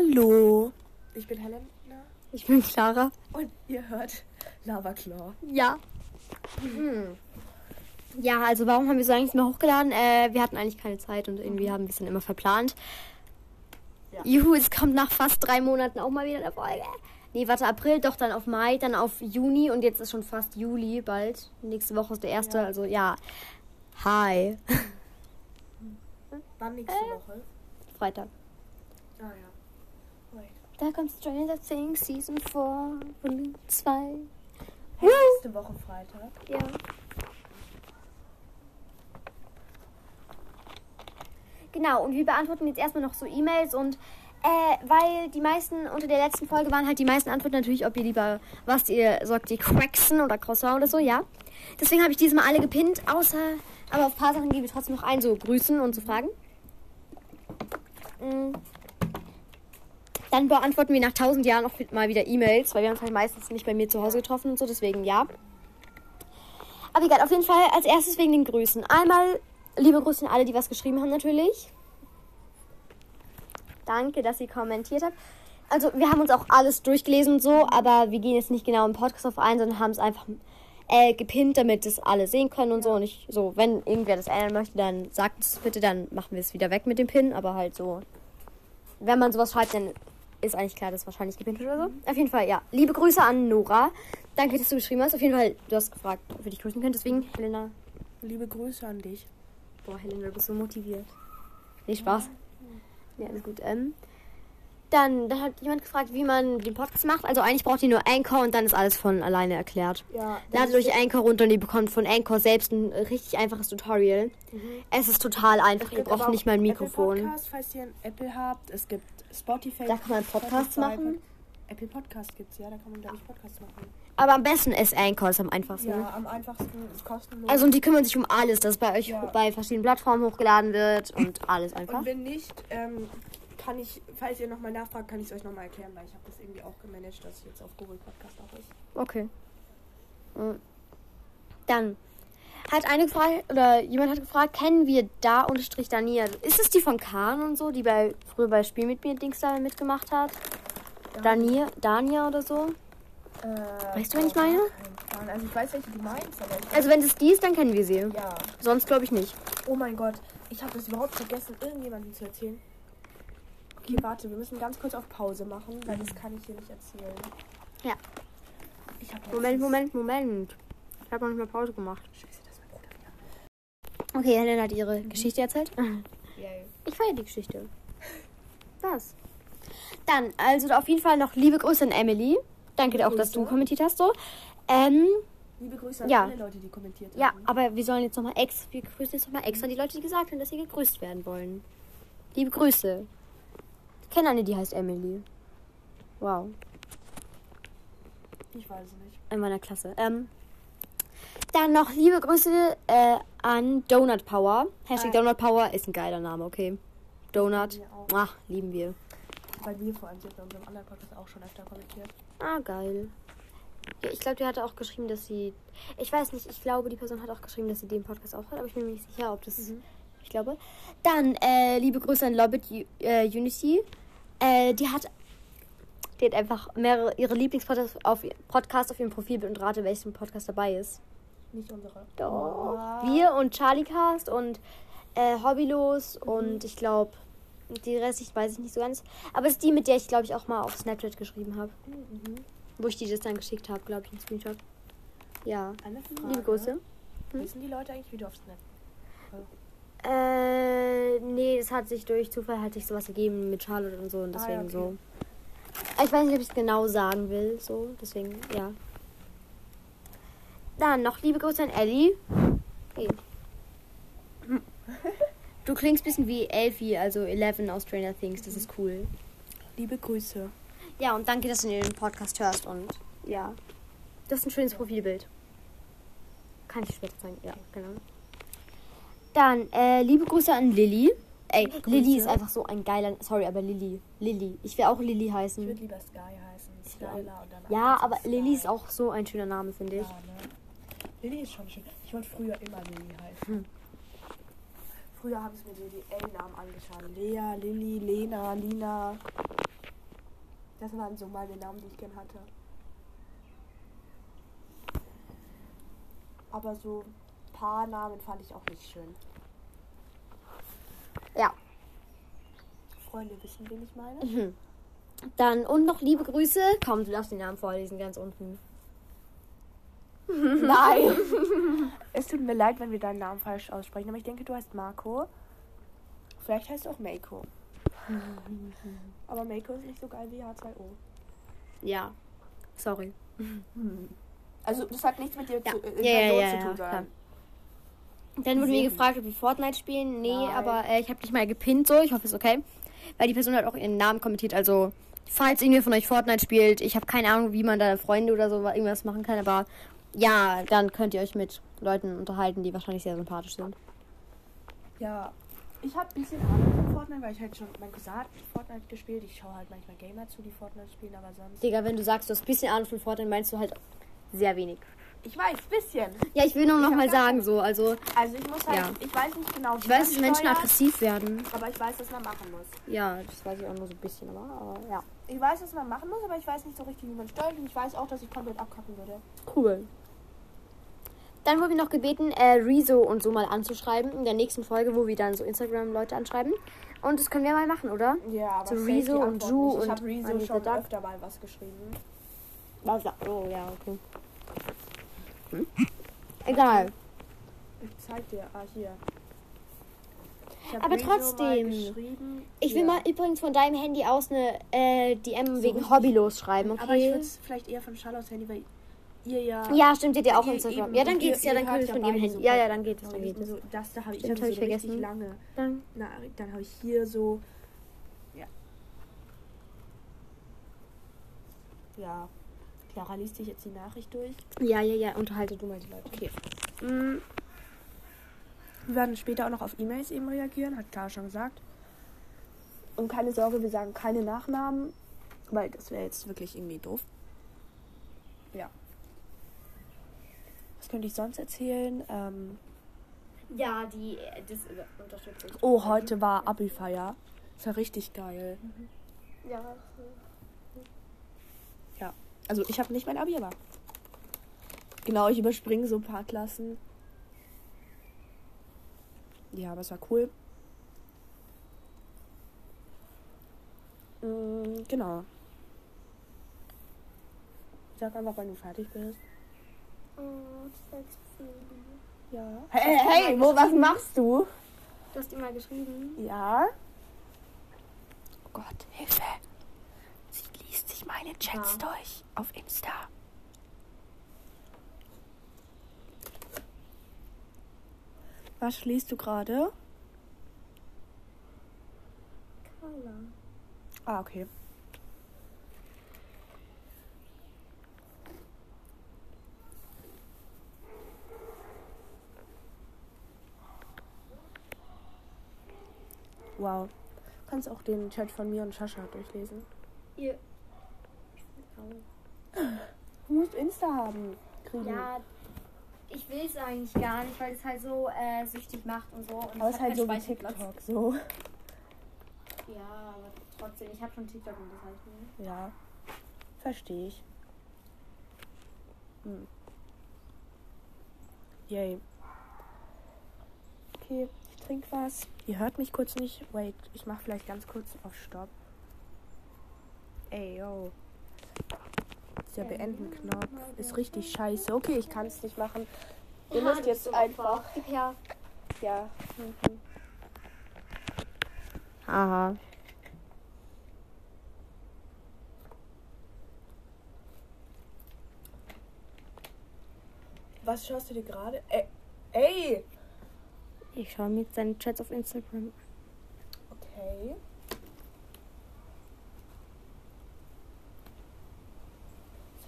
Hallo, ich bin Helena Ich bin Clara. und ihr hört Lava Claw. Ja. Hm. Ja, also warum haben wir so eigentlich mehr hochgeladen? Äh, wir hatten eigentlich keine Zeit und irgendwie haben wir es dann immer verplant. Ja. Juhu, es kommt nach fast drei Monaten auch mal wieder eine Folge. Nee, warte, April, doch dann auf Mai, dann auf Juni und jetzt ist schon fast Juli bald. Nächste Woche ist der erste, Ja. also ja. Hi. Wann nächste Woche? Freitag. Ah ja. Da kommt Stranger Things Season 4, Volume 2. Hey, nächste Woche Freitag. Ja. Genau, und wir beantworten jetzt erstmal noch so E-Mails und äh, weil die meisten unter der letzten Folge waren halt die meisten Antworten natürlich, ob ihr lieber, was ihr sagt, ihr Quaxen oder Croissant oder so, ja. Deswegen habe ich diesmal alle gepinnt, außer, aber auf ein paar Sachen gehen wir trotzdem noch ein, so grüßen und so fragen. Mm. Dann beantworten wir nach tausend Jahren auch mal wieder E-Mails, weil wir uns halt meistens nicht bei mir zu Hause getroffen und so, deswegen ja. Aber egal, auf jeden Fall als erstes wegen den Grüßen. Einmal liebe Grüße an alle, die was geschrieben haben natürlich. Danke, dass ihr kommentiert habt. Also wir haben uns auch alles durchgelesen und so, aber wir gehen jetzt nicht genau im Podcast auf ein, sondern haben es einfach äh, gepinnt, damit es alle sehen können und so. Und ich, so, wenn irgendwer das ändern möchte, dann sagt es bitte, dann machen wir es wieder weg mit dem Pin. Aber halt so, wenn man sowas schreibt, dann ist eigentlich klar, dass wahrscheinlich gepinnt wird oder so. Auf jeden Fall, ja. Liebe Grüße an Nora. Danke, dass du geschrieben hast. Auf jeden Fall, du hast gefragt, ob wir dich grüßen können. Deswegen, Helena. Liebe Grüße an dich. Boah, Helena, du bist so motiviert. Nee, Spaß. Ja, alles gut. Ähm, dann, dann hat jemand gefragt, wie man den Podcast macht. Also eigentlich braucht ihr nur Anchor und dann ist alles von alleine erklärt. Ja, Ladet euch Anchor runter und ihr bekommt von Anchor selbst ein richtig einfaches Tutorial. Es ist total einfach. Ihr braucht nicht mal ein Mikrofon. Apple Podcast, falls ihr ein Apple habt. Es gibt Spotify. Da kann man Podcasts machen. Apple Podcast gibt's ja, da kann man glaube ich Podcasts machen. Aber am besten ist Anchor, ist am einfachsten. Ja, am einfachsten ist kostenlos. Also und die kümmern sich um alles, dass bei euch Ja. bei verschiedenen Plattformen hochgeladen wird und alles einfach. und wenn nicht, ähm, kann ich, falls ihr nochmal nachfragt, kann ich es euch nochmal erklären, weil ich habe das irgendwie auch gemanagt, dass es jetzt auf Google Podcast auch ist. Okay. Mhm. Dann hat eine Frage, oder jemand hat gefragt, kennen wir da unterstrich Dania? Ist es die von Kahn und so, die bei früher bei Spiel mit mir Dings da mitgemacht hat? Dania, Dania oder so? Äh, Weißt du, wen ich meine? Also ich weiß, welche du meinst, ich Also wenn es die ist, dann kennen wir sie. ja. Sonst glaube ich nicht. Oh mein Gott, ich habe das überhaupt vergessen, irgendjemandem zu erzählen. Okay, warte, wir müssen ganz kurz auf Pause machen, weil das kann ich hier nicht erzählen. Ja. Moment, Moment, Moment. Ich habe noch nicht mal Pause gemacht. Scheiße, das ist mein Bruder wieder. Okay, Helen hat ihre Geschichte erzählt. Yay. Ich feiere die Geschichte. Das. Dann, also auf jeden Fall noch liebe Grüße an Emily. Danke auch, dass du Grüße. kommentiert hast. So. Ähm, Liebe Grüße an Ja. alle Leute, die kommentiert ja, haben. aber wir sollen jetzt nochmal ex, wir grüßen jetzt nochmal extra die Leute, die gesagt haben, dass sie gegrüßt werden wollen. Liebe Grüße. Ich kenne eine, die heißt Emily. Wow. Ich weiß es nicht. In meiner Klasse. Ähm, dann noch liebe Grüße äh, an Donut Power. Hashtag. Donut Power ist ein geiler Name, okay. Donut. Auch. Ach, lieben wir. Weil wir vor allem sind bei unserem anderen Podcast auch schon öfter kommentiert. Ah, geil. Ja, ich glaube, die hatte auch geschrieben, dass sie. Ich weiß nicht, ich glaube, die Person hat auch geschrieben, dass sie den Podcast auch hört, aber ich bin mir nicht sicher, ob das. Ich glaube. Dann, äh, liebe Grüße an Lobbit äh, Unity. Äh, die hat. Die hat einfach mehrere ihre Lieblingspodcasts auf, Podcast auf ihrem Profilbild und rate, welchen Podcast dabei ist. Nicht unsere. Doch. Ah. Wir und Charlie Cast und äh, Hobbylos und ich glaube, die restlichen weiß ich nicht so ganz. Aber es ist die, mit der ich glaube ich auch mal auf Snapchat geschrieben habe. Mhm. Wo ich die das dann geschickt habe, glaube ich, einen Screenshot. Ja. Eine Frage. Liebe Grüße. Wissen die Leute eigentlich, wie du auf Snap? Äh, nee, es hat sich durch Zufall hat sich sowas ergeben mit Charlotte und so und Ah, deswegen okay. so. Ich weiß nicht, ob ich es genau sagen will, so, deswegen, ja. Dann noch liebe Grüße an Ellie. Hey. Du klingst ein bisschen wie Elfie, also 11 aus Stranger Things, das ist cool. Liebe Grüße. Ja, und danke, dass du den Podcast hörst und ja. Das ist ein schönes Profilbild. Kann ich später zeigen, ja, genau. Dann, äh, liebe Grüße an Lilly. Ey. Lilly ist einfach so ein geiler. Sorry, aber Lilly. Lilly. Ich will auch Lilly Ich heißen. würde lieber Sky heißen. Dann Ja, aber Sky. Lilly ist auch so ein schöner Name, finde ich. Ja, ne? Lilly ist schon schön. Ich wollte früher immer Lilly heißen. Hm. Früher habe ich mir die L-Namen angeschaut. Lea, Lilly, Lena, Lina. Das waren so meine Namen, die ich gern hatte. Aber so paar Namen fand ich auch nicht schön. Ja. Freunde wissen, wen ich meine. Mhm. Dann und noch liebe Grüße. Komm, du darfst den Namen vorlesen, ganz unten. Nein! es tut mir leid, wenn wir deinen Namen falsch aussprechen, aber ich denke, du heißt Marco. Vielleicht heißt du auch Meiko. aber Meiko ist nicht so geil wie H2O. Ja. Sorry. Also, das hat nichts mit dir Ja. zu, äh, Ja, ja, zu ja, tun. klar. Dann wurde mir gefragt, ob wir Fortnite spielen. Nee, Nein. aber äh, ich habe dich mal gepinnt so. Ich hoffe, es ist okay. Weil die Person hat auch ihren Namen kommentiert. Also, falls irgendwer von euch Fortnite spielt, ich habe keine Ahnung, wie man da Freunde oder so irgendwas machen kann. Aber ja, dann könnt ihr euch mit Leuten unterhalten, die wahrscheinlich sehr sympathisch sind. Ja, ich habe ein bisschen Ahnung von Fortnite, weil ich halt schon, mein Cousin hat Fortnite gespielt. Ich schaue halt manchmal Gamer zu, die Fortnite spielen, aber sonst. Digga, wenn du sagst, du hast ein bisschen Ahnung von Fortnite, meinst du halt sehr wenig. Ich weiß, bisschen. Ja, ich will nur noch Ich mal sagen so. Also, Also ich muss halt, Ja. ich weiß nicht genau, ich wie weiß, man dass Menschen steuert, aggressiv werden. aber ich weiß, was man machen muss. Ja, das weiß ich auch nur so ein bisschen, aber, aber ja. Ich weiß, was man machen muss, aber ich weiß nicht so richtig, wie man steuert. Und ich weiß auch, dass ich komplett abkacken würde. Cool. Dann wurden wir noch gebeten, äh, Rezo und so mal anzuschreiben in der nächsten Folge, wo wir dann so Instagram-Leute anschreiben. Und das können wir mal machen, oder? Ja, aber Zu safe Rezo und Ju nicht. Ich und habe Rezo schon öfter mal was geschrieben. Was? Oh, ja, okay. Hm? Egal. Ich zeig dir. Ah, hier. Ich Aber trotzdem. Ich will Ja. mal übrigens von deinem Handy aus eine äh, DM So wegen richtig. Hobby losschreiben, okay? Aber ich würde es vielleicht eher von Charlottes Handy, weil ihr ja. ja, stimmt, ihr auch Ihr- Instagram. eben, ja, dann ihr- geht's. Ja, dann ihr wir hört von ja ihrem Handy. so Ja, ja, dann geht es. Dann geht es. so, das da habe ich, ich hab so ich richtig vergessen. lange. Dann. Na, dann habe ich hier so. Ja. Ja. Clara liest sich jetzt die Nachricht durch. Ja, ja, ja, unterhalte du mal die Leute. Okay. Mm. Wir werden später auch noch auf E-Mails eben reagieren, hat Clara schon gesagt. Und keine Sorge, wir sagen keine Nachnamen, weil das wäre jetzt wirklich irgendwie doof. Ja. Was könnte ich sonst erzählen? Ähm, Ja, die, das unterstütze ich. oh, heute war Abi-Feier. Das war richtig geil. Ja. Ja. Also ich habe nicht mein Abi, aber. Genau, ich überspringe so ein paar Klassen. Ja, aber es war cool. Mm, genau. Sag einfach, wenn du fertig bist. Ja. Hey, hey, wo, was machst du? Du hast ihm mal geschrieben. Ja. Oh Gott, Hilfe. Sich meine Chats Ja. durch auf Insta. Was liest du gerade? Ah, okay. Wow. Du kannst auch den Chat von mir und Sascha durchlesen. Ihr. Du musst Insta haben. Kriegen. Ja, ich will es eigentlich gar nicht, weil es halt so äh, süchtig macht und so. Und Aber es ist halt so wie. TikTok. So. Ja, aber trotzdem, ich habe schon TikTok und das halt nicht. Ja. Verstehe ich. Hm. Yay. Okay, ich trinke was. Ihr hört mich kurz nicht. Wait, ich mache vielleicht ganz kurz auf Stopp. Ey, yo. Dieser Beenden-Knopf ist richtig scheiße. Okay, ich kann es nicht machen. Ihr müsst jetzt einfach. Her. Ja. Mhm. Aha. Was schaust du dir gerade? Ey! Ey! Ich schaue mir jetzt deine Chats auf Instagram an. Okay.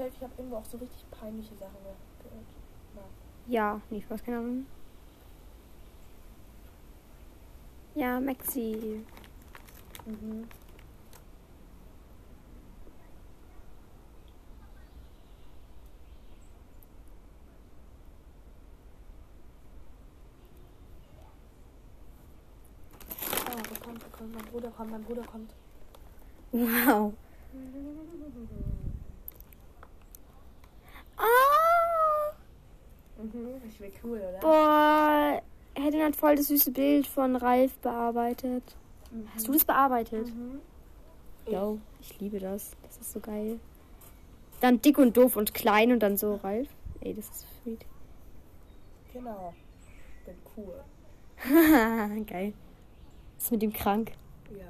Safe, ich habe irgendwo auch so richtig peinliche Sachen ge- gehört. Ja, nee, Spaß, keine Ahnung. Ja, Maxi. Mhm. Oh, er kommt, er kommt, mein Bruder kommt, mein Bruder kommt. Wow. Ah! Mhm, das wäre cool, oder? Boah, Helen hat voll das süße Bild von Ralf bearbeitet. Mhm. Hast du das bearbeitet? Mhm. Jo, ich liebe das. Das ist so geil. Dann dick und doof und klein und dann so Ralf. Ey, das ist sweet. Genau. Bin cool. geil. ist mit ihm krank. Ja.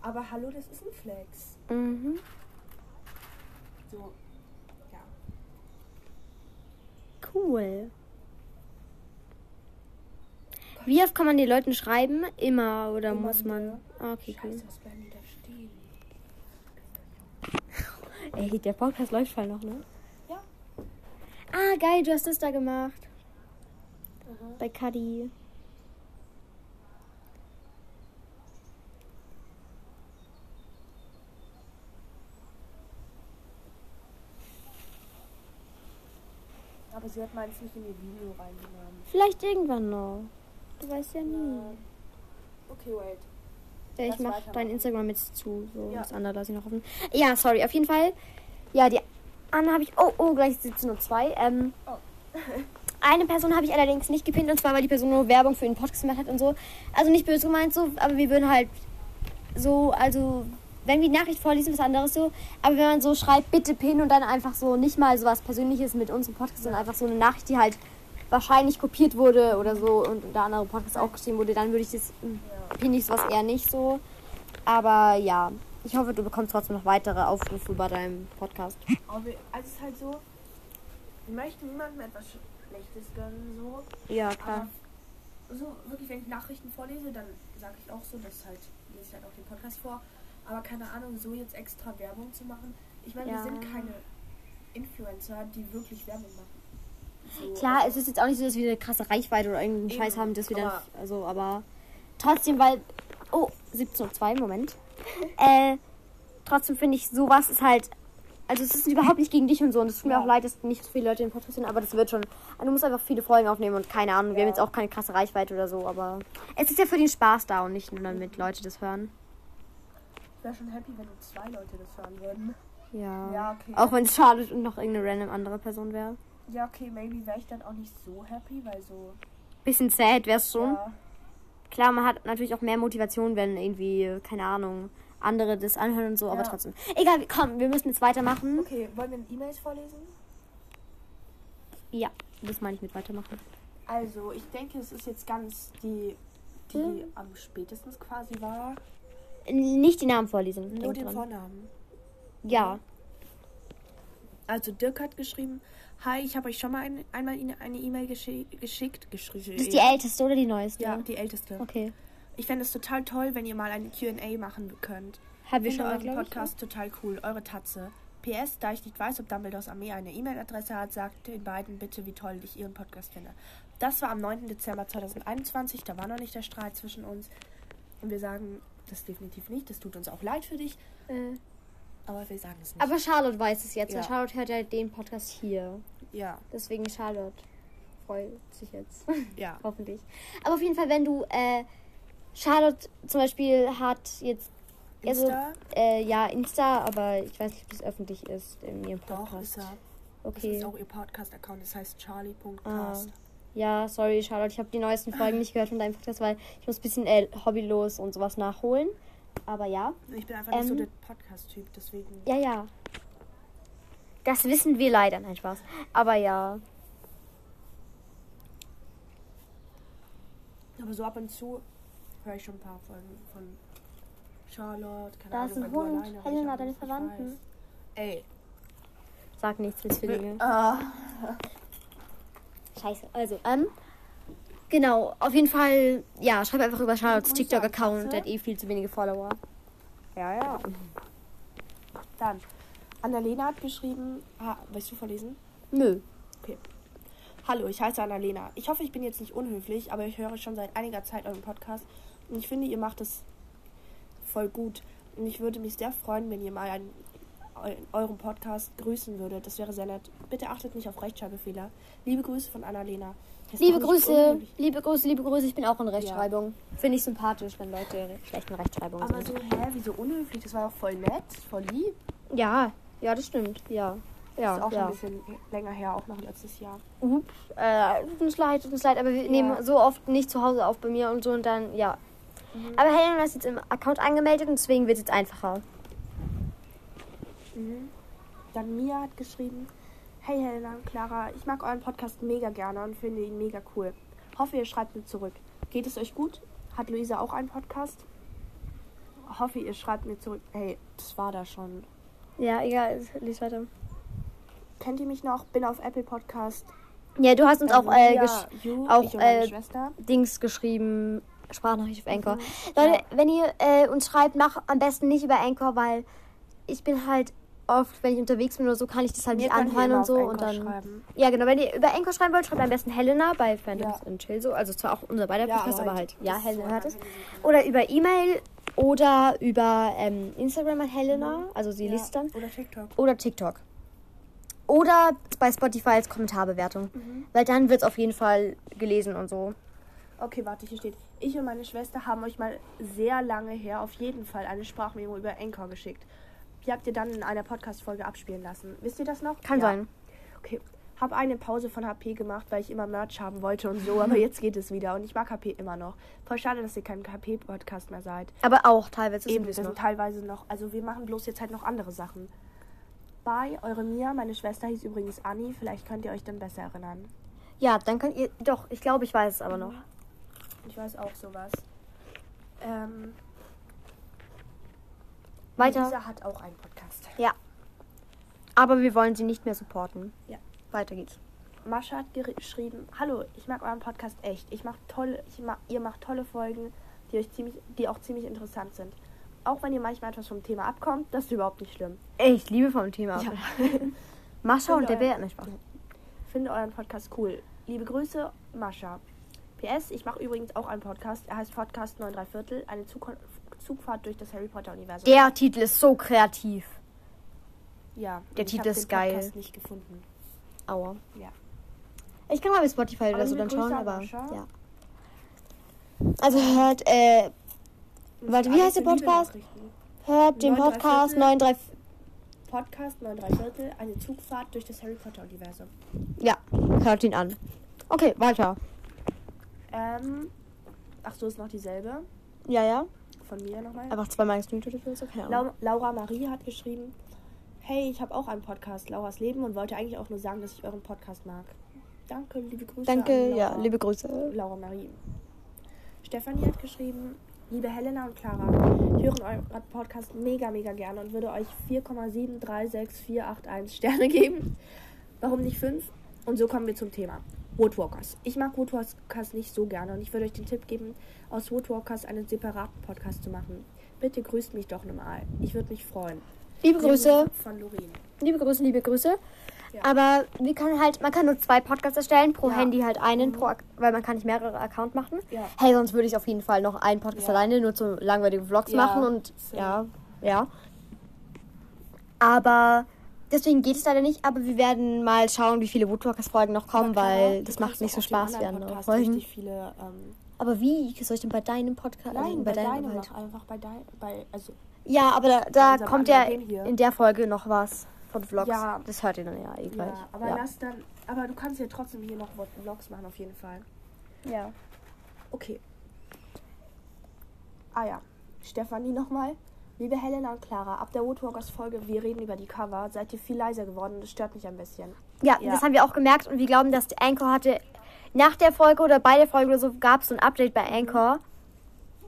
Aber hallo, das ist ein Flex. Mhm. So. Ja. Cool. Wie oft kann man den Leuten schreiben? Immer oder Immer muss man? Ah, okay, cool. Ey, der Podcast läuft voll noch, ne? Ja. Ah, geil, du hast das da gemacht. Mhm. Bei Cuddy. Aber sie hat meins nicht in ihr Video reingenommen. Vielleicht irgendwann noch. Du weißt ja nie. Okay, wait. Ja, ich Lass mach weitermachen. dein Instagram jetzt zu. So, Ja. das andere lasse ich noch offen. Ja, sorry, auf jeden Fall. Ja, die Anne habe ich. Oh, oh, gleich 17.02 Uhr. Ähm, Oh. eine Person habe ich allerdings nicht gepinnt und zwar, weil die Person nur Werbung für den Podcast gemacht hat und so. Also nicht böse gemeint so, aber wir würden halt so, also wenn wir die Nachricht vorlesen, was anderes so. Aber wenn man so schreibt, bitte pinnen und dann einfach so nicht mal so was Persönliches mit unserem Podcast, sondern einfach so eine Nachricht, die halt wahrscheinlich kopiert wurde oder so und der andere Podcast auch geschrieben wurde, dann würde ich das Ja. finde ich sowas eher nicht so. Aber ja, ich hoffe, du bekommst trotzdem noch weitere Aufrufe bei deinem Podcast. Also es ist halt so, wir möchten niemandem etwas Schlechtes gönnen, so. Ja, Aber so wirklich, wenn ich Nachrichten vorlese, dann sage ich auch so, dass halt, lese ich halt auch den Podcast vor. Aber keine Ahnung, so jetzt extra Werbung zu machen. Ich meine, Ja. wir sind keine Influencer, die wirklich Werbung machen. So, Klar, es ist jetzt auch nicht so, dass wir eine krasse Reichweite oder irgendeinen Eben, Scheiß haben, dass wir dann. Also, aber trotzdem, weil. Oh, 17.02 Moment. äh, trotzdem finde ich, sowas ist halt. Also, es ist überhaupt nicht gegen dich und so. Und es tut mir Ja. auch leid, dass nicht so viele Leute den Podcast hören, aber das wird schon. Du musst einfach viele Folgen aufnehmen und keine Ahnung. Wir Ja. haben jetzt auch keine krasse Reichweite oder so, aber. Es ist ja für den Spaß da und nicht nur damit Leute das hören. Wäre schon happy, wenn nur zwei Leute das hören würden. Ja. Ja, okay. Auch wenn es schadet und noch irgendeine random andere Person wäre. Ja, okay, maybe wäre ich dann auch nicht so happy, weil so. Bisschen sad wäre es schon. Ja, Klar, man hat natürlich auch mehr Motivation, wenn irgendwie, keine Ahnung, andere das anhören und so, aber Ja. trotzdem. Egal, komm, wir müssen jetzt weitermachen. okay, wollen wir E-Mails vorlesen? Ja, das meine ich mit weitermachen. Also, ich denke, es ist jetzt ganz die, die Hm. am spätestens quasi war. Nicht die Namen vorlesen. Nur den dran. Vornamen. Ja. Also Dirk hat geschrieben, hi, ich habe euch schon mal ein, einmal eine E-Mail geschi geschickt. Geschrieben. Das ist die älteste oder die neueste? Ja, die älteste. Okay. Ich fände es total toll, wenn ihr mal eine Q&A machen könnt. Haben wir Ich schon finde mal, euren glaube ich. Podcast total cool. Eure Tatze. PS, da ich nicht weiß, ob Dumbledores Armee eine E-Mail-Adresse hat, sagt den beiden bitte, wie toll ich ihren Podcast finde. Das war am 9. Dezember 2021. Da war noch nicht der Streit zwischen uns. Und wir sagen das definitiv nicht. Das tut uns auch leid für dich. Äh, Aber wir sagen es nicht. aber Charlotte weiß es jetzt. Ja. Charlotte hört ja den Podcast hier. ja, Deswegen Charlotte freut sich jetzt. ja. Hoffentlich. Aber auf jeden Fall, wenn du, äh, Charlotte zum Beispiel hat jetzt, also, Insta? äh, ja, Insta, aber ich weiß nicht, ob das öffentlich ist in ihrem Doch, Podcast. ist er. Das Okay. ist auch ihr Podcast-Account. Das heißt Ah. Ja, sorry, Charlotte, ich habe die neuesten Folgen nicht gehört von deinem Podcast, weil ich muss ein bisschen äh, hobbylos und sowas nachholen. Aber ja. Ich bin einfach nicht so Ähm. der Podcast-Typ, deswegen. Ja, ja. Das wissen wir leider. Nein, Spaß. Aber ja. Aber so ab und zu höre ich schon ein paar Folgen von Charlotte. Keine Da Ahnung, ist ein Hund. alleine, Helena, deine Verwandten. Ey. Sag nichts, Missfillinge. Ah. Scheiße. Also, ähm. Genau, auf jeden Fall, ja, schreib einfach über Charlottes TikTok-Account, der hat eh viel zu wenige Follower. Ja, ja. Dann. Annalena hat geschrieben. Ah, willst du vorlesen? Nö. Hallo, ich heiße Annalena. Ich hoffe, ich bin jetzt nicht unhöflich, aber ich höre schon seit einiger Zeit euren Podcast und ich finde, ihr macht es voll gut. Und ich würde mich sehr freuen, wenn ihr mal einen, eu- euren Podcast grüßen würdet. Das wäre sehr nett. Bitte achtet nicht auf Rechtschreibfehler. Liebe Grüße von Annalena. Das Liebe Grüße, liebe Grüße, liebe Grüße. Ich bin auch in Rechtschreibung. Finde ich sympathisch, wenn Leute schlecht in Rechtschreibung Aber sind. so, hä, wieso unhöflich? Das war doch voll nett, voll lieb. Ja, ja, das stimmt. Ja. Ja, ist auch schon ja. ein bisschen länger her, auch noch letztes Jahr. Ups, äh, tut uns leid, tut uns leid, aber wir Ja. nehmen so oft nicht zu Hause auf bei mir und so und dann, ja. Aber Helena ist jetzt im Account angemeldet und deswegen wird es jetzt einfacher. Mhm. Dann Mia hat geschrieben, hey Helena und Clara, ich mag euren Podcast mega gerne und finde ihn mega cool. Hoffe, ihr schreibt mir zurück. Geht es euch gut? Hat Luisa auch einen Podcast? Hoffe, ihr schreibt mir zurück. Hey, das war da schon. Ja, egal, lies weiter. Kennt ihr mich noch? Bin auf Apple Podcast. Ja, du hast uns auch, äh, gesch you, auch, äh. Dings geschrieben, Sprachnachricht auf Anchor. Mhm. Leute, Ja. wenn ihr äh, uns schreibt, mach am besten nicht über Anchor, weil ich bin halt oft, wenn ich unterwegs bin oder so, kann ich das halt Mir nicht anhören und so und dann. schreiben. Ja, genau. Wenn ihr über Anchor schreiben wollt, schreibt am besten Helena bei Fandoms Ja. and Chill so. Also zwar auch unser beider Ja, Podcast, aber halt, ja, Helena hört es. Oder über E-Mail oder über ähm, Instagram an Helena. Also sie Ja. liest dann. Oder TikTok. Oder TikTok. Oder bei Spotify als Kommentarbewertung. Mhm. Weil dann wird es auf jeden Fall gelesen und so. Okay, warte, hier steht. Ich und meine Schwester haben euch mal sehr lange her auf jeden Fall eine Sprachmemo über Anchor geschickt. Die habt ihr dann in einer Podcast-Folge abspielen lassen. Wisst ihr das noch? Kann ja. sein. Okay. Hab eine Pause von HP gemacht, weil ich immer Merch haben wollte und so, aber jetzt geht es wieder und ich mag HP immer noch. Voll schade, dass ihr kein HP-Podcast mehr seid. Aber auch teilweise Eben, wir sind noch. teilweise noch, also wir machen bloß jetzt halt noch andere Sachen. Bei eure Mia, meine Schwester hieß übrigens Anni, vielleicht könnt ihr euch dann besser erinnern. Ja, dann könnt ihr. Doch, ich glaube, ich weiß es aber noch. Ich weiß auch sowas. Ähm, Weiter. Lisa hat auch einen Podcast. Ja. Aber wir wollen sie nicht mehr supporten. Ja. Weiter geht's. Mascha hat geschrieben, hallo, ich mag euren Podcast echt. Ich mach tolle, ich ma ihr macht tolle Folgen, die euch ziemlich, die auch ziemlich interessant sind. Auch wenn ihr manchmal etwas vom Thema abkommt, das ist überhaupt nicht schlimm. Ich liebe vom Thema. Ja. Mascha und der Bär. Nicht Spaß. Finde euren Podcast cool. Liebe Grüße, Mascha. PS, ich mache übrigens auch einen Podcast. Er heißt Podcast 9 3 Viertel, eine Zug Zugfahrt durch das Harry Potter Universum. Der Titel ist so kreativ. ja, der Titel ist geil. Podcast nicht gefunden. Aua. Ja. Ich kann mal bei Spotify oder so dann schauen, aber ja. Also hört, äh, Warte, wie heißt der Podcast? Hört den Podcast Viertel. 93. Podcast 9 3 Viertel, eine Zugfahrt durch das Harry Potter Universum. Ja, hört ihn an. Okay, weiter. Ähm, ach so, ist noch dieselbe. Ja, ja. Von mir nochmal. Einfach zweimal gescreenshottet oder so, keine Ahnung. Lau Laura Marie hat geschrieben, hey, ich habe auch einen Podcast, Lauras Leben, und wollte eigentlich auch nur sagen, dass ich euren Podcast mag. Danke, liebe Grüße Danke, an ja, Laura. liebe Grüße. Laura Marie. Stefanie hat geschrieben, liebe Helena und Clara, ich höre euren Podcast mega, mega gerne und würde euch 4,736481 Sterne geben. Warum nicht 5? Und so kommen wir zum Thema. Woodwalkers. Ich mag Woodwalkers nicht so gerne und ich würde euch den Tipp geben, aus Woodwalkers einen separaten Podcast zu machen. Bitte grüßt mich doch normal. Ich würde mich freuen. Liebe Grüße. Von Lorin. Liebe Grüße, liebe Grüße. Ja. Aber wir können halt, man kann nur zwei Podcasts erstellen, pro Ja. Handy halt einen, pro, Ak- weil man kann nicht mehrere Account machen. Ja. Hey, sonst würde ich auf jeden Fall noch einen Podcast alleine nur zu langweilige Vlogs machen und same. ja, ja. Aber deswegen geht es leider nicht, aber wir werden mal schauen, wie viele Woodwalkers Folgen noch kommen, Clara, weil das macht nicht so Spaß der Podcast Folgen. richtig viele, ähm, Aber wie soll ich denn bei deinem Podcast? Nein, also bei, deinem deinem halt. noch einfach bei deinem, bei, also Ja, aber da, da kommt ja in der Folge noch was von Vlogs. Ja. Das hört ihr dann ja eh gleich. Ja, aber ja. lass dann. Aber du kannst ja trotzdem hier noch Vlogs machen, auf jeden Fall. ja. Okay. Ah ja. Stefanie nochmal. Liebe Helena und Clara, ab der Woodwalkers Folge, wir reden über die Cover, seid ihr viel leiser geworden und das stört mich ein bisschen. Ja, Ja. das haben wir auch gemerkt und wir glauben, dass Anchor hatte nach der Folge oder bei der Folge oder so gab es so ein Update bei Anchor.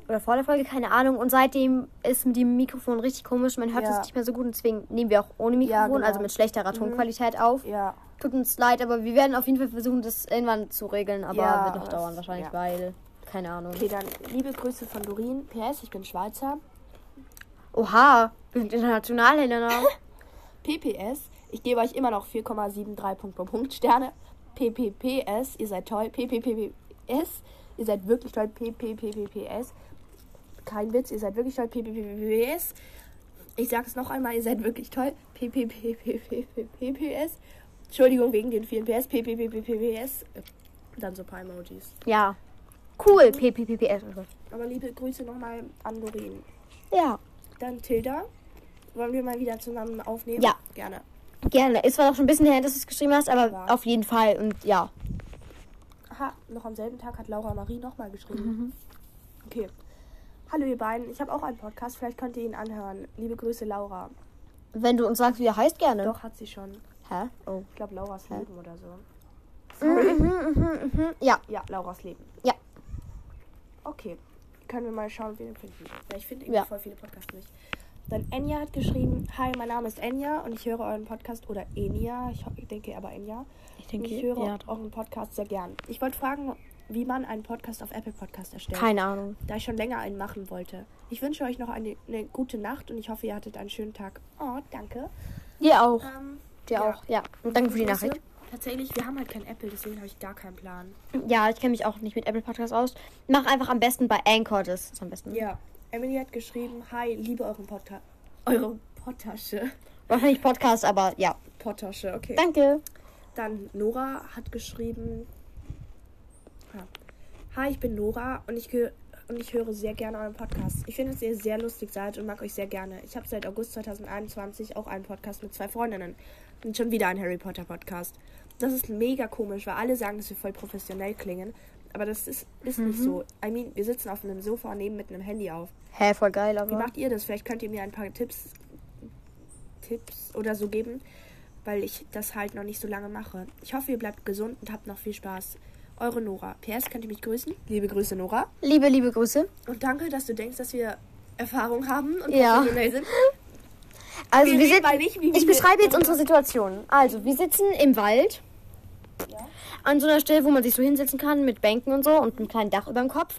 Oder vor der Folge, keine Ahnung. Und seitdem ist mit dem Mikrofon richtig komisch. Man hört Ja. es nicht mehr so gut. Und deswegen nehmen wir auch ohne Mikrofon, Ja, genau. also mit schlechterer Tonqualität auf. Ja. Tut uns leid, aber wir werden auf jeden Fall versuchen, das irgendwann zu regeln. Aber Ja, wird noch dauern wahrscheinlich, weil, keine Ahnung. Okay, dann liebe Grüße von Dorin. PS, ich bin Schweizer. Oha, wir sind international, Helena. PPS, ich gebe euch immer noch 4,73 Punkt, Punkt, Punkt Sterne. PPPS, ihr seid toll. PPPS, ihr seid wirklich toll. PPPPS, kein Witz, ihr seid wirklich toll. PPPPS, ich sage es noch einmal, ihr seid wirklich toll. PPPPPS, Entschuldigung wegen den vielen PS. PPPPPS, dann so ein paar Emojis. ja. Cool, PPPPS. Aber liebe Grüße nochmal an Dorin. Ja. Dann Tilda. Wollen wir mal wieder zusammen aufnehmen? Ja. Gerne. Gerne. Ist zwar noch schon ein bisschen her, dass du es geschrieben hast, aber Ja. auf jeden Fall. Und ja. Aha, noch am selben Tag hat Laura Marie nochmal geschrieben. Mhm. Okay. Hallo ihr beiden, ich habe auch einen Podcast, vielleicht könnt ihr ihn anhören. Liebe Grüße Laura. Wenn du uns sagst, wie er heißt, gerne. Doch, hat sie schon. Hä? Oh. Ich glaube Lauras Leben oder so. Mhm, mhm, mhm. Ja. Ja, Lauras Leben. Ja. Okay. Können wir mal schauen, wie wir den finden. Ja, ich finde irgendwie Ja. voll viele Podcasts nicht. Dann Enya hat geschrieben, Hi, mein Name ist Enya und ich höre euren Podcast oder Enya, ich, denke aber Enya. Ich Und denke, ich höre ja. euren Podcast sehr gern. Ich wollte fragen, wie man einen Podcast auf Apple Podcast erstellt. Keine Ahnung. da ich schon länger einen machen wollte. Ich wünsche euch noch eine, eine gute Nacht und ich hoffe, ihr hattet einen schönen Tag. Oh, danke. Dir auch. Ähm, Dir ja. auch. Ja. Und danke für die. Nachricht. Tatsächlich, wir haben halt kein Apple, deswegen habe ich gar keinen Plan. Ja, ich kenne mich auch nicht mit Apple Podcast aus. Mach einfach am besten bei Anchor, das ist am besten. Ja. Emily hat geschrieben, hi, liebe euren Podcast. Eure Pottasche. Wahrscheinlich Podcast, aber ja. Pottasche, okay. Danke. Dann Nora hat geschrieben, ja. hi, ich bin Nora und ich, geh- und ich höre sehr gerne euren Podcast. Ich finde, dass ihr sehr lustig seid und mag euch sehr gerne. Ich habe seit August 2021 auch einen Podcast mit zwei Freundinnen. Und schon wieder einen Harry Potter Podcast. Das ist mega komisch, weil alle sagen, dass wir voll professionell klingen. Aber das ist, ist nicht so. I mean, wir sitzen auf einem Sofa und nehmen mit einem Handy auf. Hä, voll geil, Wie aber. macht ihr das? Vielleicht könnt ihr mir ein paar Tipps, Tipps oder so geben, weil ich das halt noch nicht so lange mache. Ich hoffe, ihr bleibt gesund und habt noch viel Spaß. Eure Nora. PS, könnt ihr mich grüßen? Liebe Grüße, Nora. Liebe, liebe Grüße. Und danke, dass du denkst, dass wir Erfahrung haben und Ja. professionell sind. Also, Wir wir mal nicht, ich beschreibe jetzt unsere Situation. Also, wir sitzen im Wald. Ja. An so einer Stelle, wo man sich so hinsetzen kann mit Bänken und so und einem kleinen Dach über dem Kopf.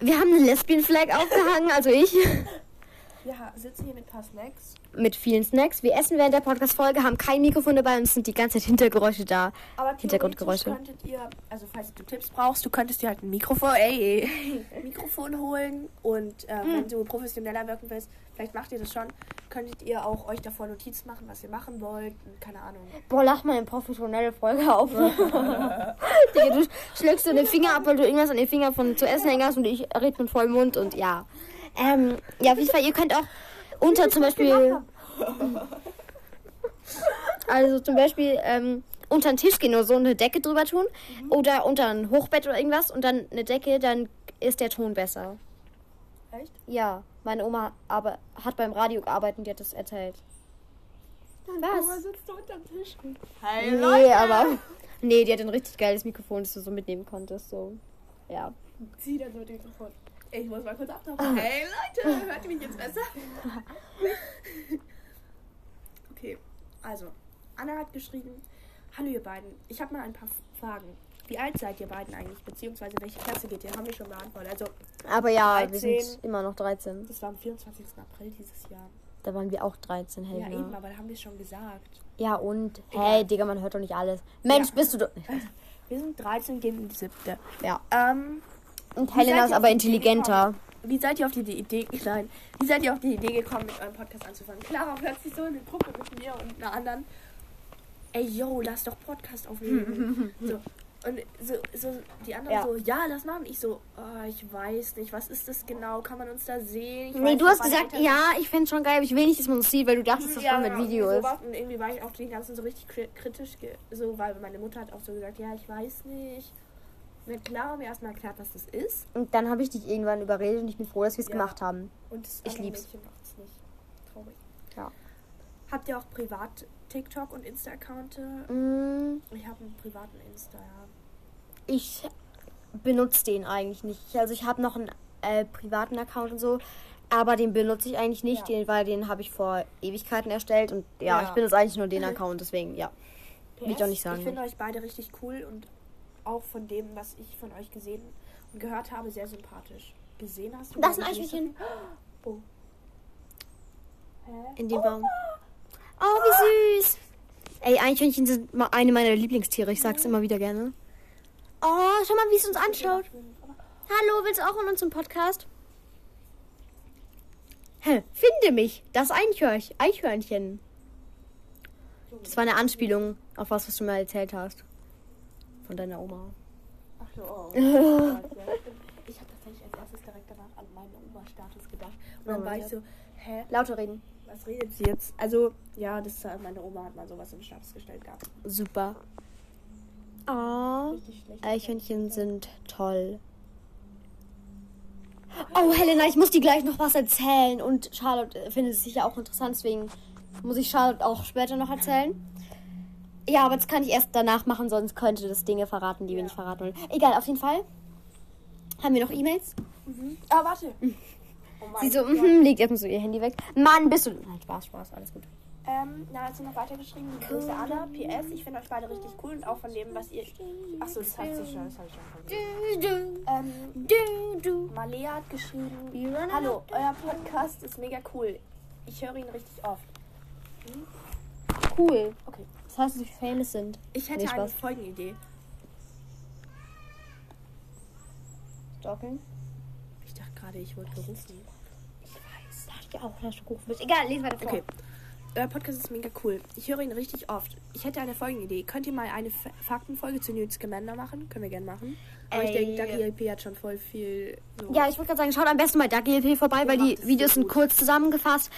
Wir haben eine Lesbian-Flag aufgehangen, also ich, Wir sitzen hier mit ein paar Snacks. mit vielen Snacks. Wir essen während der Podcast-Folge, haben kein Mikrofon dabei und sind die ganze Zeit Hintergeräusche da. Aber Hintergrundgeräusche. könntet ihr, also falls du Tipps brauchst, du könntest dir halt ein Mikrofon, ey, Mikrofon holen und äh, Hm. wenn du professioneller wirken willst, vielleicht macht ihr das schon, könntet ihr auch euch davor Notizen machen, was ihr machen wollt und keine Ahnung. Boah, lach mal eine professionelle Folge auf. Digga, du schlägst so den Finger ab, weil du irgendwas an den Finger von zu essen hängen hast und ich rede mit vollem Mund und ja. Ähm, ja, auf jeden Fall, ihr könnt auch unter zum Beispiel. Also zum Beispiel ähm, unter den Tisch gehen oder so eine Decke drüber tun. Oder unter ein Hochbett oder irgendwas und dann eine Decke, dann ist der Ton besser. Echt? Ja, meine Oma aber, hat beim Radio gearbeitet und die hat das erzählt. Was? sitzt du unterm Tisch. Nee, aber. Nee, die hat ein richtig geiles Mikrofon, das du so mitnehmen konntest. So. Ja. Zieh dann so den Mikrofon. Ich muss mal kurz abtauchen. Hey Leute, hört ihr mich jetzt besser? okay, also, Anna hat geschrieben, Hallo ihr beiden, ich habe mal ein paar Fragen. Wie alt seid ihr beiden eigentlich, beziehungsweise welche Klasse geht ihr? Haben wir schon beantwortet. Also, Aber ja, wir 13. sind immer noch 13. das war am 24. April dieses Jahr. Da waren wir auch 13, Ja, Helena. eben, aber da haben wir es schon gesagt. Ja, und? Hey, Digga, man hört doch nicht alles. Mensch, Ja. bist du doch. Wir sind 13, gehen in die siebte. Ja. Ähm, Und Helena ist aber intelligenter. Wie seid ihr auf die Idee, nein, wie seid ihr auf die Idee gekommen, mit eurem Podcast anzufangen? Clara plötzlich so eine Gruppe mit mir und einer anderen. Ey, yo, lass doch Podcast aufnehmen. so. Und so, so die anderen Ja. so, ja, lass machen. Ich so, oh, ich weiß nicht, was ist das genau? Kann man uns da sehen? Ich Nee, du hast gesagt, ja, ich find's schon geil, aber ich will nicht, dass man uns sieht, weil du dachtest, dass das mit Video irgendwie ist. Und irgendwie war ich auf den ganzen so richtig kri- kritisch, so, weil meine Mutter hat auch so gesagt, ja, ich weiß nicht. Dann Clara mir erstmal erklärt, was das ist. Und dann habe ich dich irgendwann überredet und ich bin froh, dass wir es Ja. gemacht haben. Und das Ich andere lieb's. Mädchen macht's nicht. Traurig. Ja. Habt ihr auch privat TikTok und Insta-Accounte? Mm, Ich habe einen privaten Insta, ja. ich benutze den eigentlich nicht. Also ich habe noch einen äh, privaten Account und so, aber den benutze ich eigentlich nicht, Ja. den, weil den habe ich vor Ewigkeiten erstellt und ja, Ja. ich benutze eigentlich nur den Account, deswegen ja. Will ich doch nicht sagen. Ich finde euch beide richtig cool und auch von dem, was ich von euch gesehen und gehört habe, sehr sympathisch. Gesehen hast du? Das ist ein Eichhörnchen. Oh. In dem Baum. Oh, wie süß. Ey, Eichhörnchen sind mal eine meiner Lieblingstiere. Ich sag's immer wieder gerne. Oh, schau mal, wie es uns anschaut. Hallo, willst du auch in unserem Podcast? Hä, finde mich. Das Eichhörnchen. Das war eine Anspielung auf was, was du mir erzählt hast. Von deiner Oma. Ach so, oh. Ich habe tatsächlich als erstes direkt danach an meinen Oma-Status gedacht. Und dann Oh war ich so, hä? Lauter reden. Was redet sie jetzt? Also, ja, das äh, meine Oma hat mal sowas im Status gestellt gehabt. Super. Oh. Eichhörnchen sind toll. Oh, Helena, ich muss dir gleich noch was erzählen. Und Charlotte äh, findet es sicher auch interessant, deswegen muss ich Charlotte auch später noch erzählen. Ja, aber das kann ich erst danach machen, sonst könnte das Dinge verraten, die wir nicht verraten wollen. Egal, auf jeden Fall. Haben wir noch E-Mails? Ah, warte. Oh mein Sie so, mhm, legt erstmal so ihr Handy weg. Mann, bist du. Nein, Spaß, Spaß, alles gut. Ähm, na, hast du noch weitergeschrieben? Grüße Anna. PS, ich finde euch beide richtig cool und auch von dem, was ihr. Achso, das hat sie schon, das habe ich schon vergessen. Ähm, Du, du. Malea hat geschrieben: Hallo, euer Podcast ist mega cool. Ich höre ihn richtig oft. Cool. Okay. Das heißt, dass wir famous sind. Ich hätte Nee, eine. Folgenidee. Stalking. Ich dachte gerade, ich wurde gerufen. Ich weiß. Da hatte ich auch dass du gerufen bist. Egal, lesen weiter vor. Okay. Euer Podcast ist mega cool. Ich höre ihn richtig oft. Ich hätte eine Folgenidee. Könnt ihr mal eine F Faktenfolge zu Newt Scamander machen? Können wir gerne machen. Aber ich Ey. denke, Ducky LP hat schon voll viel. So. Ja, ich wollte gerade sagen, schaut am besten bei Ducky LP vorbei, weil die Videos so sind kurz zusammengefasst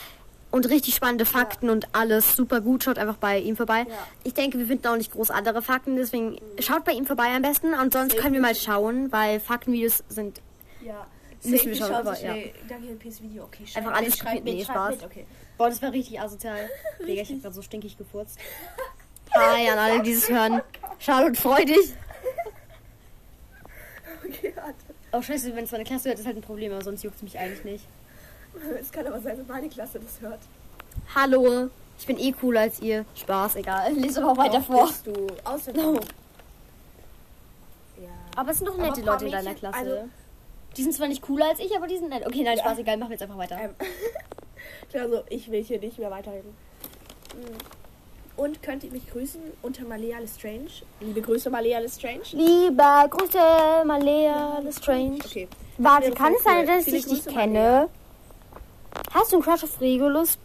und richtig spannende Fakten und alles super gut. Schaut einfach bei ihm vorbei. Ja. Ich denke, wir finden auch nicht groß andere Fakten, deswegen schaut bei ihm vorbei am besten und sonst können wir mal schauen, weil Faktenvideos sind Ja. Müssen wir schauen, aber ja. Ducky LPs Video. Okay, Einfach alles mit, schreibt nee, Spaß. mit. Okay. Boah, das war richtig asozial. Digga, ich hab grad so stinkig gefurzt. Hi an alle, die das hören. Charlotte, freu dich. Okay, warte. Oh scheiße, wenn es meine Klasse hört, ist halt ein Problem, aber sonst juckt es mich eigentlich nicht. Es kann aber sein, dass meine Klasse das hört. Hallo, ich bin eh cooler als ihr. Spaß, egal. Lies aber auch weiter Doch, vor. Bist du. Außerdem. No. Ja. Aber es sind doch nette Leute in deiner Mädchen- Klasse. also- die sind zwar nicht cooler als ich, aber die sind nett. Okay, nein, Ja. Spaß, egal, machen wir jetzt einfach weiter. Ähm, also, ich will hier nicht mehr weiterreden. Mm. Und könnt ihr mich grüßen unter Malea Lestrange? Liebe Grüße, Malea Lestrange. Lieber Grüße, Malea Lestrange. Okay. Warte, kann es sein, dass ich dich kenne? Hast du einen Crush auf Regulus?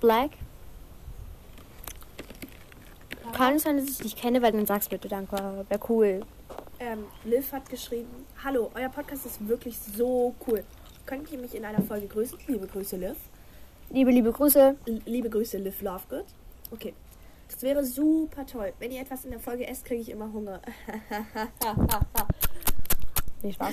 Black? Kann es sein, dass ich dich kenne, weil dann sagst bitte danke. Wäre cool. Ähm, Liv hat geschrieben: Hallo, euer Podcast ist wirklich so cool. Könnt ihr mich in einer Folge grüßen? Liebe Grüße, Liv. Liebe, liebe Grüße. L liebe Grüße, Liv Lovegood. Okay. Das wäre super toll. Wenn ihr etwas in der Folge esst, kriege ich immer Hunger. Nee, Spaß.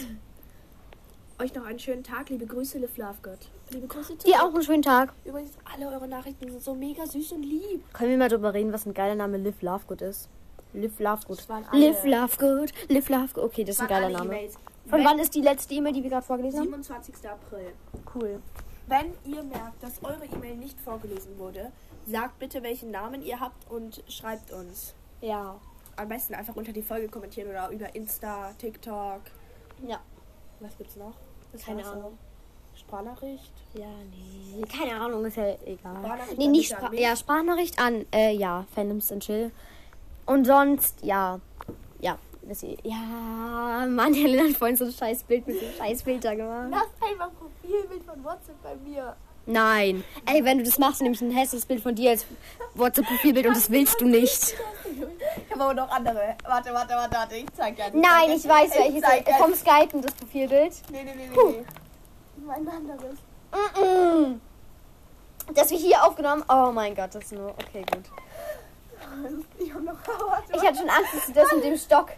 Euch noch einen schönen Tag. Liebe Grüße, Liv Lovegood. Liebe Grüße, Dir auch einen schönen Tag. Übrigens, alle eure Nachrichten sind so mega süß und lieb. Können wir mal drüber reden, was ein geiler Name Liv Lovegood ist? Liv Lovegood. Liv Lovegood. Liv Lovegood. Okay, das ist ein geiler Name. E-Mails. Von Wenn- wann ist die letzte E-Mail, die wir gerade vorgelesen haben? 27. April. Cool. Wenn ihr merkt, dass eure E-Mail nicht vorgelesen wurde, sagt bitte, welchen Namen ihr habt und schreibt uns. Ja. Am besten einfach unter die Folge kommentieren oder über Insta, TikTok. Ja. Was gibt's noch? Das Keine. Ahnung. Sprachnachricht. Ja, nee. Keine Ahnung, ist ja egal. Sprachnachricht Nee, nicht Spra ja, Sprachnachricht an, äh, ja, Fandoms and Chill. Und sonst, ja. Ja. Das, ja, Mann, Helena hat vorhin so ein scheiß Bild mit so einem scheiß Filter gemacht. Lass einfach Profilbild von WhatsApp bei mir. Nein. Ey, wenn du das machst, nehme ich ein hässliches Bild von dir als WhatsApp-Profilbild und das willst du nicht. Ich habe aber noch andere. Warte, warte, warte, warte. Ich zeig ja. Nein, ich weiß Ich welches. zeig Vom Skypen das Profilbild. Nee, nee, nee. Puh. nee. Mein anderes. Mm-mm. Das wir hier aufgenommen. Oh mein Gott, das ist nur. Okay, gut. Ich habe noch. Warte, Ich hatte schon Angst, dass sie das mit dem Stock.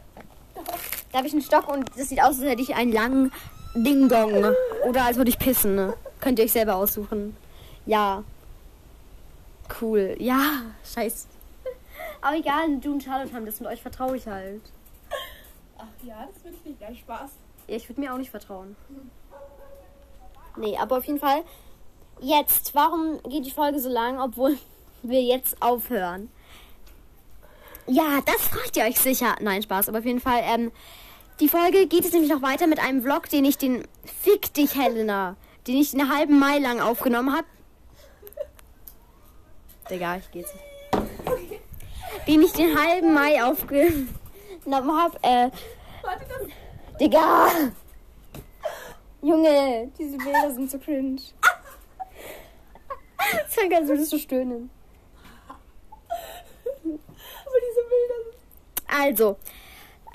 Da habe ich einen Stock und das sieht aus, als hätte ich einen langen Ding-Dong. Oder als würde ich pissen. Ne? Könnt ihr euch selber aussuchen. Ja. Cool. Ja, scheiß. Aber egal, du und Charlotte haben das und euch vertraue ich halt. Ach ja, das wird nicht dein Spaß. Ja, ich würde mir auch nicht vertrauen. Nee, aber auf jeden Fall. Jetzt, warum geht die Folge so lang, obwohl wir jetzt aufhören? Ja, das fragt ihr euch sicher. Nein, Spaß, aber auf jeden Fall. Ähm, die Folge geht jetzt nämlich noch weiter mit einem Vlog, den ich den Fick dich, Helena, den ich einen halben Mai lang aufgenommen habe. Digga, ich geht's. Den ich den halben Mai aufgenommen habe. Äh, Warte, das. Digga! Junge, diese Bilder sind so cringe. Es kann ganz würdest du stöhnen. Aber diese Bilder sind. Also,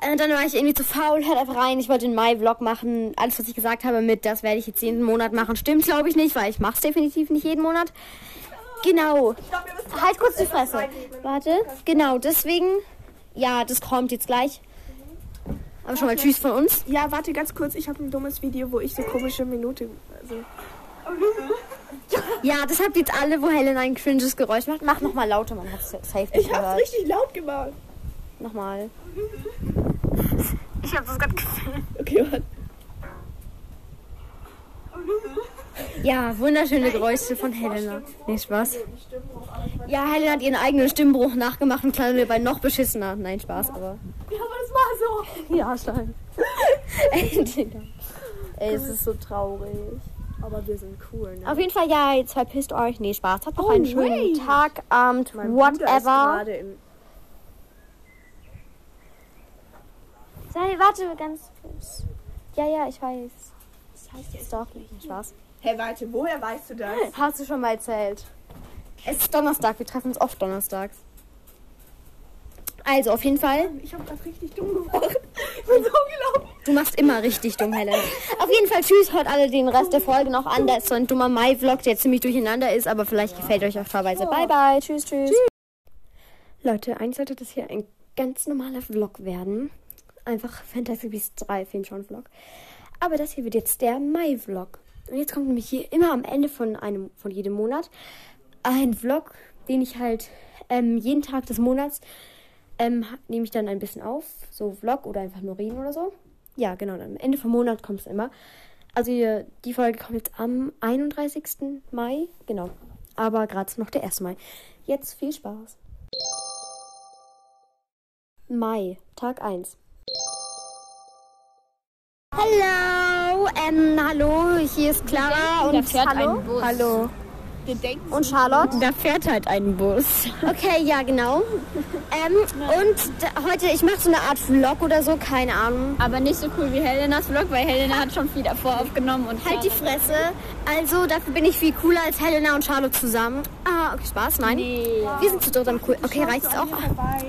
Äh, dann war ich irgendwie zu faul, hört einfach rein. Ich wollte den Mai-Vlog machen. Alles, was ich gesagt habe mit, das werde ich jetzt jeden Monat machen, stimmt, glaube ich nicht, weil ich mache es definitiv nicht jeden Monat. Genau. Halt kurz die Fresse. Warte. Genau, deswegen. Ja, das kommt jetzt gleich. Aber schon mal Tschüss von uns. Ja, warte ganz kurz. Ich habe ein dummes Video, wo ich so komische Minute. Also, Ja, das habt ihr jetzt alle, wo Helen ein cringes Geräusch macht. Mach nochmal lauter, man hat es safe nicht ich habe gehört. richtig laut gemacht. Nochmal. Ich habe das gerade gefilmt. Okay, warte. Ja, wunderschöne Geräusche von Helena. Nee, Spaß. Ja, Helena hat ihren eigenen Stimmbruch nachgemacht und klang dabei noch beschissener. Nein, Spaß, aber. Ja, aber das war so. Ja, Stein. Ey, Digga. Es ist so traurig. Aber wir sind cool, ne? Auf jeden Fall, ja, jetzt verpisst euch. Nee, Spaß. Habt noch Oh, einen schönen wait. Tag, Abend, Mein Bruder ist whatever. gerade in. Sei, warte, ganz kurz. Ja, ja, ich weiß. Das heißt jetzt doch nicht. Spaß. Hey, warte, woher weißt du das? Hast du schon mal erzählt. Es ist Donnerstag, wir treffen uns oft donnerstags. Also, auf jeden Fall. Ich habe das richtig dumm gemacht. Ich bin so gelaufen. Du machst immer richtig dumm, Helen. Auf jeden Fall, tschüss, hört alle den Rest der Folge noch an. Da ist so ein dummer Mai-Vlog, der ziemlich durcheinander ist, aber vielleicht gefällt euch auch teilweise. Bye, bye, tschüss, tschüss. Leute, eigentlich sollte das hier ein ganz normaler Vlog werden. Einfach Fantasy Beasts 3 Filmschauen-Vlog. Aber das hier wird jetzt der Mai-Vlog. Und jetzt kommt nämlich hier immer am Ende von, einem, von jedem Monat ein Vlog, den ich halt ähm, jeden Tag des Monats ähm, nehme ich dann ein bisschen auf. So Vlog oder einfach nur reden oder so. Ja, genau. Am Ende vom Monat kommt es immer. Also hier, die Folge kommt jetzt am 31. Mai. Genau. Aber gerade noch der 1. Mai. Jetzt viel Spaß. Mai, Tag 1. Hallo, ähm, hallo, hier ist Clara Da und fährt hallo. ein Bus. Hallo. Wir denken Und Charlotte. Da fährt halt ein Bus. Okay, ja, genau. Ähm, und da, heute, ich mache so eine Art Vlog oder so, keine Ahnung. Aber nicht so cool wie Helenas Vlog, weil Helena hat schon viel davor aufgenommen und Halt die Fresse. Also, dafür bin ich viel cooler als Helena und Charlotte zusammen. Ah, okay, Spaß, nein. Nee. Wir sind zu dritt am cool. Okay, reicht es auch? vorbei.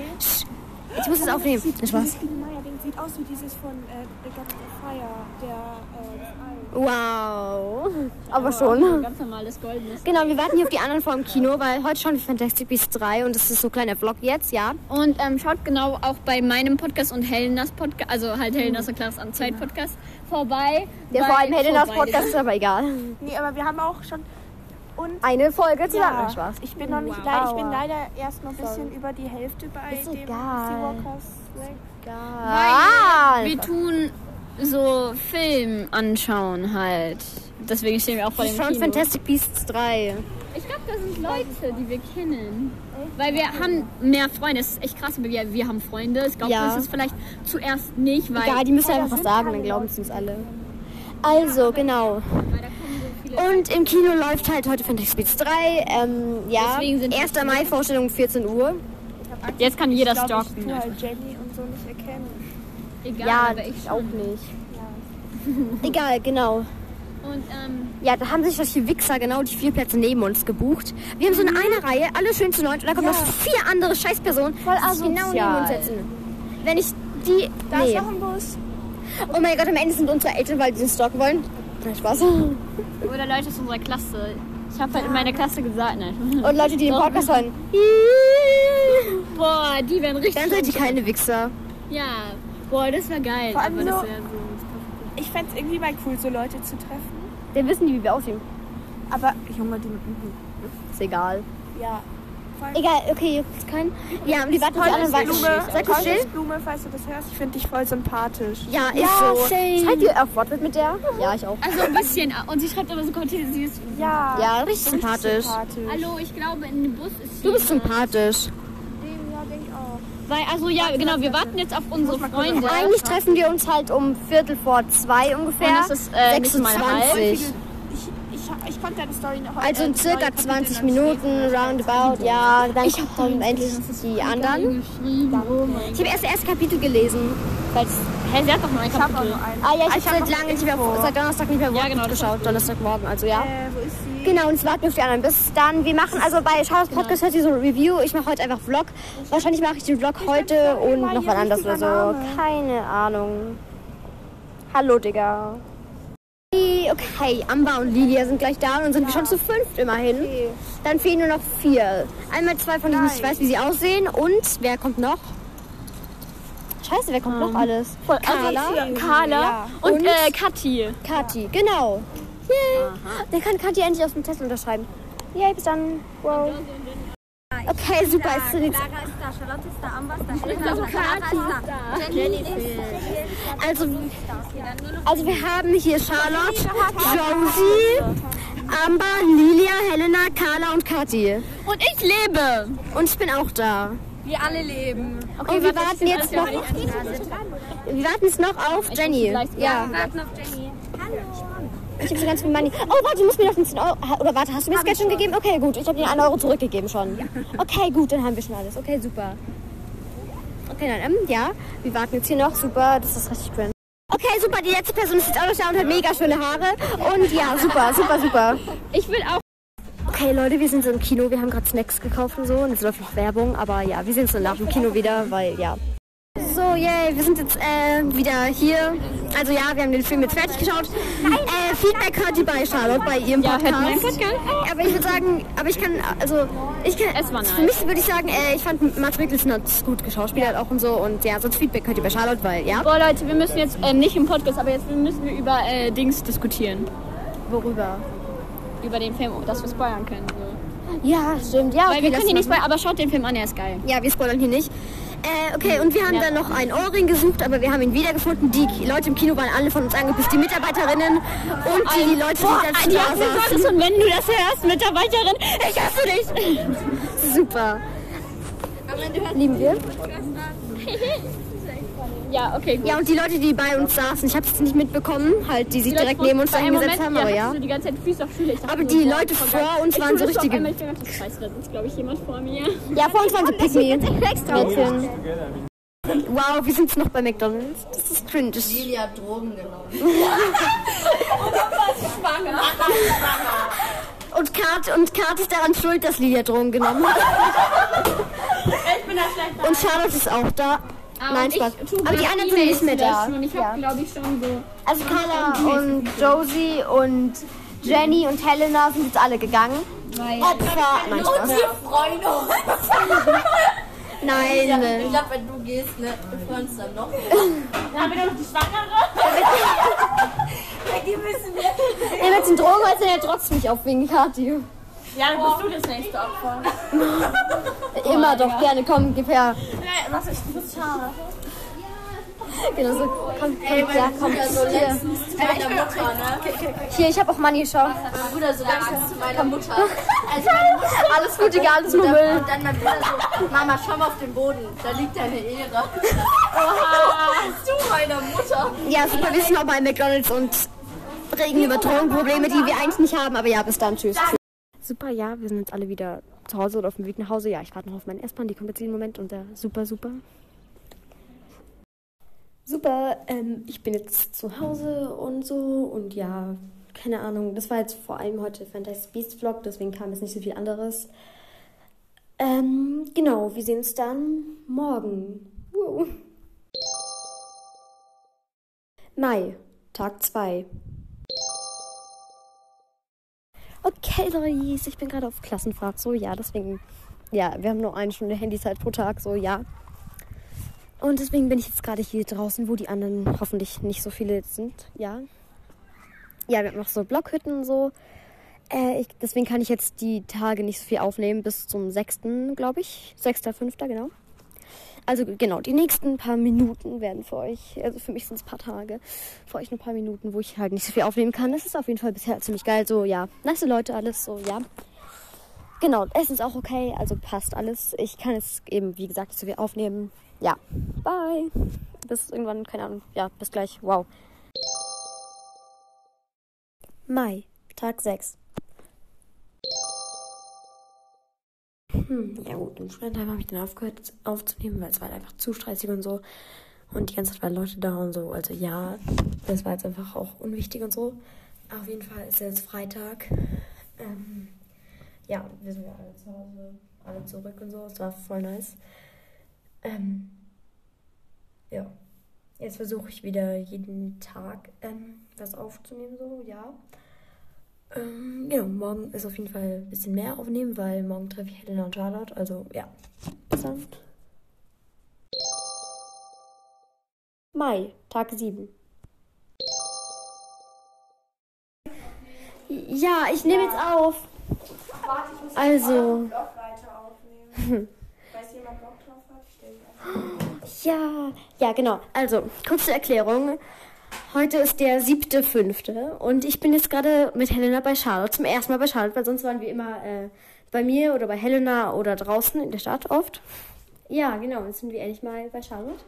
Ich muss es aufnehmen. Spaß. Sieht aus wie dieses von äh, Fire, der äh. Wow. Aber schon. Ganz normales goldenes. Genau, wir warten hier auf die anderen vor dem Kino, weil heute schauen wir Fantastic Beasts 3 und das ist so ein kleiner Vlog jetzt, ja. Und ähm, schaut genau auch bei meinem Podcast und Helenas Podcast, also halt Helenas und Klaas am Zeit Podcast vorbei. Der weil vor allem Helenas vorbei- Podcast ist aber egal. Nee, aber wir haben auch schon. Und Eine Folge zusammen. ja, Spaß. ich bin noch nicht Wow. leider, ich bin leider erst noch ein bisschen über die Hälfte bei Ist dem egal. Seawalkers Weg. Ah, Wir tun so Film anschauen halt. Deswegen stehen wir auch vor dem schauen Kino. Fantastic Beasts 3. Ich glaube, da sind Leute, die wir kennen. Weil wir haben mehr Freunde. Das ist echt krass. Wir, wir haben Freunde. Ich glaube, Ja. das ist vielleicht zuerst nicht, weil. Ja, die müssen einfach was sagen, dann glauben es uns alle. Also, genau. Und im Kino läuft halt heute Fantastic Beasts 3. Ähm, ja, Deswegen sind wir 1. Mai Vorstellung 14 Uhr. Jetzt kann jeder Ich glaube, ich stalken. tue halt Jenny und so nicht erkennen. Egal, Ja, aber ich auch nicht. Egal, genau. Und ähm, Ja, da haben sich solche Wichser genau die vier Plätze neben uns gebucht. Wir haben so in einer Reihe, alle schön zu neun, und da kommen noch vier andere Scheißpersonen, Voll die sich genau neben uns setzen. Wenn ich die... Da nee. ist noch ein Bus. Oh mein Gott, am Ende sind unsere Eltern, weil die uns stalken wollen. Nein, Spaß. oder Leute aus unserer Klasse. Ich habe halt in meiner Klasse gesagt, nein. Und Leute, die den Podcast hören. Boah, die werden richtig. Dann seid ihr keine Wichser. Ja, boah, das war geil. Vor allem aber das so- so. Ich fände es irgendwie mal cool, so Leute zu treffen. Dann wissen die, wie wir aussehen. Aber, Junge, die. Ist egal. Ja. Egal, okay, jetzt kein. Ja, und die warten anderen weiter. Blume, Seid ihr still? Blume, falls du das hörst. Ich finde dich voll sympathisch. Ja, ist Ja, so. same. Seid ihr auf Wortwitz mit der? Ja, ich auch. Also ein bisschen. Und sie schreibt aber so sie ist. Ja. Ja, richtig sympathisch. sympathisch. Hallo, ich glaube, in dem Bus ist Du bist sympathisch. Dem, ja, denke ich auch. Weil, also ja, genau, wir warten jetzt auf unsere Freunde. Eigentlich treffen wir uns halt um Viertel vor zwei ungefähr. Und das ist, äh, nicht mal halb. 26. Ich, ich, ich konnte deine Story noch Also in äh, circa neue Kapitel 20 dann Minuten, roundabout, ja, dann kommen endlich die anderen. Ich habe erst das erste Kapitel gelesen, weil es Hä, sie hat doch nur ein Ich Kapitel. Ah ja, ich, ich hab habe seit lange nicht mehr, seit Donnerstag nicht mehr Ja, genau, geschaut. Donnerstagmorgen, also ja. Äh, wo ist sie? Genau, und jetzt warten auf die anderen. Bis dann, wir machen, also bei Charles Podcast hört ihr so ein Review. Ich mache heute einfach Vlog. Wahrscheinlich mache ich den Vlog heute und noch was anderes oder so. Keine Ahnung. Hallo, Digga. Okay, Amber und Lydia sind gleich da und sind wir schon zu fünft immerhin. Okay. Dann fehlen nur noch vier. Einmal zwei, von denen ich nicht weiß, wie sie aussehen. Und wer kommt noch? Scheiße, wer kommt noch alles? Carla, Also, Carla Ja. und, Und? äh, Kathi. Kathi, genau. Yay. Dann kann Kathi endlich aus dem Test unterschreiben. Yay, bis dann. Wow. Okay, super. Jetzt, Clara ist da, Charlotte ist da, Amber ist da, Helena ist da, ist da, Jenny ist also, also wir haben hier Charlotte, Josie, Amber, Lilia, Helena, Carla und Kathi. Und ich lebe. Und ich bin auch da. Wir alle leben. und wir warten jetzt noch. Wir warten jetzt noch auf Jenny. Ja. Warten auf Jenny. Ich habe so ganz viel Money. Oh, warte, du musst mir noch 15 Euro. Oder warte, hast du mir das Geld schon gegeben? Okay, gut. Ich habe dir 1 Euro zurückgegeben schon. Okay, gut, dann haben wir schon alles. Okay, super. Okay, dann, ähm, ja. Wir warten jetzt hier noch. Super, das ist richtig cringe. Okay, super. Die letzte Person ist jetzt auch noch da und hat mega schöne Haare. Und ja, super, super, super. Ich will auch. Okay, Leute, wir sind so im Kino. Wir haben gerade Snacks gekauft und so. Und jetzt läuft noch Werbung. Aber ja, wir sehen uns dann nach dem Kino wieder, weil ja. So, yay, wir sind jetzt äh, wieder hier. Also ja, wir haben den Film jetzt fertig geschaut. Äh, Feedback hört ihr bei Charlotte bei ihrem Ja, Podcast. Aber ich würde sagen, aber ich kann, also ich kann, Es war für nice. mich würde ich sagen, äh, ich fand Matt Mikkelsen hat gut geschauspielert auch und so. Und ja, sonst Feedback hört ihr bei Charlotte, weil ja. Boah, Leute, wir müssen jetzt, ähm, nicht im Podcast, aber jetzt müssen wir über äh, Dings diskutieren. Worüber? Über den Film, dass wir spoilern können. So. Ja, stimmt. Ja, Weil okay, wir lass können hier nicht spoilern, aber schaut den Film an, er ist geil. Ja, wir spoilern hier nicht. Äh, okay, und wir haben dann noch einen Ohrring gesucht, aber wir haben ihn wiedergefunden. Die Leute im Kino waren alle von uns angepisst, die Mitarbeiterinnen und die Leute, die Boah, da die da saßen. Gottes und wenn du das hörst, Mitarbeiterin, ich hasse dich. Super. Lieben wir. Ja, okay, gut. Ja, und die Leute, die bei uns saßen, ich habe es nicht mitbekommen, halt, die sich Die direkt neben uns Moment, haben, aber ja. die ganze Zeit Füße auf dachte Aber die Leute vor uns ich waren so richtige- Ich sitzt, glaube ich, jemand vor mir. Ja, vor uns waren so Pick-Me-Mädchen. Wow, wir sind noch bei McDonalds. Das ist cringe. Lili hat Drogen genommen. Und Kat, und Kat ist daran schuld, dass Lydia Drogen genommen hat. Ich bin da schlecht. Und Charlotte ist auch da. Nein, Spaß. Aber die anderen sind nicht mehr da. Und ich habe, glaube ich, schon so. Also Carla und Josie und Jenny und Helena sind jetzt alle gegangen. Opfer. Nein, Spaß. Wir freuen uns. Nein. ne. Ich glaube, wenn du gehst, ne, wir freuen uns dann noch. Dann haben wir noch die Schwangere. Die müssen wir. Ja, mit den Drogen hört er ja trotzdem nicht auf wegen Kati. Ja, dann bist du das nächste Opfer. Immer doch gerne, komm, gib her. Was ich muss schauen. Genau so. Komm, komm, ja, komm. Ja, so Hier, letztens zu meiner Mutter, ne? hier ich habe auch Money Show. Mein Bruder so letztens zu meiner Mutter. Also meine Mutter Alles gut, egal, alles nur Müll. und dann mein Bruder so, Mama, schau mal auf den Boden, da liegt deine Ehre. zu meiner Mutter. Ja, super, wir sind auch bei McDonalds und reden über Drogenprobleme, die wir eigentlich nicht haben. Aber ja, bis dann, tschüss. Super, ja, wir sind jetzt alle wieder zu Hause oder auf dem Weg nach Hause. Ja, ich warte noch auf meinen S-Bahn, die kommt jetzt jeden Moment und der super, super. Super, ähm, ich bin jetzt zu Hause und so und ja, keine Ahnung, das war jetzt vor allem heute Fantastic Beasts Vlog, deswegen kam jetzt nicht so viel anderes. Ähm, genau, wir sehen uns dann morgen. Wow. Mai, Tag 2. Okay, Leute, ich bin gerade auf Klassenfahrt, so ja, deswegen, ja, wir haben nur eine Stunde Handyzeit pro Tag, so ja. Und deswegen bin ich jetzt gerade hier draußen, wo die anderen hoffentlich nicht so viele sind, ja. Ja, wir haben noch so Blockhütten und so. Äh, ich, deswegen kann ich jetzt die Tage nicht so viel aufnehmen, bis zum 6., glaube ich. 6.5., genau. Also genau, die nächsten paar Minuten werden für euch, also für mich sind es ein paar Tage, für euch ein paar Minuten, wo ich halt nicht so viel aufnehmen kann. Das ist auf jeden Fall bisher ziemlich geil. So, ja, nice Leute, alles so, ja. Genau, Essen ist auch okay, also passt alles. Ich kann jetzt eben, wie gesagt, nicht so viel aufnehmen. Ja, bye. Bis irgendwann, keine Ahnung. Ja, bis gleich. Wow. Mai, Tag 6. Hm, ja gut, im Studentheim habe ich dann aufgehört aufzunehmen, weil es war halt einfach zu stressig und so. Und die ganze Zeit waren Leute da und so. Also ja, das war jetzt einfach auch unwichtig und so. Auf jeden Fall ist jetzt Freitag. Ähm, ja, wir sind ja alle zu Hause, alle zurück und so. Es war voll nice. Ähm, ja. Jetzt versuche ich wieder jeden Tag ähm, was aufzunehmen, so, ja. Ähm, genau, morgen ist auf jeden Fall ein bisschen mehr aufnehmen, weil morgen treffe ich Helena und Charlotte. Also, ja. Bis dann. Mai, Tag 7. Ja, ich nehme jetzt auf. Warte, ich muss Also. aufnehmen. Weiß jemand Bock drauf hat? Ja, ja, genau. Also, kurze Erklärung. Heute ist der siebte, fünfte und ich bin jetzt gerade mit Helena bei Charlotte. Zum ersten Mal bei Charlotte, weil sonst waren wir immer äh, bei mir oder bei Helena oder draußen in der Stadt oft. Ja, genau, jetzt sind wir endlich mal bei Charlotte.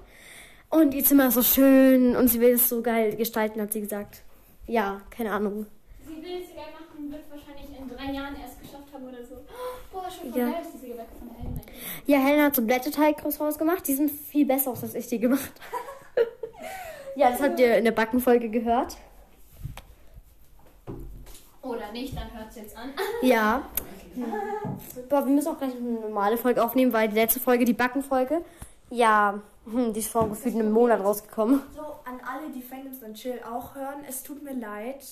Und ihr Zimmer ist so schön und sie will es so geil gestalten, hat sie gesagt. Ja, keine Ahnung. Sie will es geil machen, wird wahrscheinlich in drei Jahren erst geschafft haben oder so. Boah, schon voll Ja. geil, dass diese Gebäcke von Helena. Ja, Helena hat so Blätterteig groß rausgemacht. Die sind viel besser aus, als ich die gemacht habe. ja, das habt ihr in der Backenfolge gehört. Oder nicht, dann hört es jetzt an. Ja. Boah, wir müssen auch gleich eine normale Folge aufnehmen, weil die letzte Folge, die Backenfolge, ja, hm, die ist vor gefühlt einem Monat rausgekommen. So, an alle, die Fandoms und Chill auch hören, es tut mir leid,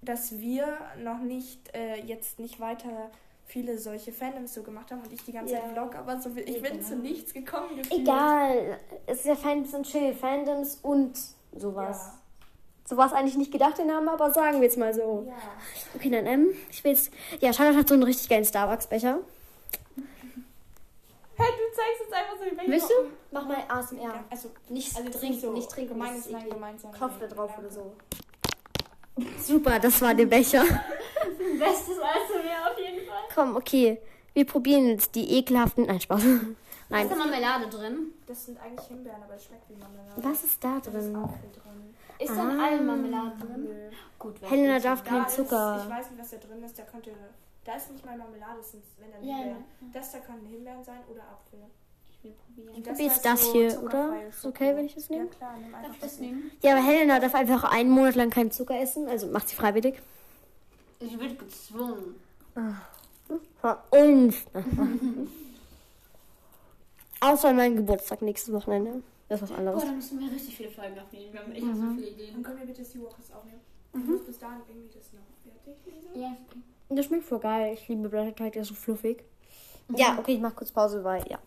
dass wir noch nicht, äh, jetzt nicht weiter viele solche Fandoms so gemacht haben und ich die ganze Ja. Zeit Vlog, aber so, ich bin zu nichts gekommen gefühlt. Egal, es ist ja Fandoms und Chill, Fandoms und sowas. So war es eigentlich nicht gedacht, den Namen, aber sagen wir jetzt mal so. Ja. Okay, dann, ähm, ich will jetzt, ja, Charlotte hat so einen richtig geilen Starbucks-Becher. Hey, du zeigst jetzt einfach so die Becher. Willst du? Mach mal ASMR. Ja, also, Nicht also trinken, so nicht trinken. Gemein ist ist nein, eklig. gemein sein. Kopf da drauf oder so. Super, das war der Becher. Bestes ASMR auf jeden Fall. Komm, okay. Wir probieren jetzt die ekelhaften. Nein, Spaß. Nein. Ist da Marmelade drin? Das sind eigentlich Himbeeren, aber es schmeckt wie Marmelade. Was ist da Da ist drin? Apfel drin. Ist da Ah. allem Marmelade drin? Nö. Gut, Helena ich darf Da kein ist, Zucker. ich weiß nicht, was da drin ist. Da könnte, da ist nicht mal Marmelade, das sind wenn dann Ja, Himbeeren. Das da können Himbeeren sein oder Apfel. Ich will probieren. Und probier jetzt da das ist hier, oder? Ist okay, wenn ich das nehme? Ja klar, nimm einfach Darf ich das nehmen? Ja, aber Helena darf einfach einen Monat lang keinen Zucker essen. Also macht sie freiwillig. Ich wird gezwungen. Von uns. Außer mein Geburtstag nächstes Wochenende. Das ist was Boah, anderes. da müssen wir richtig viele Folgen aufnehmen. Wir haben echt so viele Ideen. Dann können wir bitte Seawalkers aufnehmen. Ich muss bis dahin irgendwie das noch fertig lesen. Ja, Das schmeckt voll geil. Ich liebe Blätterteig, der ist so fluffig. Ja, okay, ich mach kurz Pause, weil, ja.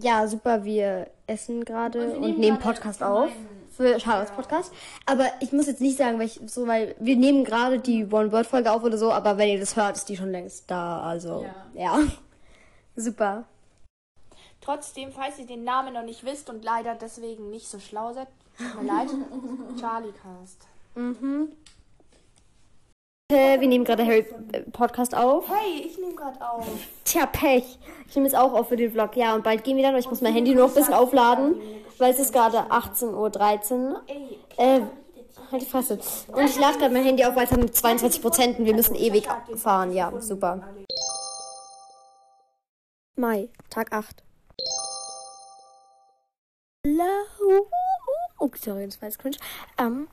Ja, super, wir essen gerade und, nehmen Podcast auf. Für Charlottes Podcast. Aber ich muss jetzt nicht sagen, weil ich so, weil wir nehmen gerade die One-Word-Folge auf oder so, aber wenn ihr das hört, ist die schon längst da. Also, ja. Super. Trotzdem, falls ihr den Namen noch nicht wisst und leider deswegen nicht so schlau seid, tut mir leid, Charlie Cast. Mhm. Äh, wir nehmen gerade Harry äh, Podcast auf. Hey, ich nehme gerade auf. Tja, Pech. Ich nehme jetzt auch auf für den Vlog. Ja, und bald gehen wir dann. Ich muss mein Handy nur noch ein bisschen aufladen, weil es ist gerade 18.13 Uhr. Ey, Äh, halt die Fresse. Und ich lade gerade mein Handy auf, weil es hat mit 22 Prozent und wir müssen ewig fahren. Ja, super. Mai, Tag 8. Oh, sorry, das war jetzt cringe. Ähm,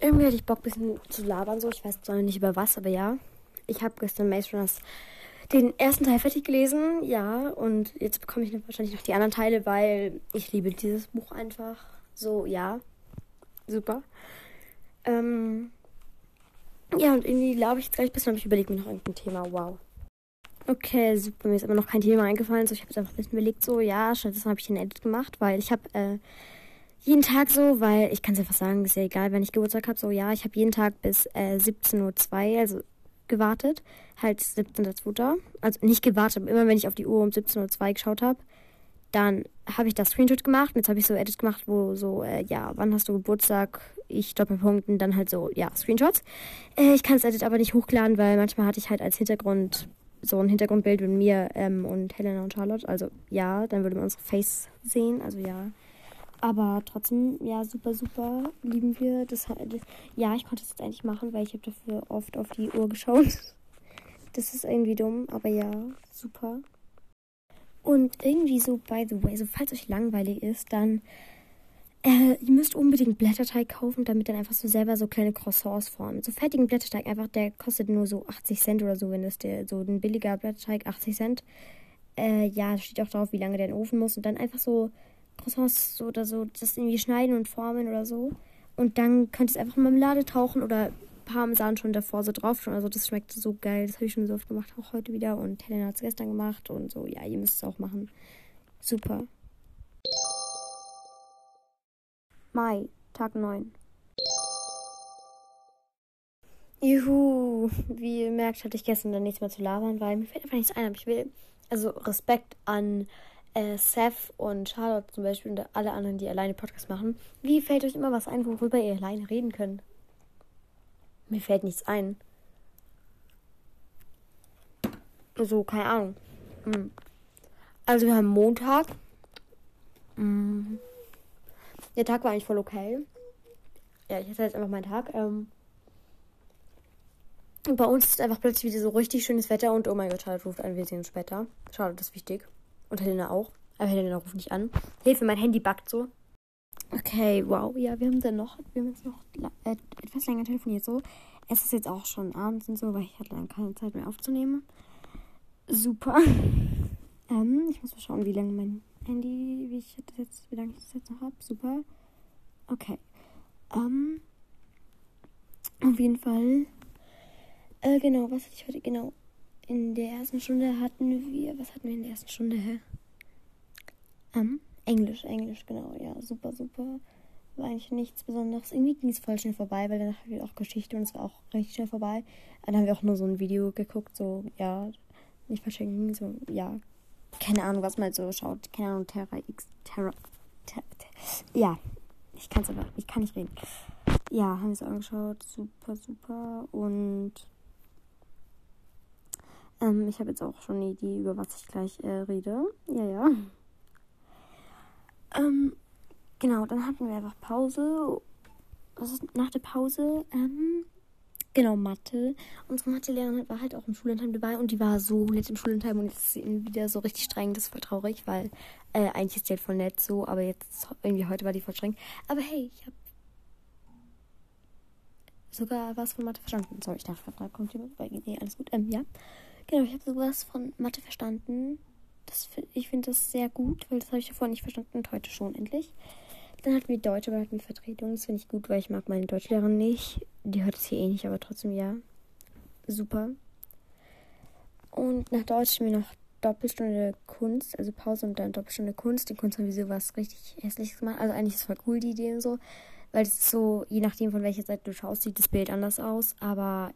irgendwie hatte ich Bock, ein bisschen zu labern, so. Ich weiß zwar nicht über was, aber ja. Ich habe gestern Maze Runners den ersten Teil fertig gelesen, ja. Und jetzt bekomme ich wahrscheinlich noch die anderen Teile, weil ich liebe dieses Buch einfach. So, ja. Super. Ähm, ja, und irgendwie glaube ich jetzt gleich ein bisschen, aber ich überlege mir noch irgendein Thema. Wow. Okay, super. Mir ist aber noch kein Thema eingefallen. So, ich habe jetzt einfach ein bisschen überlegt, so, ja, stattdessen habe ich einen Edit gemacht, weil ich habe äh, jeden Tag so, weil ich kann es einfach sagen, ist ja egal, wenn ich Geburtstag habe, so, ja, ich habe jeden Tag bis äh, 17.02 Uhr, also gewartet. Halt 17.02. Also nicht gewartet, immer wenn ich auf die Uhr um 17.02 Uhr geschaut habe, dann habe ich das Screenshot gemacht. Und jetzt habe ich so Edits gemacht, wo so, äh, ja, wann hast du Geburtstag? Ich Doppelpunkt und dann halt so, ja, Screenshots. Äh, ich kann das Edit aber nicht hochladen, weil manchmal hatte ich halt als Hintergrund so ein Hintergrundbild mit mir ähm, und Helena und Charlotte. Also ja, dann würde man unsere Face sehen. Also ja. Aber trotzdem, ja, super, super lieben wir. Das, das, ja, ich konnte es jetzt eigentlich machen, weil ich habe dafür oft auf die Uhr geschaut. Das ist irgendwie dumm, aber ja, super. Und irgendwie so, by the way, so falls euch langweilig ist, dann Äh, ihr müsst unbedingt Blätterteig kaufen, damit dann einfach so selber so kleine Croissants formen. So fertigen Blätterteig einfach, der kostet nur so 80 Cent oder so, wenn das der so ein billiger Blätterteig 80 Cent. Äh, ja, steht auch drauf, wie lange der in den Ofen muss und dann einfach so Croissants oder so das irgendwie schneiden und formen oder so. Und dann könnt ihr es einfach in Marmelade tauchen oder Parmesan schon davor so drauf schon. Also das schmeckt so geil. Das habe ich schon so oft gemacht, auch heute wieder. Und Helena hat es gestern gemacht und so. Ja, ihr müsst es auch machen. Super. Mai, Tag 9. Juhu, wie ihr merkt, hatte ich gestern dann nichts mehr zu labern, weil mir fällt einfach nichts ein. Aber ich will, also Respekt an äh, Seth und Charlotte zum Beispiel und alle anderen, die alleine Podcast machen. Wie fällt euch immer was ein, worüber ihr alleine reden könnt? Mir fällt nichts ein. So, keine Ahnung. Hm. Also wir haben Montag. Hm. Der Tag war eigentlich voll okay. Ja, ich hatte jetzt einfach meinen Tag. Ähm, bei uns ist einfach plötzlich wieder so richtig schönes Wetter und oh mein Gott, Charlotte ruft an, wir sehen uns später. Charlotte, das ist wichtig. Und Helena auch. Aber Helena ruft nicht an. Hilfe, mein Handy backt so. Okay, wow. Ja, wir haben dann noch, wir haben jetzt noch äh, etwas länger telefoniert so. Es ist jetzt auch schon abends und so, weil ich hatte dann keine Zeit mehr aufzunehmen. Super. ähm, ich muss mal schauen, wie lange mein Handy, wie ich das jetzt, wie lange ich das jetzt noch habe. Super. Okay. Ähm, auf jeden Fall. Äh, genau, was hatte ich heute? Genau. In der ersten Stunde hatten wir, was hatten wir in der ersten Stunde? Hä? Ähm, Englisch, Englisch, genau, ja, super, super. War eigentlich nichts Besonderes. Irgendwie ging es voll schnell vorbei, weil danach haben wir auch Geschichte und es war auch richtig schnell vorbei. Dann haben wir auch nur so ein Video geguckt, so, ja, nicht verschenken, so, ja, keine Ahnung, was man so schaut. Keine Ahnung, Terra X, Terra, ter, ter, ja, ich kann es aber, ich kann nicht reden. Ja, haben wir es angeschaut, super, super und ähm, ich habe jetzt auch schon eine Idee, über was ich gleich äh, rede. Ja, ja. Ähm, genau, dann hatten wir einfach Pause. Was ist nach der Pause? Ähm, genau, Mathe. Unsere Mathelehrerin war halt auch im Schullandheim dabei und die war so nett im Schullandheim und jetzt ist sie wieder so richtig streng. Das ist voll traurig, weil äh, eigentlich ist die halt voll nett so, aber jetzt irgendwie heute war die voll streng. Aber hey, ich habe sogar was von Mathe verstanden. Sorry, ich dachte, da kommt jemand. Nee, alles gut. Ähm, ja. Genau, ich habe sowas von Mathe verstanden. Das, ich finde das sehr gut, weil das habe ich davor nicht verstanden und heute schon endlich. Dann hatten wir Deutsch, aber hatten wir Vertretung. Das finde ich gut, weil ich mag meine Deutschlehrerin nicht. Die hört es hier eh nicht, aber trotzdem ja. Super. Und nach Deutsch haben wir noch Doppelstunde Kunst, also Pause und dann Doppelstunde Kunst. In Kunst haben wir sowas richtig hässliches gemacht. Also eigentlich ist es voll cool, die Idee und so. Weil es so, je nachdem von welcher Seite du schaust, sieht das Bild anders aus. Aber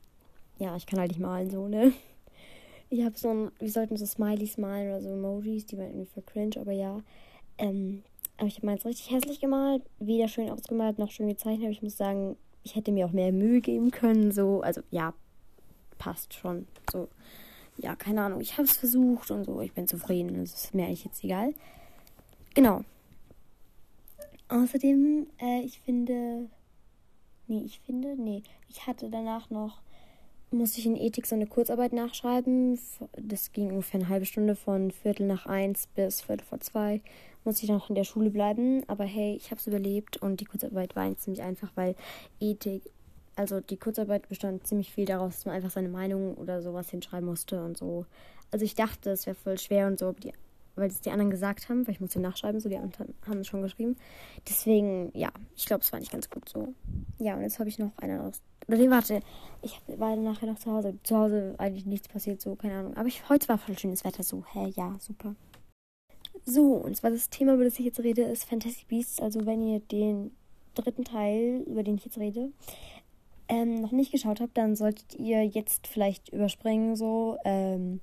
ja, ich kann halt nicht malen, so, ne? Ich habe so ein, wir sollten so Smileys malen oder so Emojis, die waren irgendwie für cringe, aber ja. Ähm, aber ich habe meins richtig hässlich gemalt, weder schön ausgemalt noch schön gezeichnet. Aber ich muss sagen, ich hätte mir auch mehr Mühe geben können. So, also ja, passt schon. So, ja, keine Ahnung. Ich habe es versucht und so. Ich bin zufrieden. Das ist mir eigentlich jetzt egal. Genau. Außerdem, äh, ich finde. Nee, ich finde. Nee, ich hatte danach noch musste ich in Ethik so eine Kurzarbeit nachschreiben. Das ging ungefähr eine halbe Stunde von Viertel nach eins bis Viertel vor zwei. Musste ich noch in der Schule bleiben. Aber hey, ich habe es überlebt und die Kurzarbeit war ziemlich einfach, weil Ethik, also die Kurzarbeit bestand ziemlich viel daraus, dass man einfach seine Meinung oder sowas hinschreiben musste und so. Also ich dachte, es wäre voll schwer und so, die, weil es die anderen gesagt haben, weil ich musste nachschreiben, so die anderen haben es schon geschrieben. Deswegen, ja, ich glaube, es war nicht ganz gut so. Ja, und jetzt habe ich noch eine aus oder nee, warte. Ich war nachher noch zu Hause. Zu Hause eigentlich nichts passiert, so, keine Ahnung. Aber ich, heute war voll schönes Wetter, so. Hä, ja, super. So, und zwar das Thema, über das ich jetzt rede, ist Fantasy Beasts. Also, wenn ihr den dritten Teil, über den ich jetzt rede, ähm, noch nicht geschaut habt, dann solltet ihr jetzt vielleicht überspringen, so. Ähm,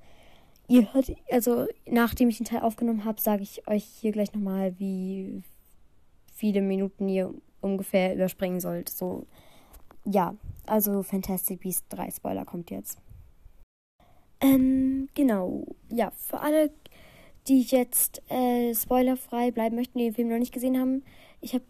ihr hört, also, nachdem ich den Teil aufgenommen habe, sage ich euch hier gleich nochmal, wie viele Minuten ihr ungefähr überspringen sollt. So, ja, also Fantastic Beasts 3 Spoiler kommt jetzt. Ähm, genau. Ja, für alle, die jetzt äh, spoilerfrei bleiben möchten, die den Film noch nicht gesehen haben, ich habe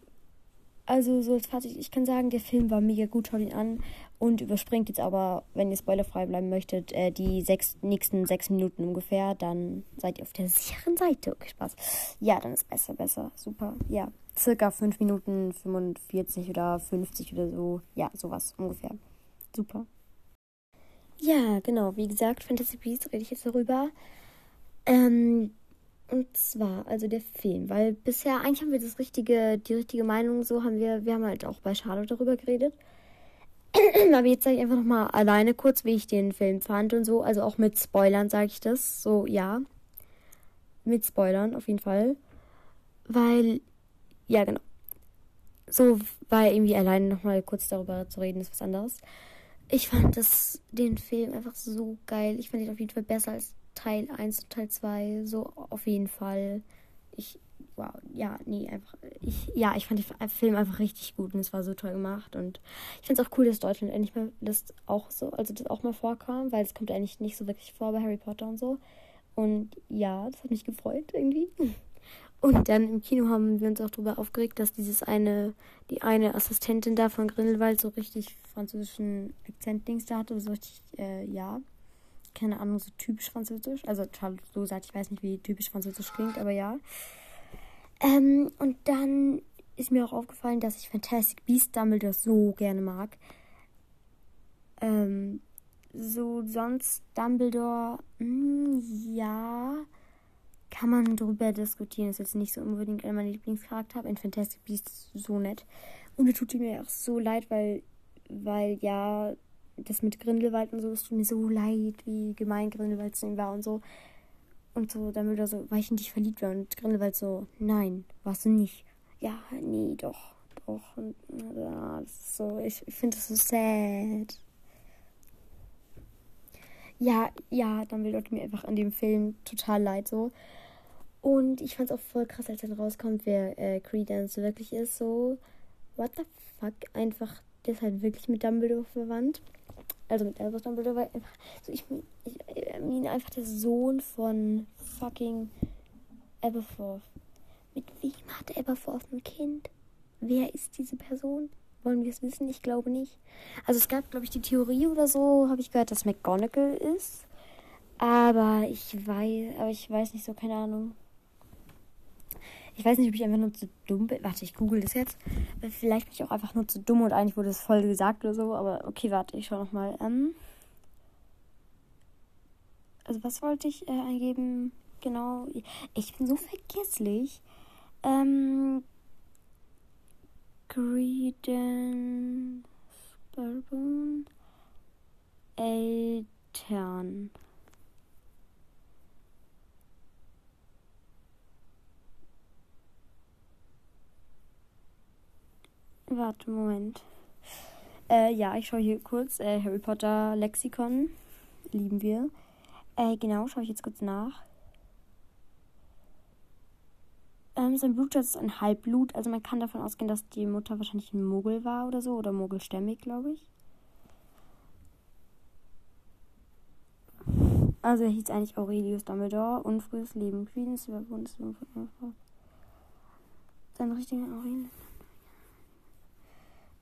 also so als Fazit, ich kann sagen, der Film war mega gut, schaut ihn an und überspringt jetzt aber, wenn ihr spoilerfrei bleiben möchtet, äh, die sechs, nächsten sechs Minuten ungefähr, dann seid ihr auf der sicheren Seite. Okay, Spaß. Ja, dann ist besser, besser, super. Ja, circa fünf Minuten 45 oder 50 oder so. Ja, sowas ungefähr. Super. Ja, genau, wie gesagt, Fantasy Beasts rede ich jetzt darüber. Ähm, und zwar, also der Film, weil bisher eigentlich haben wir das richtige, die richtige Meinung so haben wir, wir haben halt auch bei Charlotte darüber geredet. Aber jetzt sage ich einfach nochmal alleine kurz, wie ich den Film fand und so. Also auch mit Spoilern sage ich das. So, ja. Mit Spoilern auf jeden Fall. Weil, ja, genau. So, weil irgendwie alleine nochmal kurz darüber zu reden, ist was anderes. Ich fand das, den Film einfach so geil. Ich fand ihn auf jeden Fall besser als Teil 1 und Teil 2. So auf jeden Fall. Ich, wow, ja, nee, einfach. Ich, ja, ich fand den Film einfach richtig gut und es war so toll gemacht. Und ich finde es auch cool, dass Deutschland endlich mal das auch so, also das auch mal vorkam, weil es kommt eigentlich nicht so wirklich vor bei Harry Potter und so. Und ja, das hat mich gefreut irgendwie. Und dann im Kino haben wir uns auch darüber aufgeregt, dass dieses eine, die eine Assistentin da von Grindelwald so richtig französischen Akzent-Dings da hatte, so richtig, äh, ja keine Ahnung, so typisch französisch. Also Charlotte so sagt, ich weiß nicht, wie typisch französisch klingt, aber ja. Ähm, und dann ist mir auch aufgefallen, dass ich Fantastic Beast Dumbledore so gerne mag. Ähm, so sonst Dumbledore, mh, hm, ja, kann man drüber diskutieren. Ist jetzt nicht so unbedingt einer meiner Lieblingscharakter, in Fantastic Beast so nett. Und es tut mir auch so leid, weil, weil ja, das mit Grindelwald und so, es tut mir so leid, wie gemein Grindelwald zu ihm war und so. Und so, damit er so, weil ich in dich verliebt war. Und Grindelwald so, nein, warst du nicht. Ja, nee, doch, doch. Und ja, das ist so, ich, ich finde das so sad. Ja, ja, dann will mir einfach an dem Film total leid so. Und ich fand es auch voll krass, als dann rauskommt, wer äh, Credence wirklich ist. So, what the fuck? Einfach, der ist halt wirklich mit Dumbledore verwandt also mit Albus Dumbledore, weil einfach, so ich, ich, ich meine einfach der Sohn von fucking Aberforth. Mit wem hat Aberforth ein Kind? Wer ist diese Person? Wollen wir es wissen? Ich glaube nicht. Also es gab, glaube ich, die Theorie oder so, habe ich gehört, dass McGonagall ist. Aber ich weiß, aber ich weiß nicht so, keine Ahnung. Ich weiß nicht, ob ich einfach nur zu dumm bin. Warte, ich google das jetzt. Vielleicht bin ich auch einfach nur zu dumm und eigentlich wurde es voll gesagt oder so. Aber okay, warte, ich schau nochmal. Ähm also was wollte ich äh, eingeben? Genau. Ich bin so vergesslich. Ähm Credence Bourbon Eltern. Warte, Moment. Äh, ja, ich schaue hier kurz. Äh, Harry Potter Lexikon. Lieben wir. Äh, genau, schaue ich jetzt kurz nach. Ähm, sein Blutschatz ist ein Halbblut. Also man kann davon ausgehen, dass die Mutter wahrscheinlich ein Muggel war oder so. Oder Muggelstämmig, glaube ich. Also er hieß eigentlich Aurelius Dumbledore. Unfrühes Leben. Queens Sein richtiger Aurelius.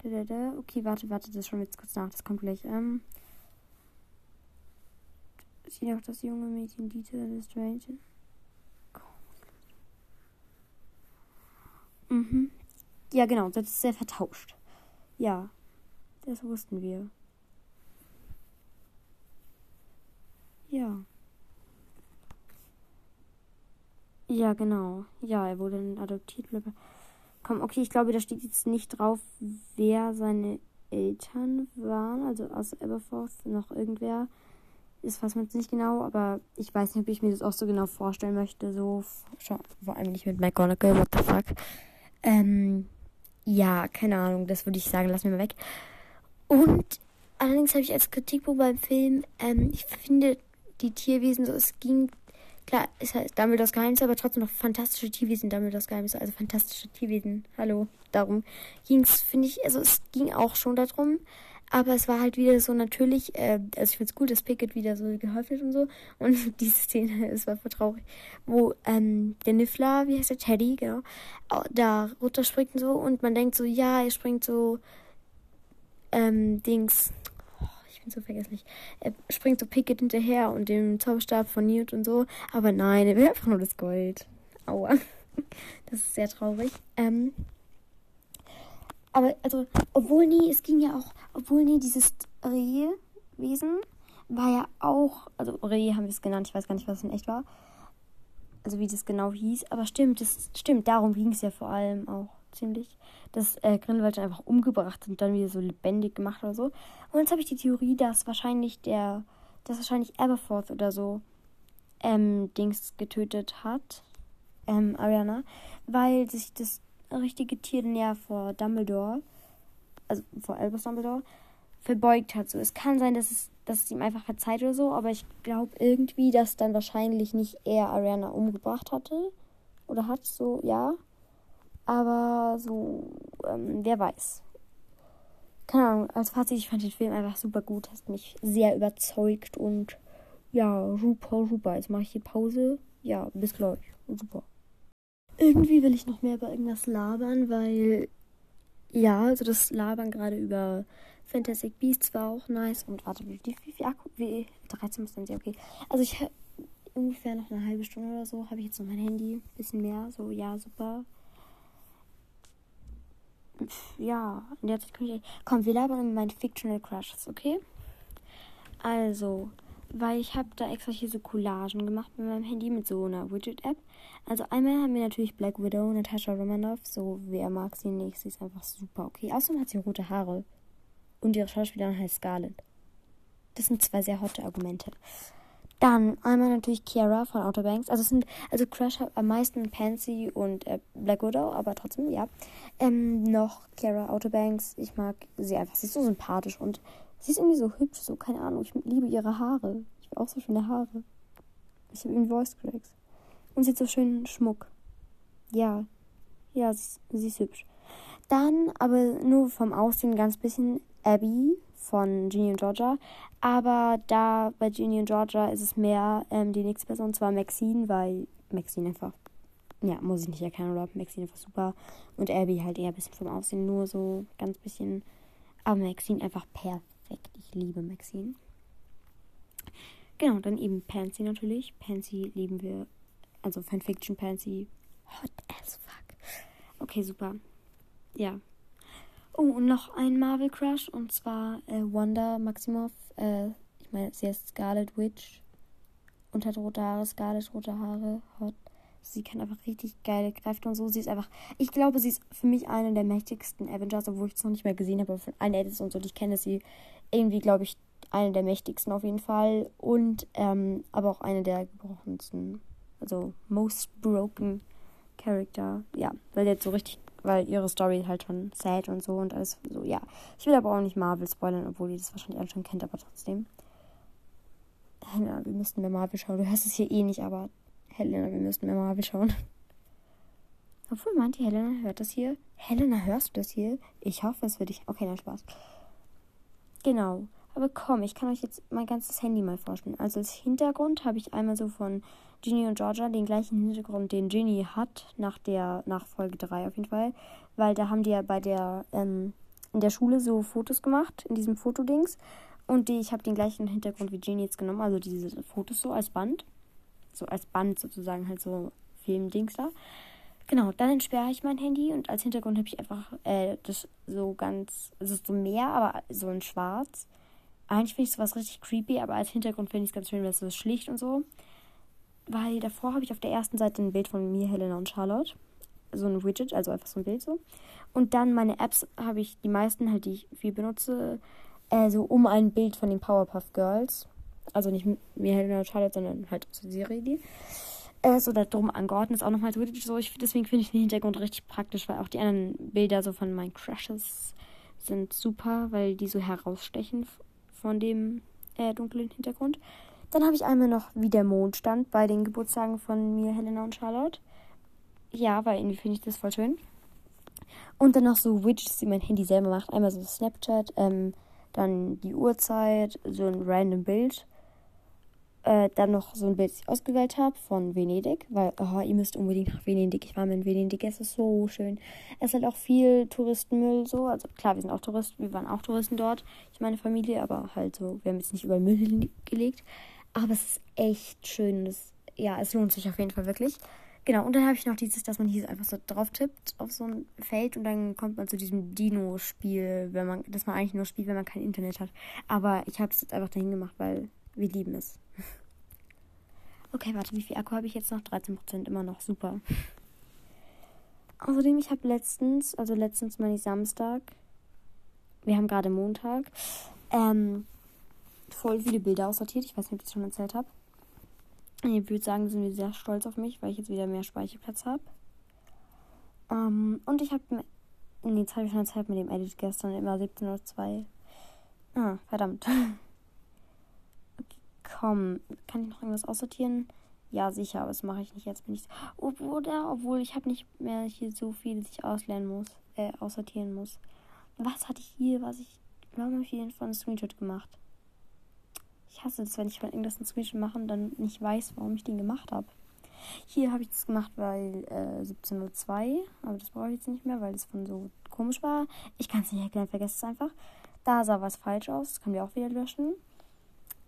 Okay, warte, warte, das wir jetzt kurz nach. Das kommt gleich. Ähm. Sie auch das junge Mädchen Dieter des Strange. Mhm. Ja, genau, das ist sehr vertauscht. Ja, das wussten wir. Ja. Ja, genau. Ja, er wurde dann adoptiert. Komm, okay, ich glaube, da steht jetzt nicht drauf, wer seine Eltern waren. Also aus Aberforth noch irgendwer. Ist was man jetzt nicht genau, aber ich weiß nicht, ob ich mir das auch so genau vorstellen möchte. So, vor allem nicht mit McGonagall, what the fuck. Ähm, ja, keine Ahnung, das würde ich sagen, lass mir mal weg. Und allerdings habe ich als Kritikpunkt beim Film, ähm, ich finde die Tierwesen so, es ging Klar, ist halt Dumbledores Geheimnisse, aber trotzdem noch fantastische Tierwesen, Dumbledores Geheimnisse, also fantastische Tierwesen. Hallo, darum ging es, finde ich, also es ging auch schon darum, Aber es war halt wieder so natürlich, äh, also ich finde es gut, dass Pickett wieder so geholfen und so. Und diese Szene, es war voll traurig, wo ähm, der Niffler, wie heißt der, Teddy, genau, au- da runterspringt und so. Und man denkt so, ja, er springt so, ähm, Dings, bin so vergesslich, er springt so Pickett hinterher und dem Zauberstab von Newt und so. Aber nein, er will einfach nur das Gold. Aua. Das ist sehr traurig. Ähm, aber also, obwohl nie, es ging ja auch, obwohl nie dieses Rehwesen war ja auch, also Reh haben wir es genannt, ich weiß gar nicht, was es in echt war. Also wie das genau hieß, aber stimmt, das stimmt, darum ging es ja vor allem auch ziemlich, dass äh, Grindelwald einfach umgebracht und dann wieder so lebendig gemacht oder so. Und jetzt habe ich die Theorie, dass wahrscheinlich der, dass wahrscheinlich Aberforth oder so ähm, Dings getötet hat, ähm, Ariana, weil sich das richtige Tier näher vor Dumbledore, also vor Albus Dumbledore, verbeugt hat. So, es kann sein, dass es, dass es ihm einfach verzeiht oder so, aber ich glaube irgendwie, dass dann wahrscheinlich nicht er Ariana umgebracht hatte. Oder hat, so, ja. Aber so, ähm, wer weiß. Keine Ahnung, als Fazit, ich fand den Film einfach super gut, hat mich sehr überzeugt und ja, super, super. Jetzt mache ich die Pause. Ja, bis gleich. Super. Irgendwie will ich noch mehr über irgendwas labern, weil ja, also das Labern gerade über Fantastic Beasts war auch nice. Und warte, wie, wie, wie, Akku? Wie, 13 muss dann sehr okay. Also ich habe ungefähr noch eine halbe Stunde oder so, habe ich jetzt noch mein Handy. Bisschen mehr, so, ja, super. Ja, in der Zeit ich. Komm, wir labern über meine Fictional Crushes, okay? Also, weil ich habe da extra hier so Collagen gemacht mit meinem Handy mit so einer Widget-App. Also einmal haben wir natürlich Black Widow, Natasha Romanoff. So, wer mag sie nicht? Sie ist einfach super, okay? Außerdem hat sie rote Haare. Und ihre Schauspielerin heißt Scarlett. Das sind zwei sehr hotte Argumente. Dann einmal natürlich Kiara von Outer Banks. Also sind, also Crush hat am meisten Pansy und äh, Black Widow, aber trotzdem, ja. Ähm, noch Kiara Outer Banks. Ich mag sie einfach. Sie ist so sympathisch und sie ist irgendwie so hübsch, so, keine Ahnung. Ich liebe ihre Haare. Ich habe auch so schöne Haare. Ich habe irgendwie Voice Cracks. Und sie hat so schönen Schmuck. Ja. Ja, sie ist, sie ist hübsch. Dann, aber nur vom Aussehen ganz bisschen Abby von Ginny und Georgia. Aber da bei Ginny und Georgia ist es mehr ähm, die nächste Person, zwar Maxine, weil Maxine einfach, ja, muss ich nicht erkennen, oder? Maxine einfach super. Und Abby halt eher ein bisschen vom Aussehen, nur so ganz bisschen. Aber Maxine einfach perfekt. Ich liebe Maxine. Genau, dann eben Pansy natürlich. Pansy lieben wir. Also Fanfiction Pansy. Hot as fuck. Okay, super. Ja. Oh, und noch ein Marvel Crush und zwar äh, Wanda Maximoff. Äh, ich meine, sie heißt Scarlet Witch und hat rote Haare. Scarlet rote Haare. Hot. Sie kann einfach richtig geile Kräfte und so. Sie ist einfach, ich glaube, sie ist für mich eine der mächtigsten Avengers, obwohl ich es noch nicht mehr gesehen habe. Aber von allen Edits und so, die ich kenne, ist sie irgendwie, glaube ich, eine der mächtigsten auf jeden Fall. Und ähm, aber auch eine der gebrochensten. Also most broken Character. Ja, weil jetzt so richtig, weil ihre Story halt schon sad und so und alles so, ja. Ich will aber auch nicht Marvel spoilern, obwohl ihr das wahrscheinlich alle schon kennt, aber trotzdem. Helena, wir müssten mehr Marvel schauen. Du hörst es hier eh nicht, aber Helena, wir müssten mehr Marvel schauen. Obwohl, meint die Helena hört das hier? Helena, hörst du das hier? Ich hoffe es für dich. Okay, dann Spaß. Genau. Aber komm, ich kann euch jetzt mein ganzes Handy mal vorstellen. Also als Hintergrund habe ich einmal so von Ginny und Georgia den gleichen Hintergrund, den Ginny hat, nach der, nach Folge 3 auf jeden Fall. Weil da haben die ja bei der, ähm, in der Schule so Fotos gemacht, in diesem Fotodings. Und die, ich habe den gleichen Hintergrund wie Ginny jetzt genommen, also diese Fotos so als Band. So als Band sozusagen, halt so Filmdings da. Genau, dann entsperre ich mein Handy und als Hintergrund habe ich einfach äh, das so ganz, es ist so mehr, aber so in schwarz. Eigentlich finde ich sowas richtig creepy, aber als Hintergrund finde ich es ganz schön, weil es so schlicht und so. Weil davor habe ich auf der ersten Seite ein Bild von mir, Helena und Charlotte. So ein Widget, also einfach so ein Bild so. Und dann meine Apps habe ich, die meisten halt, die ich viel benutze, äh, so um ein Bild von den Powerpuff Girls. Also nicht mir, Helena und Charlotte, sondern halt so die Serie, die. Äh, so da drum angeordnet ist auch nochmal so. so ich, deswegen finde ich den Hintergrund richtig praktisch, weil auch die anderen Bilder so von meinen Crushes sind super, weil die so herausstechen von dem äh, dunklen Hintergrund. Dann habe ich einmal noch, wie der Mond stand bei den Geburtstagen von mir, Helena und Charlotte. Ja, weil irgendwie finde ich das voll schön. Und dann noch so Widgets, die mein Handy selber macht. Einmal so Snapchat, ähm, dann die Uhrzeit, so ein random Bild. Äh, dann noch so ein Bild, das ich ausgewählt habe von Venedig, weil oh, ihr müsst unbedingt nach Venedig. Ich war mal in Venedig, es ist so schön. Es ist halt auch viel Touristenmüll so. Also klar, wir sind auch Touristen, wir waren auch Touristen dort. Ich meine Familie, aber halt so, wir haben jetzt nicht überall Müll gelegt. Aber es ist echt schön. Das, ja, es lohnt sich auf jeden Fall wirklich. Genau, und dann habe ich noch dieses, dass man hier einfach so drauf tippt auf so ein Feld und dann kommt man zu diesem Dino-Spiel, wenn man, das man eigentlich nur spielt, wenn man kein Internet hat. Aber ich habe es jetzt einfach dahin gemacht, weil wir lieben es. Okay, warte, wie viel Akku habe ich jetzt noch? 13% immer noch, super. Außerdem, ich habe letztens, also letztens meine ich Samstag, wir haben gerade Montag, ähm, voll viele Bilder aussortiert. Ich weiß nicht, ob ich das schon erzählt habe. Ich würde sagen, sind wir sehr stolz auf mich, weil ich jetzt wieder mehr Speicherplatz habe. Ähm, und ich habe. Nee, jetzt habe ich schon Zeit mit dem Edit gestern, immer 17.02 Uhr. Ah, verdammt. Komm, kann ich noch irgendwas aussortieren? Ja, sicher, aber das mache ich nicht jetzt. Bin ich. Obwohl, obwohl ich habe nicht mehr hier so viel, dass ich auslernen muss, äh, aussortieren muss. Was hatte ich hier, was ich. Warum habe ich hier von Screenshot gemacht? Ich hasse es, wenn ich mal irgendwas in Screenshot mache und dann nicht weiß, warum ich den gemacht habe. Hier habe ich das gemacht, weil äh, 17.02 Uhr, aber das brauche ich jetzt nicht mehr, weil das von so komisch war. Ich kann es nicht erklären, vergesst es einfach. Da sah was falsch aus, das können wir auch wieder löschen.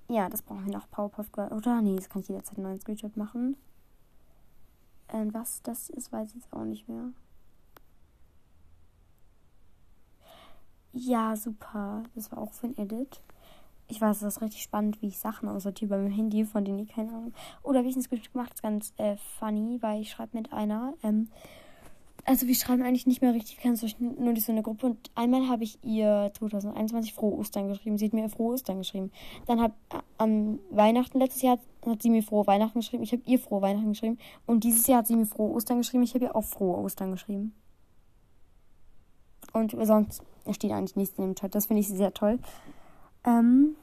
Ja, das brauchen wir noch Powerpuff Oder nee, das kann ich jederzeit einen neuen Screenshot machen. Ähm, was das ist, weiß ich jetzt auch nicht mehr. Ja, super. Das war auch für ein Edit ich weiß, das ist richtig spannend, wie ich Sachen aussortiere bei meinem Handy, von denen ich keine Ahnung. Oder wie ich es gemacht habe, ist ganz äh, funny, weil ich schreibe mit einer. Ähm, also wir schreiben eigentlich nicht mehr richtig, wir kennen nur so eine Gruppe. Und einmal habe ich ihr 2021 Frohe Ostern geschrieben. Sie hat mir Frohe Ostern geschrieben. Dann hat äh, am Weihnachten letztes Jahr hat sie mir Frohe Weihnachten geschrieben. Ich habe ihr Frohe Weihnachten geschrieben. Und dieses Jahr hat sie mir Frohe Ostern geschrieben. Ich habe ihr auch Frohe Ostern geschrieben. Und sonst steht eigentlich nichts in dem Chat. Das finde ich sehr toll. Ähm,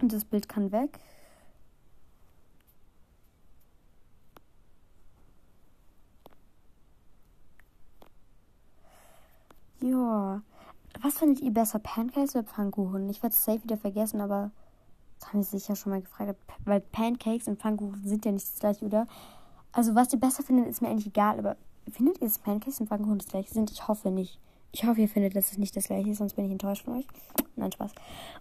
das Bild kann weg. Ja. Was findet ihr besser, Pancakes oder Pfannkuchen? Ich werde es safe wieder vergessen, aber das haben sie sicher schon mal gefragt. Weil Pancakes und Pfannkuchen sind ja nicht das gleiche, oder? Also, was ihr besser findet, ist mir eigentlich egal, aber findet ihr, dass Pancakes und Pfannkuchen das gleiche sind? Ich hoffe nicht. Ich hoffe, ihr findet, dass es nicht das gleiche ist, sonst bin ich enttäuscht von euch. Nein, Spaß.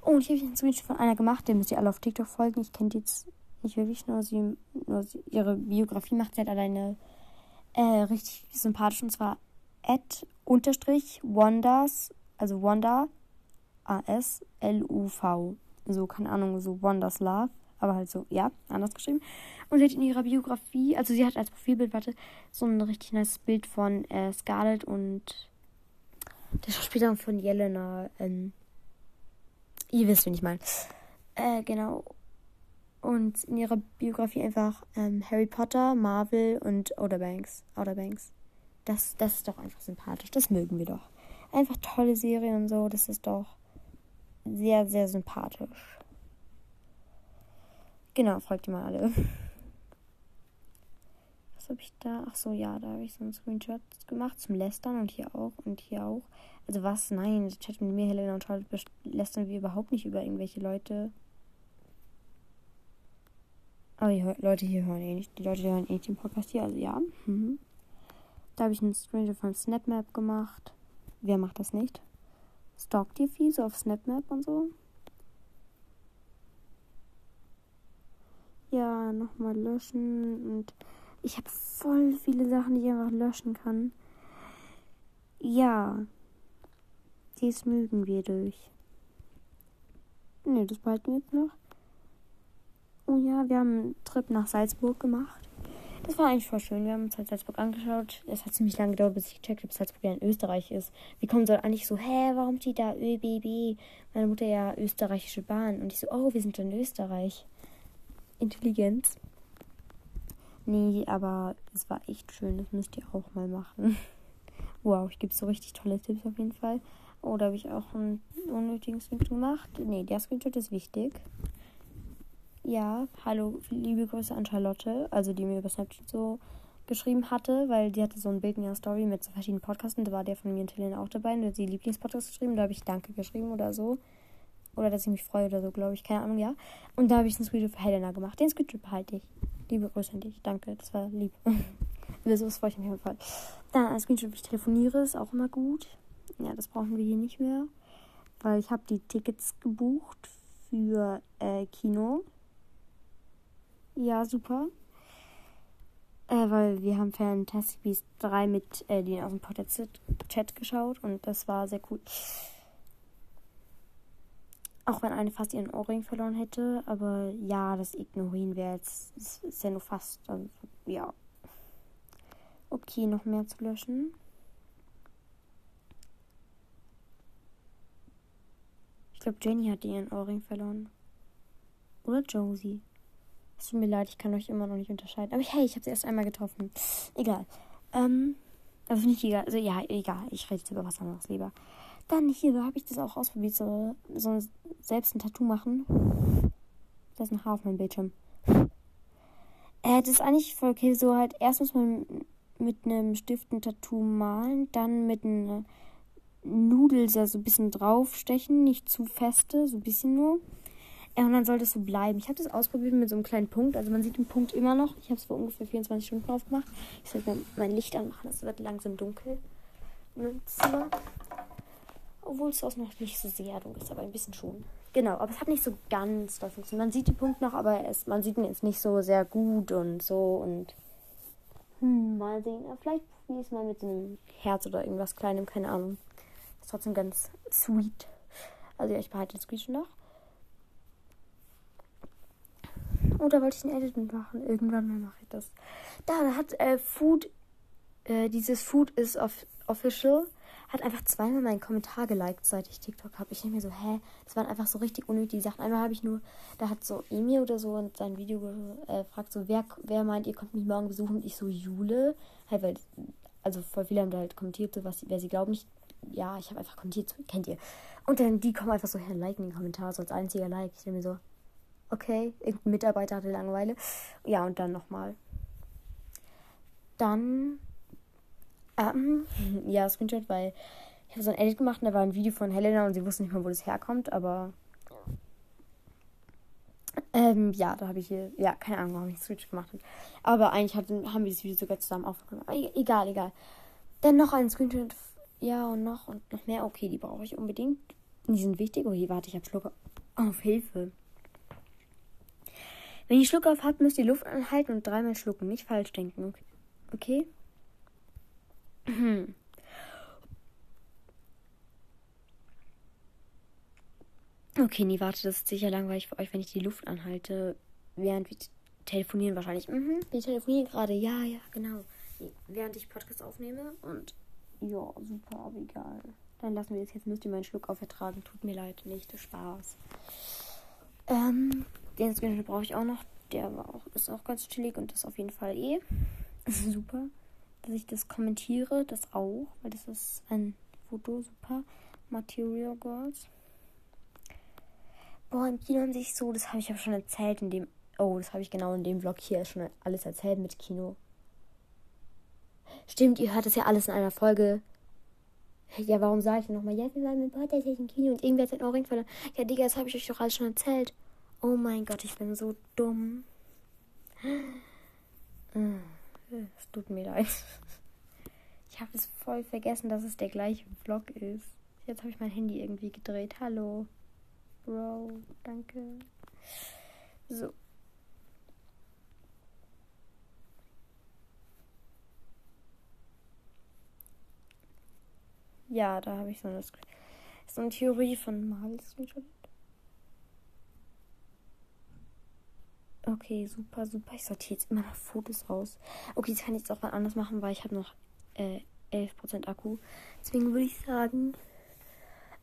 Oh, und ich habe einen Screenshot von einer gemacht, den müsst ihr alle auf TikTok folgen. Ich kenne die jetzt nicht wirklich, nur sie, nur sie, ihre Biografie macht sie halt alleine äh, richtig sympathisch und zwar at unterstrich wonders, also wonder, A-S, L-U-V. So, keine Ahnung, so wonders love, aber halt so, ja, anders geschrieben. Und sie hat in ihrer Biografie, also sie hat als Profilbild, warte, so ein richtig nice Bild von äh, Scarlett und der Schauspieler von Jelena. Ähm, ihr wisst, wen ich meine. Äh, genau. Und in ihrer Biografie einfach ähm, Harry Potter, Marvel und Outer Banks. Outer Banks. Das, das ist doch einfach sympathisch. Das mögen wir doch. Einfach tolle Serien und so. Das ist doch sehr, sehr sympathisch. Genau, folgt ihr mal alle. Was habe ich da? Ach so, ja, da habe ich so einen Screenshot gemacht zum Lästern und hier auch und hier auch. Also was? Nein, die Chat mit mir, Helena und Charlotte lästern wir überhaupt nicht über irgendwelche Leute. Aber die Leute hier hören eh nicht. Die Leute hören eh nicht den Podcast hier, also ja. Mhm. Da habe ich einen Screenshot von SnapMap gemacht. Wer macht das nicht? Stalkt ihr viel so auf SnapMap und so? Ja, nochmal löschen und ich habe voll viele Sachen, die ich einfach löschen kann. Ja. Dies mögen wir durch. Ne, das behalten wir jetzt noch. Oh ja, wir haben einen Trip nach Salzburg gemacht. Das war eigentlich voll schön. Wir haben uns halt Salzburg angeschaut. Es hat ziemlich lange gedauert, bis ich gecheckt habe, dass Salzburg ja in Österreich ist. Wie kommen soll eigentlich so, hä, warum steht da ÖBB? Meine Mutter ja österreichische Bahn. Und ich so, oh, wir sind in Österreich. Intelligenz. Nee, aber es war echt schön. Das müsst ihr auch mal machen. wow, ich gebe so richtig tolle Tipps auf jeden Fall. Oh, da habe ich auch einen unnötigen Screenshot gemacht. Nee, der Screenshot ist wichtig. Ja, hallo, liebe Grüße an Charlotte, also die mir über Snapchat so geschrieben hatte, weil sie hatte so ein Bild in ihrer Story mit so verschiedenen Podcasts und da war der von mir und Helena auch dabei und hat sie Lieblingspodcast geschrieben, da habe ich Danke geschrieben oder so. Oder dass ich mich freue oder so, glaube ich. Keine Ahnung, ja. Und da habe ich einen Screenshot für Helena gemacht. Den Screenshot behalte ich. Liebe Grüße an dich. Danke, das war lieb. Über sowas freue ich mich auf jeden Fall. Dann ein Screenshot, wie ich telefoniere, ist auch immer gut. Ja, das brauchen wir hier nicht mehr. Weil ich habe die Tickets gebucht für äh, Kino. Ja, super. Äh, weil wir haben Fantastic Beasts 3 mit äh, denen aus dem Podcast-Chat geschaut und das war sehr cool. Auch wenn eine fast ihren Ohrring verloren hätte, aber ja, das ignorieren wir jetzt. Es ist ja nur fast, also, ja. Okay, noch mehr zu löschen. Ich glaube, Jenny hat ihren Ohrring verloren. Oder Josie. Es tut mir leid, ich kann euch immer noch nicht unterscheiden. Aber hey, ich habe sie erst einmal getroffen. Egal. Ähm, also nicht egal. Also ja, egal. Ich rede jetzt über was anderes lieber. Dann hier, habe ich das auch ausprobiert, so, so selbst ein Tattoo machen. Da ist ein Haar auf meinem Bildschirm. Äh, das ist eigentlich voll okay. So halt, erst muss man mit einem Stift ein Tattoo malen, dann mit einer Nudel so ein bisschen draufstechen, nicht zu feste, so ein bisschen nur. Ja, und dann soll das so bleiben. Ich habe das ausprobiert mit so einem kleinen Punkt. Also man sieht den Punkt immer noch. Ich habe es vor ungefähr 24 Stunden aufgemacht. Ich sollte mein Licht anmachen. Es wird langsam dunkel im Zimmer. Obwohl es auch noch nicht so sehr dunkel ist, aber ein bisschen schon. Genau, aber es hat nicht so ganz doll funktioniert. Man sieht den Punkt noch, aber es, man sieht ihn jetzt nicht so sehr gut und so und hm, mal sehen. Vielleicht probiere ich es mal mit einem Herz oder irgendwas Kleinem, keine Ahnung. Ist trotzdem ganz sweet. Also ja, ich behalte den Screenshot noch. Oh, da wollte ich ein Edit machen. Irgendwann mal mache ich das. Da, da hat äh, Food, äh, dieses Food is off official, hat einfach zweimal meinen Kommentar geliked, seit ich TikTok habe. Ich denke mir so, hä, das waren einfach so richtig unnötige Sachen. Einmal habe ich nur, da hat so Emil oder so in sein Video gefragt, äh, so, wer, wer meint, ihr kommt mich morgen besuchen? Und ich so, Jule. Halt, weil, also voll viele haben da halt kommentiert, so, was, wer sie glauben. Ich, ja, ich habe einfach kommentiert, so, kennt ihr. Und dann die kommen einfach so, her, liken den Kommentar, so als einziger Like. Ich denke mir so, Okay, irgendein Mitarbeiter hatte Langeweile. Ja, und dann nochmal. Dann. Ähm, ja, Screenshot, weil ich habe so ein Edit gemacht und da war ein Video von Helena und sie wusste nicht mal, wo das herkommt, aber. Ähm, ja, da habe ich hier. Ja, keine Ahnung, warum ich Screenshot gemacht habe. Aber eigentlich hatten, haben wir das Video sogar zusammen aufgenommen. E-, egal, egal. Dann noch ein Screenshot. Ja, und noch und noch mehr. Okay, die brauche ich unbedingt. Die sind wichtig. Oh, hier, warte, ich habe Schluck auf Hilfe. Wenn ihr Schluck auf habt, müsst ihr Luft anhalten und dreimal schlucken. Nicht falsch denken. Okay? Okay, nee, warte, das ist sicher langweilig für euch, wenn ich die Luft anhalte, während wir telefonieren wahrscheinlich. Mhm, wir telefonieren gerade. Ja, ja, genau. Während ich Podcast aufnehme und ja, super, aber egal. Dann lassen wir das jetzt. Müsst ihr meinen Schluck aufertragen. Tut mir leid, nicht. Spaß. Ähm, den Screenshot brauche ich auch noch. Der war auch, ist auch ganz chillig und ist auf jeden Fall eh super. Dass ich das kommentiere, das auch, weil das ist ein Foto, super. Material Girls. Boah, im Kino haben sich so, das habe ich ja schon erzählt in dem. Oh, das habe ich genau in dem Vlog hier schon alles erzählt mit Kino. Stimmt, ihr hört das ja alles in einer Folge. Ja, warum sage ich nochmal? Ja, wir waren mit Podcast im Kino und irgendwer hat sein Ohrring verloren. Ja, Digga, das habe ich euch doch alles schon erzählt. Oh mein Gott, ich bin so dumm. Es tut mir leid. Ich habe es voll vergessen, dass es der gleiche Vlog ist. Jetzt habe ich mein Handy irgendwie gedreht. Hallo. Bro, danke. So. Ja, da habe ich so eine, so eine Theorie von Mal Okay, super, super. Ich sortiere jetzt immer noch Fotos aus. Okay, das kann ich jetzt auch mal anders machen, weil ich habe noch äh, 11% Akku. Deswegen würde ich sagen,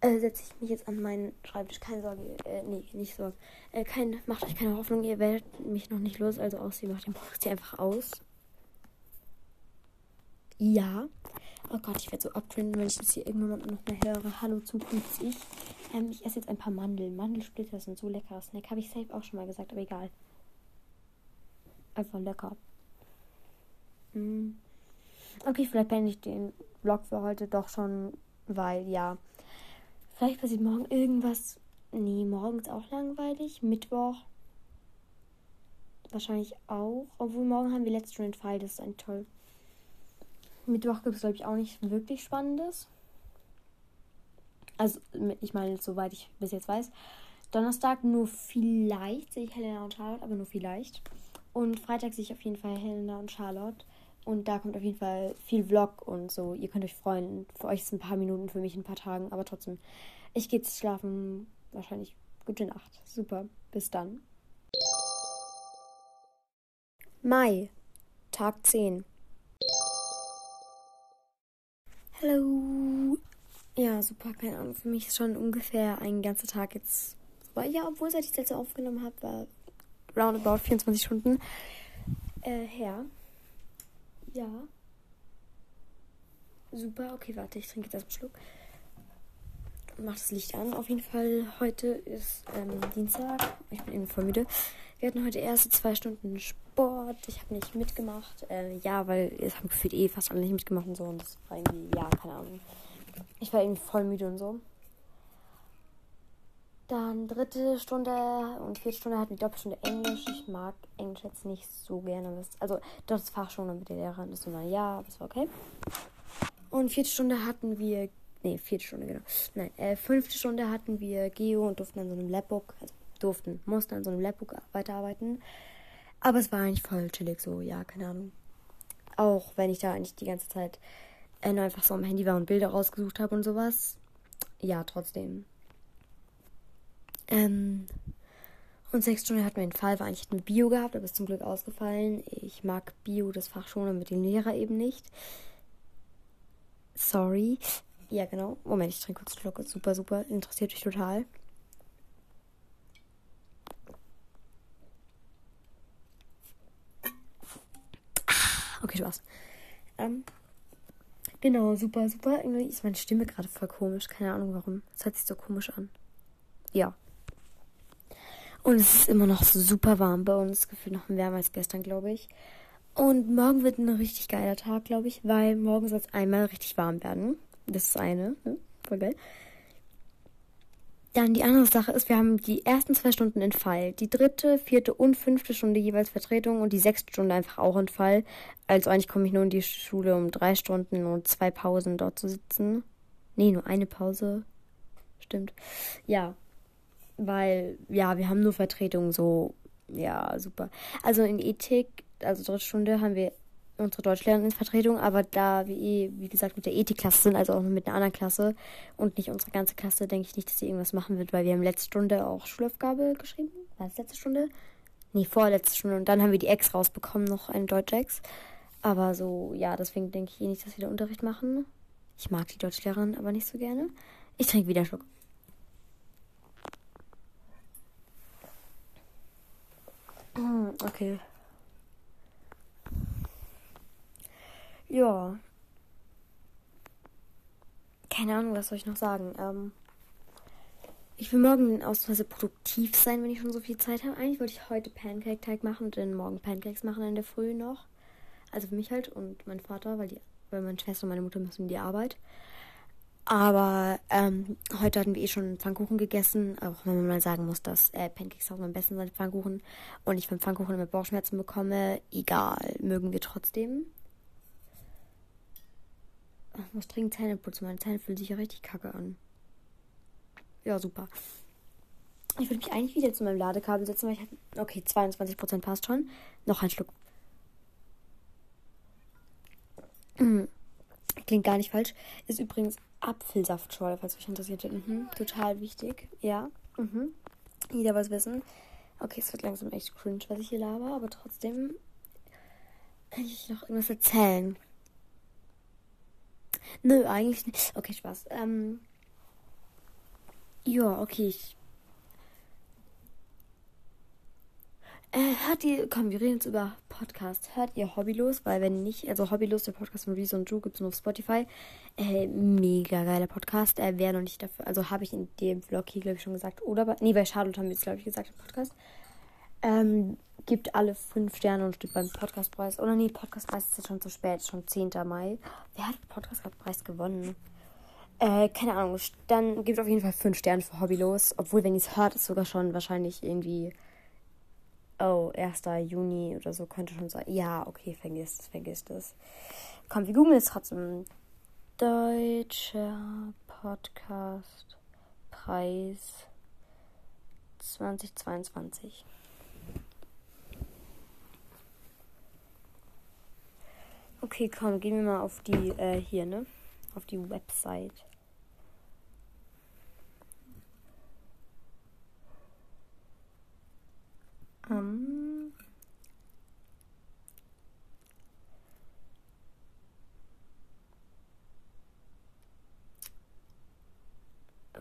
äh, setze ich mich jetzt an meinen Schreibtisch. Keine Sorge, äh, nee, nicht Sorge. Äh, kein, macht euch keine Hoffnung, ihr werdet mich noch nicht los. Also aussehen, macht den Podcast hier einfach aus. Ja. Oh Gott, ich werde so abtrenden, wenn ich das hier irgendwann noch mal höre. Hallo Zukunft, ich. Ähm, ich esse jetzt ein paar Mandeln. Mandelsplitter sind so lecker. Snack habe ich safe auch schon mal gesagt, aber egal einfach lecker. Mm. Okay, vielleicht beende ich den Vlog für heute doch schon, weil ja, vielleicht passiert morgen irgendwas Nee, morgens auch langweilig. Mittwoch wahrscheinlich auch. Obwohl morgen haben wir letzte Stunde Fall, das ist eigentlich toll. Mittwoch gibt es, glaube ich, auch nicht wirklich Spannendes. Also, ich meine, soweit ich bis jetzt weiß. Donnerstag nur vielleicht sehe ich Helena und Charlotte, aber nur vielleicht. Und Freitag sehe ich auf jeden Fall Helena und Charlotte. Und da kommt auf jeden Fall viel Vlog und so. Ihr könnt euch freuen. Für euch ist ein paar Minuten, für mich ein paar Tagen. Aber trotzdem, ich gehe jetzt schlafen. Wahrscheinlich gute Nacht. Super. Bis dann. Mai. Tag 10. Hallo. Ja, super, keine Ahnung. Für mich ist schon ungefähr ein ganzer Tag jetzt. Ja, obwohl, seit ich das letzte aufgenommen habe, war roundabout 24 Stunden äh, her. Ja. Super, okay, warte, ich trinke jetzt erst einen Schluck. Mach das Licht an. Auf jeden Fall, heute ist ähm, Dienstag. Ich bin irgendwie voll müde. Wir hatten heute erste zwei Stunden Sport. Ich habe nicht mitgemacht. Äh, ja, weil es haben gefühlt eh fast alle nicht mitgemacht und so. Und das war irgendwie, ja, keine Ahnung. Ich war irgendwie voll müde und so. Dann dritte Stunde und vierte Stunde hatten wir Doppelstunde Englisch. Ich mag Englisch jetzt nicht so gerne. Also dort ist Fachstunde mit der Lehrerin. Das war ja, das war okay. Und vierte Stunde hatten wir, nee, vierte Stunde, genau. Nein, äh, fünfte Stunde hatten wir Geo und durften an so einem Labbook, also durften, mussten an so einem Labbook weiterarbeiten. Aber es war eigentlich voll chillig so, ja, keine Ahnung. Auch wenn ich da eigentlich die ganze Zeit äh, einfach so am Handy war und Bilder rausgesucht habe und sowas. Ja, trotzdem. Ähm, und sechs Stunden hatten wir einen Fall, war eigentlich wir Bio gehabt, aber ist zum Glück ausgefallen. Ich mag Bio, das Fach schon, und mit dem Lehrer eben nicht. Sorry. Ja, genau. Moment, ich trinke kurz Schluck. Super, super. Interessiert mich total. Okay, Spaß. Ähm, genau, super, super. Irgendwie ist meine Stimme gerade voll komisch. Keine Ahnung warum. Es hört sich so komisch an. Ja. Und es ist immer noch super warm bei uns. Gefühlt noch wärmer als gestern, glaube ich. Und morgen wird ein richtig geiler Tag, glaube ich, weil morgen soll es einmal richtig warm werden. Das ist eine. Ne? Voll geil. Dann die andere Sache ist, wir haben die ersten zwei Stunden in Fall. Die dritte, vierte und fünfte Stunde jeweils Vertretung und die sechste Stunde einfach auch in Fall. Also eigentlich komme ich nur in die Schule, um drei Stunden und zwei Pausen dort zu sitzen. Nee, nur eine Pause. Stimmt. Ja, weil, ja, wir haben nur Vertretungen so, ja, super. Also in Ethik, also dritte Stunde, haben wir unsere Deutschlehrerin in Vertretung, aber da wir eh, wie gesagt, mit der Ethikklasse sind, also auch mit einer anderen Klasse und nicht unsere ganze Klasse, denke ich nicht, dass sie irgendwas machen wird, weil wir haben letzte Stunde auch Schulaufgabe geschrieben. War das letzte Stunde? Nee, vorletzte Stunde. Und dann haben wir die Ex rausbekommen, noch eine Deutsch-Ex. Aber so, ja, deswegen denke ich eh nicht, dass wir da Unterricht machen. Ich mag die Deutschlehrerin aber nicht so gerne. Ich trinke wieder Schluck. Okay. Ja. Keine Ahnung, was soll ich noch sagen. Ähm, ich will morgen ausnahmsweise produktiv sein, wenn ich schon so viel Zeit habe. Eigentlich wollte ich heute Pancake-Teig machen und dann morgen Pancakes machen in der Früh noch. Also für mich halt und mein Vater, weil, die, weil meine Schwester und meine Mutter müssen in die Arbeit. Aber ähm, heute hatten wir eh schon Pfannkuchen gegessen, auch wenn man mal sagen muss, dass äh, Pancakes auch am besten sind, Pfannkuchen. Und ich von Pfannkuchen immer Bauchschmerzen bekomme. Egal, mögen wir trotzdem. Ich muss dringend Zähne putzen. Meine Zähne fühlen sich ja richtig kacke an. Ja, super. Ich würde mich eigentlich wieder zu meinem Ladekabel setzen, weil ich hatte. Okay, 22% passt schon. Noch ein Schluck. Klingt gar nicht falsch. Ist übrigens Apfelsaftschorle, falls euch interessiert. Mhm. Total wichtig. Ja. Mhm. Jeder was wissen. Okay, es wird langsam echt cringe, was ich hier laber, aber trotzdem kann ich noch irgendwas erzählen. Nö, eigentlich nicht. Okay, Spaß. Ähm, ja, okay, ich Äh, hört ihr, komm, wir reden jetzt über Podcast. Hört ihr Hobbylos? Weil wenn nicht, also Hobbylos, der Podcast von Reese und Drew gibt es nur auf Spotify. Äh, mega geiler Podcast. Er äh, wäre noch nicht dafür, also habe ich in dem Vlog hier, glaube ich, schon gesagt. Oder bei, nee, bei Charlotte haben wir es, glaube ich, gesagt im Podcast. Ähm, gibt alle fünf Sterne und steht beim Podcastpreis. Oder nee, Podcastpreis ist jetzt schon zu spät, schon 10. Mai. Wer hat den Podcastpreis gewonnen? Äh, keine Ahnung. Dann gibt auf jeden Fall 5 Sterne für Hobbylos. Obwohl, wenn ihr es hört, ist sogar schon wahrscheinlich irgendwie. Oh, 1. Juni oder so könnte schon sein. Ja, okay, vergiss es, vergiss es. Komm, wir googeln jetzt trotzdem. Deutscher Podcast Preis 2022. Okay, komm, gehen wir mal auf die, äh, hier, ne? Auf die Website. Ähm.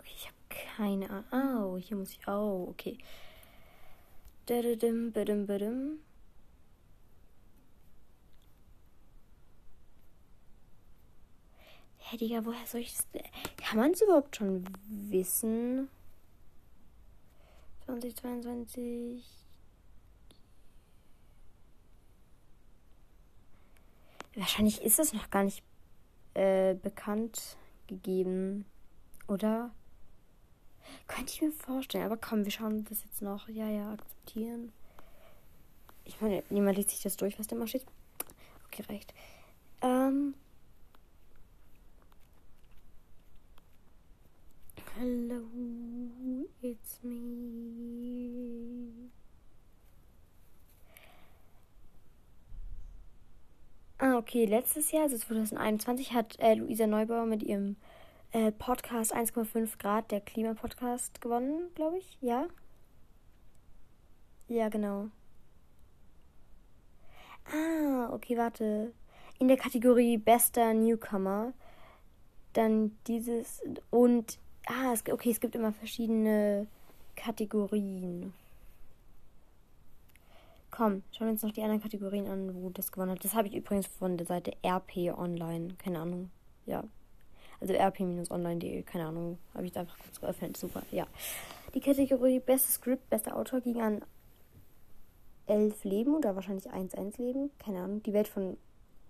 Ich habe keine Ahnung. Oh, hier muss ich. Oh, okay. Dadadum, badum, badum. Hä, Digga, woher soll ich das. Kann man es überhaupt schon wissen? 2022. Wahrscheinlich ist es noch gar nicht äh, bekannt gegeben, oder? Könnte ich mir vorstellen, aber komm, wir schauen das jetzt noch. Ja, ja, akzeptieren. Ich meine, niemand liest sich das durch, was da mal steht. Okay, reicht. Ähm. Hello, it's me. Ah, okay. Letztes Jahr, also 2021, hat äh, Luisa Neubauer mit ihrem äh, Podcast 1,5 Grad, der Klimapodcast, gewonnen, glaube ich. Ja? Ja, genau. Ah, okay, warte. In der Kategorie Bester Newcomer. Dann dieses und ah, es, okay, es gibt immer verschiedene Kategorien. Komm, schauen wir uns noch die anderen Kategorien an, wo das gewonnen hat. Das habe ich übrigens von der Seite RP Online. Keine Ahnung. Ja. Also rp-online.de, keine Ahnung. Habe ich da einfach kurz geöffnet. Super, ja. Die Kategorie Bestes Script, bester Autor ging an Elf Leben oder wahrscheinlich 1-1 Leben. Keine Ahnung. Die Welt von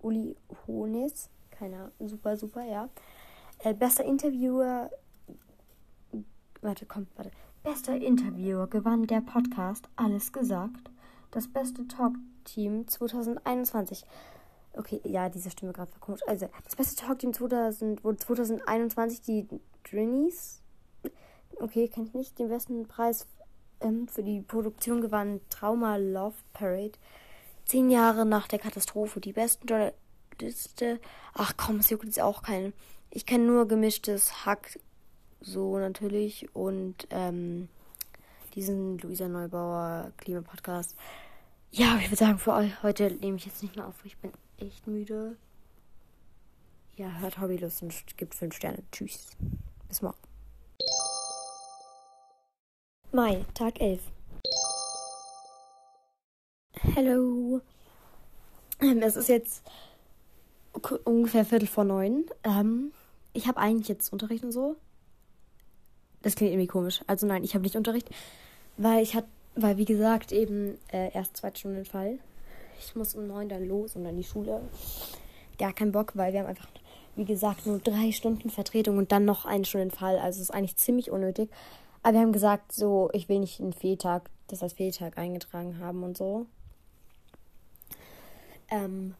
Uli Hones. Keine Ahnung. Super, super, ja. Äh, bester Interviewer. Warte, komm, warte. Bester Interviewer gewann der Podcast Alles gesagt. Das beste Talk-Team 2021. Okay, ja, diese Stimme gerade war komisch. Also, das beste Talk-Team 2000, 2021 die Drinnies. Okay, kennt nicht. Den besten Preis ähm, für die Produktion gewann Trauma Love Parade. Zehn Jahre nach der Katastrophe. Die besten Journaliste. Ach komm, es juckt jetzt auch keinen. Ich kenne nur gemischtes Hack. So natürlich. Und ähm, diesen Luisa Neubauer Klimapodcast. Ja, ich würde sagen, für euch heute nehme ich jetzt nicht mehr auf. Ich bin echt müde. Ja, hört Hobbylust und gibt 5 Sterne. Tschüss. Bis morgen. Mai, Tag 11. Hello. Ähm, es ist jetzt ungefähr Viertel vor neun. Ähm, ich habe eigentlich jetzt Unterricht und so. Das klingt irgendwie komisch. Also nein, ich habe nicht Unterricht, weil ich hatte, weil wie gesagt eben äh, erst zwei Stunden Fall. Ich muss um neun dann los und dann die Schule. Gar keinen Bock, weil wir haben einfach, wie gesagt, nur drei Stunden Vertretung und dann noch eine Stunde Fall. Also es ist eigentlich ziemlich unnötig. Aber wir haben gesagt, so, ich will nicht einen Fehltag, das als Fehltag eingetragen haben und so. Ähm,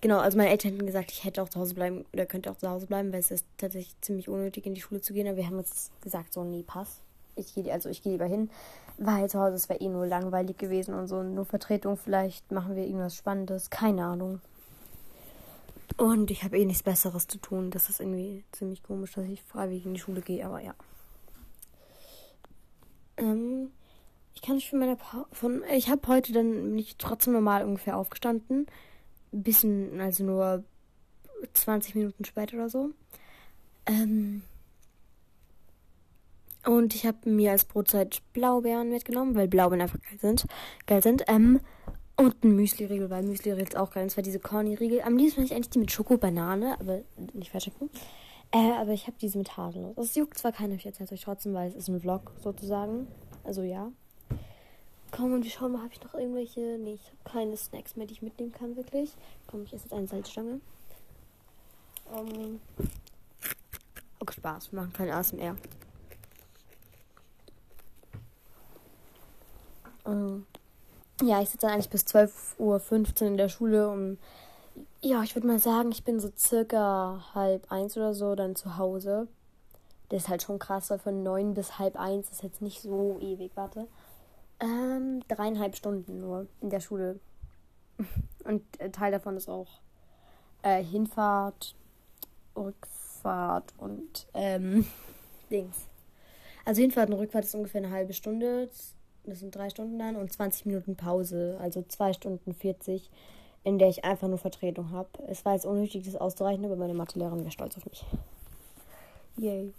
genau, also meine Eltern hätten gesagt, ich hätte auch zu Hause bleiben oder könnte auch zu Hause bleiben, weil es ist tatsächlich ziemlich unnötig, in die Schule zu gehen. Aber wir haben uns gesagt, so, nee, pass. Ich gehe, also ich gehe lieber hin, weil zu Hause es wäre eh nur langweilig gewesen und so. Nur Vertretung, vielleicht machen wir irgendwas Spannendes, keine Ahnung. Und ich habe eh nichts Besseres zu tun. Das ist irgendwie ziemlich komisch, dass ich freiwillig in die Schule gehe, aber ja. Ähm, ich kann nicht von meiner pa von ich habe heute dann nicht trotzdem normal ungefähr aufgestanden, bisschen also nur 20 Minuten später oder so. Ähm, und ich habe mir als Brotzeit Blaubeeren mitgenommen, weil Blaubeeren einfach geil sind. Geil sind. Ähm, und ein Müsli-Riegel, weil Müsli-Riegel ist auch geil. Und zwar diese Corny-Riegel. Am liebsten ich eigentlich die mit Schoko-Banane, aber nicht falsch äh, aber ich habe diese mit Haselnuss. Das juckt zwar keiner, ich erzähle es euch trotzdem, weil es ist ein Vlog sozusagen. Also ja. Komm, und wir schauen mal, habe ich noch irgendwelche. Nee, ich habe keine Snacks mehr, die ich mitnehmen kann, wirklich. Komm, ich esse jetzt eine Salzstange. Ähm, Okay, Spaß. Wir machen kein ASMR. Ähm, Ja, ich sitze dann eigentlich bis 12.15 Uhr in der Schule und ja, ich würde mal sagen, ich bin so circa halb eins oder so dann zu Hause. Das ist halt schon krass, weil von neun bis halb eins ist jetzt nicht so ewig, warte. Ähm, dreieinhalb Stunden nur in der Schule. Und äh, Teil davon ist auch äh, Hinfahrt, Rückfahrt und ähm, Dings. Also Hinfahrt und Rückfahrt ist ungefähr eine halbe Stunde. Das sind drei Stunden dann und 20 Minuten Pause. Also zwei Stunden 40, in der ich einfach nur Vertretung habe. Es war jetzt unnötig, das auszurechnen, aber meine Mathelehrerin wäre stolz auf mich. Yay.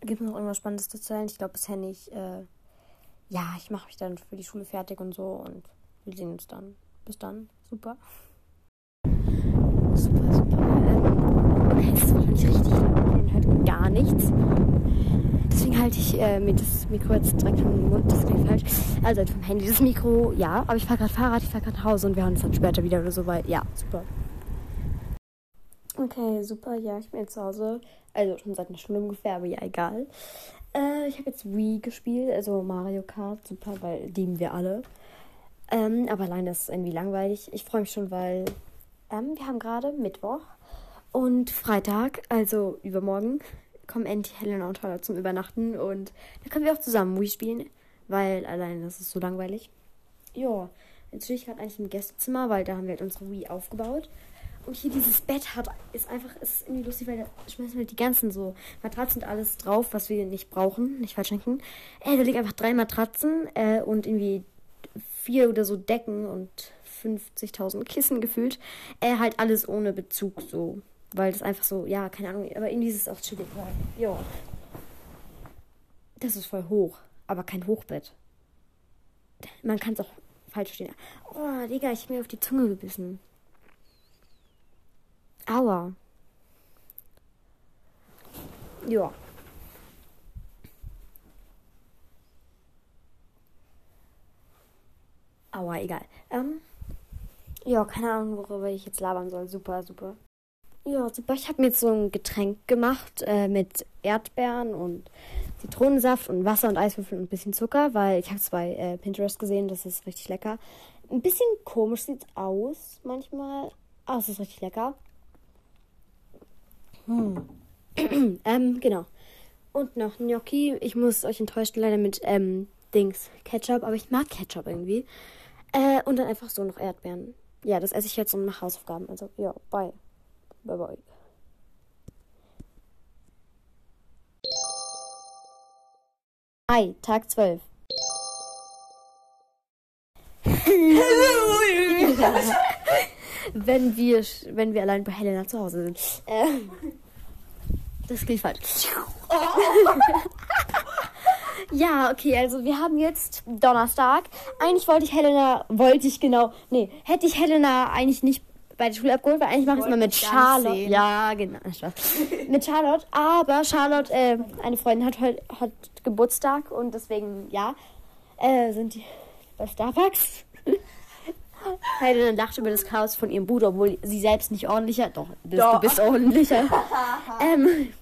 Gibt es noch irgendwas Spannendes zu erzählen? Ich glaube bisher nicht. Äh, ja, ich mache mich dann für die Schule fertig und so und wir sehen uns dann. Bis dann. Super. Super, super. Ähm, ist richtig. Man hört gar nichts. Deswegen halte ich äh, mir das Mikro jetzt direkt den Mund. Das klingt falsch. Also vom Handy das Mikro, ja. Aber ich fahre gerade Fahrrad, ich fahre gerade nach Hause und wir hören uns dann später wieder oder so, weil, ja, super. Okay, super. Ja, ich bin jetzt zu Hause. Also schon seit einer Stunde ungefähr, aber ja, egal. Äh, ich habe jetzt Wii gespielt, also Mario Kart. Super, weil lieben wir alle. Ähm, aber allein das ist irgendwie langweilig. Ich freue mich schon, weil ähm, wir haben gerade Mittwoch und Freitag, also übermorgen, kommen endlich Helena und Paula zum Übernachten und da können wir auch zusammen Wii spielen, weil allein das ist so langweilig. Ja, jetzt stehe ich gerade eigentlich im Gästezimmer, weil da haben wir halt unsere Wii aufgebaut. Und hier dieses Bett hat, ist einfach, ist irgendwie lustig, weil da schmeißen wir die ganzen so Matratzen und alles drauf, was wir nicht brauchen, nicht falsch denken. Äh, da liegen einfach drei Matratzen äh, und irgendwie vier oder so Decken und 50.000 Kissen gefühlt. Äh, halt alles ohne Bezug so. Weil das einfach so, ja, keine Ahnung, aber irgendwie ist es auch chillig. Ja. Das ist voll hoch, aber kein Hochbett. Man kann es auch falsch verstehen. Oh, Digga, ich hab mir auf die Zunge gebissen. Aua. Ja. Aua, egal. Ähm, ja, keine Ahnung, worüber ich jetzt labern soll. Super, super. Ja, super. Ich habe mir jetzt so ein Getränk gemacht äh, mit Erdbeeren und Zitronensaft und Wasser und Eiswürfeln und ein bisschen Zucker, weil ich habe es bei äh, Pinterest gesehen, das ist richtig lecker. Ein bisschen komisch sieht es aus manchmal, aber es ist richtig lecker. Hm. ähm, genau. Und noch Gnocchi. Ich muss euch enttäuschen, leider mit ähm, Dings Ketchup, aber ich mag Ketchup irgendwie. Äh, und dann einfach so noch Erdbeeren. Ja, das esse ich jetzt und mache Hausaufgaben. Also, ja, bye. Bye, bye. Hi, Tag 12. wenn wir wenn wir allein bei Helena zu Hause sind. Ähm, das klingt falsch. ja, okay, also wir haben jetzt Donnerstag. Eigentlich wollte ich Helena, wollte ich genau, nee, hätte ich Helena eigentlich nicht bei der Schule abgeholt, weil eigentlich mache ich es immer mit Charlotte. Ja, genau. Mit Charlotte, aber Charlotte, äh, eine Freundin hat heute hat Geburtstag und deswegen, ja, äh, sind die bei Starbucks. Helena lacht über das Chaos von ihrem Bruder, obwohl sie selbst nicht ordentlicher. Doch, bist, Doch. du bist ordentlicher. ähm,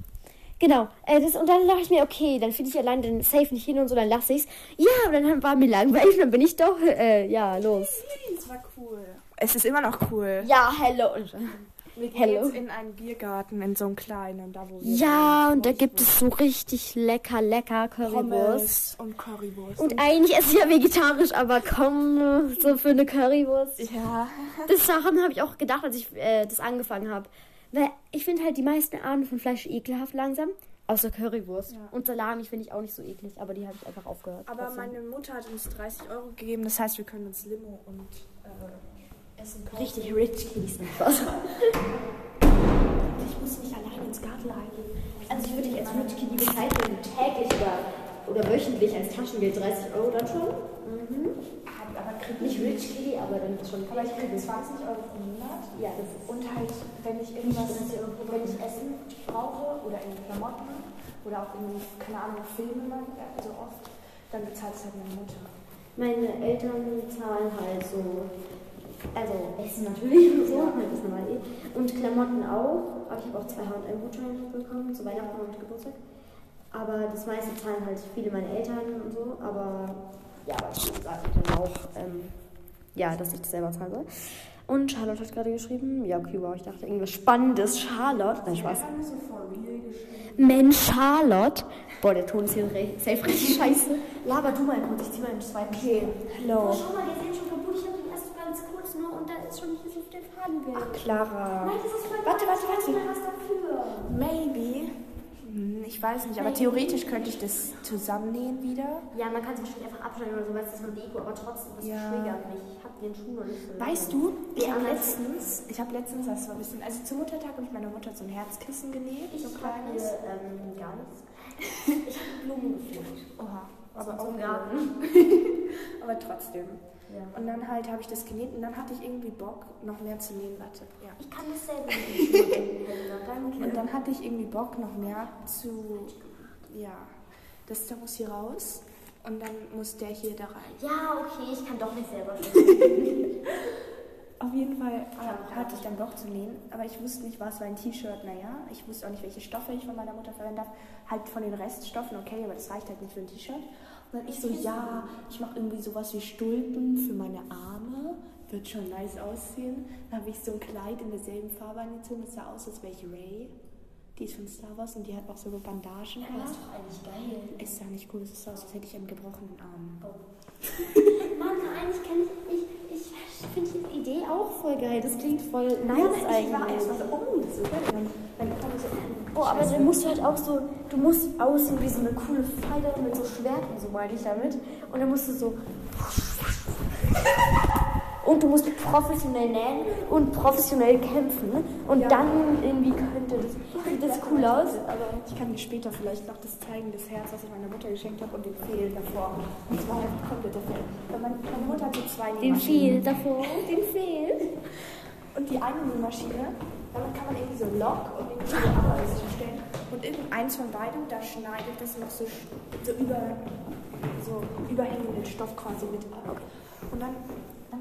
genau. Äh, das, und dann dachte ich mir, okay, dann finde ich allein den Safe nicht hin und so, dann lasse ich's. Ja, aber dann war mir langweilig und dann bin ich doch, äh, ja, los. Das war cool. Es ist immer noch cool. Ja, hello. Wir gehen Hello. jetzt in einen Biergarten, in so einen kleinen, da wo wir Ja, und da gibt es so richtig lecker, lecker Currywurst. Pommes und Currywurst. Und eigentlich ist ja vegetarisch, aber komm, so für eine Currywurst. ja. Das Sachen habe ich auch gedacht, als ich äh, das angefangen habe. Weil ich finde halt die meisten Arten von Fleisch ekelhaft langsam. Außer Currywurst. Ja. Und Salami finde ich auch nicht so eklig, aber die habe ich einfach aufgehört. Aber trotzdem. meine Mutter hat uns 30 Euro gegeben, das heißt, wir können uns Limo und äh, Essen kaufen. Richtig rich was. Ich muss nicht allein ins Garten eingehen. Also ich würde dich als Rich Kitty bezeichnen, täglich oder, oder wöchentlich als Taschengeld 30 Euro dann schon. Aber krieg Nicht Rich Kitty, aber dann schon. Aber ich kriege 20 Euro pro Monat. Ja, das ist. Und halt, wenn ich irgendwas, wenn ich Essen brauche oder irgendwie Klamotten oder auch irgendwie, keine Ahnung, Filme mal, also oft, dann bezahlt es halt meine Mutter. Meine Eltern zahlen halt so Also Essen natürlich und so, halt das normal eh. Und Klamotten auch. Aber ich habe auch zwei H&M-Gutscheine bekommen, zu Weihnachten und Geburtstag. Aber das meiste zahlen halt viele meine Eltern und so. Aber ja, aber ich sage dann auch, ähm, ja, dass ich das selber zahlen soll. Und Charlotte hat gerade geschrieben, ja, okay, wow, ich dachte irgendwas Spannendes. Charlotte, nein, Spaß. Mensch, Charlotte. Boah, der Ton ist hier safe richtig scheiße. Laber du mal kurz, ich zieh mal den zweiten. Okay, hello. Schau mal, die sind schon kaputt. Ich habe den erst ganz kurz nur und da ist schon hier so der Faden weg. Clara. Nein, das ist voll Warte, warte, warte. Was dafür. Maybe. Hm, Ich weiß nicht, aber theoretisch könnte ich das zusammennähen wieder. Ja, man kann es wahrscheinlich einfach abschneiden oder so, weil es ist nur Deko, aber trotzdem, das Ja. triggert mich. Ich hab den Schuh noch nicht so. Weißt du, ich habe letztens, ich habe letztens, das war ein bisschen, also zum Muttertag habe ich meiner Mutter so ein Herzkissen genäht, Ich so ein habe kleines. ähm, nichts. Ich habe Blumen gepflückt. Oha, aber auch Garten. aber trotzdem. Ja. Und dann halt habe ich das genäht und dann hatte ich irgendwie Bock, noch mehr zu nähen. Warte, ja. Ich kann das selber nicht. Und dann hatte ich irgendwie Bock, noch mehr zu, ja, das da muss hier raus und dann muss der hier da rein. Ja, okay, ich kann doch nicht selber. Auf jeden Fall äh, hatte ich dann Bock zu nähen, aber ich wusste nicht, was war ein T-Shirt, naja. Ich wusste auch nicht, welche Stoffe ich von meiner Mutter verwenden darf. Halt von den Reststoffen, okay, aber das reicht halt nicht für ein T-Shirt. Und dann ich so, ja, ich mache irgendwie sowas wie Stulpen für meine Arme. Wird schon nice aussehen. Dann habe ich so ein Kleid in derselben Farbe angezogen. Das sah aus, als wäre ich Ray. Die ist von Star Wars und die hat auch so Bandagen. Das ist doch eigentlich geil. Es sah nicht cool, es sah aus, als hätte ich einen gebrochenen Arm. Mann, eigentlich kann ich, ich, ich finde die Idee auch voll geil. Das klingt voll nice Ja, ich eigentlich. war erst mal so, oh, das ist so. Dann, dann so, Boah, aber dann musst du halt auch so, du musst aussehen wie so eine coole Pfeilerin mit so Schwerten, so meine ich damit. Und dann musst du so. Und du musst professionell nähen und professionell kämpfen. Und Ja. dann irgendwie könnte das. Sieht das cool aus? Aber ich kann dir später vielleicht noch das zeigen, das Herz, was ich meiner Mutter geschenkt habe und den Fehl davor. Und zwar halt komplett der Fehl. Weil meine, meine Mutter hat so zwei Den. Fehl davor. Den Fehl. Und die eine Nähmaschine, damit kann man irgendwie so Lock und irgendwie so alles stellen. Und irgendeins von beiden, da schneidet das noch so, so über so überhängenden Stoff quasi mit ab. Und dann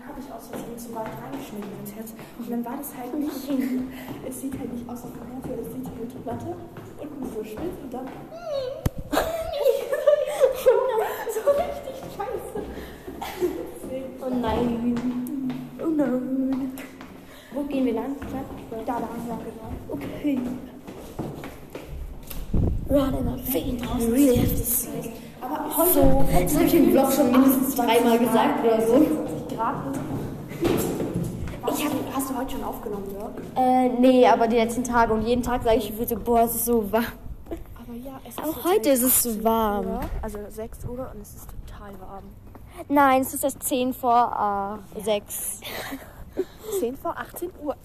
habe ich aus Versehen zu weit reingeschnitten ins Herz. Und dann war das halt nicht, es sieht halt nicht aus wie ein Herz, sondern es sieht halt Platte unten so spitz und dann so richtig scheiße. Oh nein. Oh nein. Wo gehen wir lang? da lang, ja genau. Okay. Running on feet, really have to say. Aber heute So, das habe ich im Vlog schon mindestens dreimal gesagt oder so. 20 Grad. Ich hab, hast du heute schon aufgenommen, Jörg? Äh, nee, aber die letzten Tage und jeden Tag sage ich so, boah, es ist so warm. Aber ja, es ist Auch heute ist es so 10 warm. Uhr, also 6 Uhr und es ist total warm. Nein, es ist erst 10 vor äh, 6. 10 vor 18 Uhr.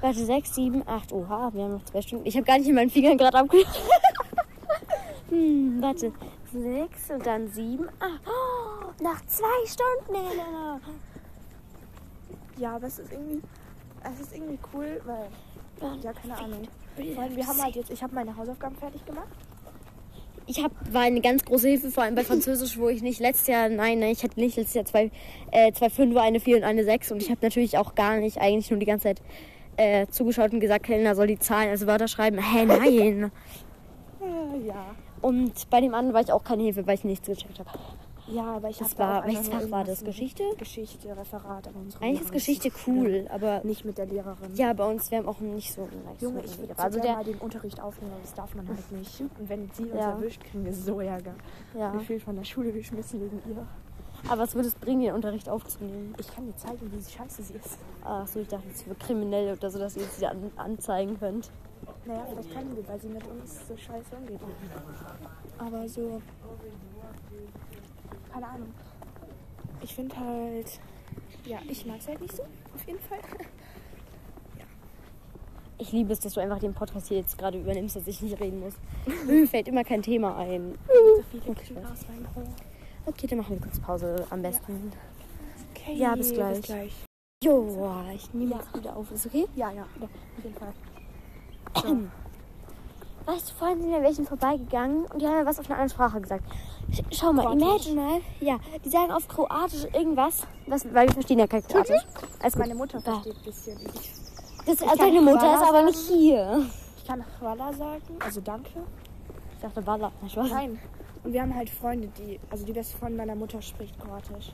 Warte, 6, 7, 8. Oha, wir haben noch zwei Stunden. Ich habe gar nicht in meinen Fingern gerade abgehört. hm, warte. 6 und dann 7, 8. Oh, nach zwei Stunden, Helena. Ja, aber es ist irgendwie, es ist irgendwie cool, weil, ja, keine Ahnung. Allem, wir haben halt jetzt, ich habe meine Hausaufgaben fertig gemacht. Ich hab, war eine ganz große Hilfe, vor allem bei Französisch, wo ich nicht letztes Jahr, nein, nein, ich hatte nicht letztes Jahr zwei, äh, zwei Fünfer, eine Vier und eine Sechs und ich habe natürlich auch gar nicht, eigentlich nur die ganze Zeit äh, zugeschaut und gesagt, Helena soll die Zahlen, also Wörter schreiben. Hä, nein. Ja. Und bei dem anderen war ich auch keine Hilfe, weil ich nichts gecheckt habe. Ja, aber ich Das hab da war- welches Fach war das? Geschichte? Geschichte, Referat, Eigentlich ist Geschichte cool, aber. Nicht mit der Lehrerin. ja, bei uns, wir haben auch nicht so nice Junge, ich würde also der, mal den Unterricht aufnehmen, aber das darf man halt nicht. Und wenn sie uns Ja. erwischt, kriegen wir so Ärger. ja. Gefühlt von der Schule geschmissen wegen ihr. Aber was würde es bringen, den Unterricht aufzunehmen? Ich kann dir zeigen, wie scheiße sie ist. Ach so, ich dachte, es wäre kriminell oder so, dass ihr sie an, anzeigen könnt. Naja, vielleicht kann sie, weil sie mit uns so scheiße umgeht. Aber so. Keine Ahnung. Ich finde halt. Ja, ich mag es halt nicht so, auf jeden Fall. Ich liebe es, dass du einfach den Podcast hier jetzt gerade übernimmst, dass ich nicht reden muss. Mir fällt immer kein Thema ein. So Okay. Okay, dann machen wir kurz Pause am besten. Okay, Ja, bis gleich. Bis gleich. Jo, ich nehme Ja. jetzt wieder auf. Ist okay? Ja, ja, ja, auf jeden Fall. Weißt du, vorhin sind wir welchen vorbeigegangen und die haben ja was auf einer anderen Sprache gesagt. Sch schau mal, Kroatisch. imagine mal. Ja, die sagen auf Kroatisch irgendwas, was, weil wir verstehen ja kein Kroatisch. Also Meine Mutter versteht ein bisschen. Ich, das, kann deine Mutter Hvala ist aber nicht hier. ich kann Hvala sagen, also danke. Ich dachte, Walla. Na, Spaß. Nein. Und wir haben halt Freunde, die, also die beste Freundin meiner Mutter spricht Kroatisch.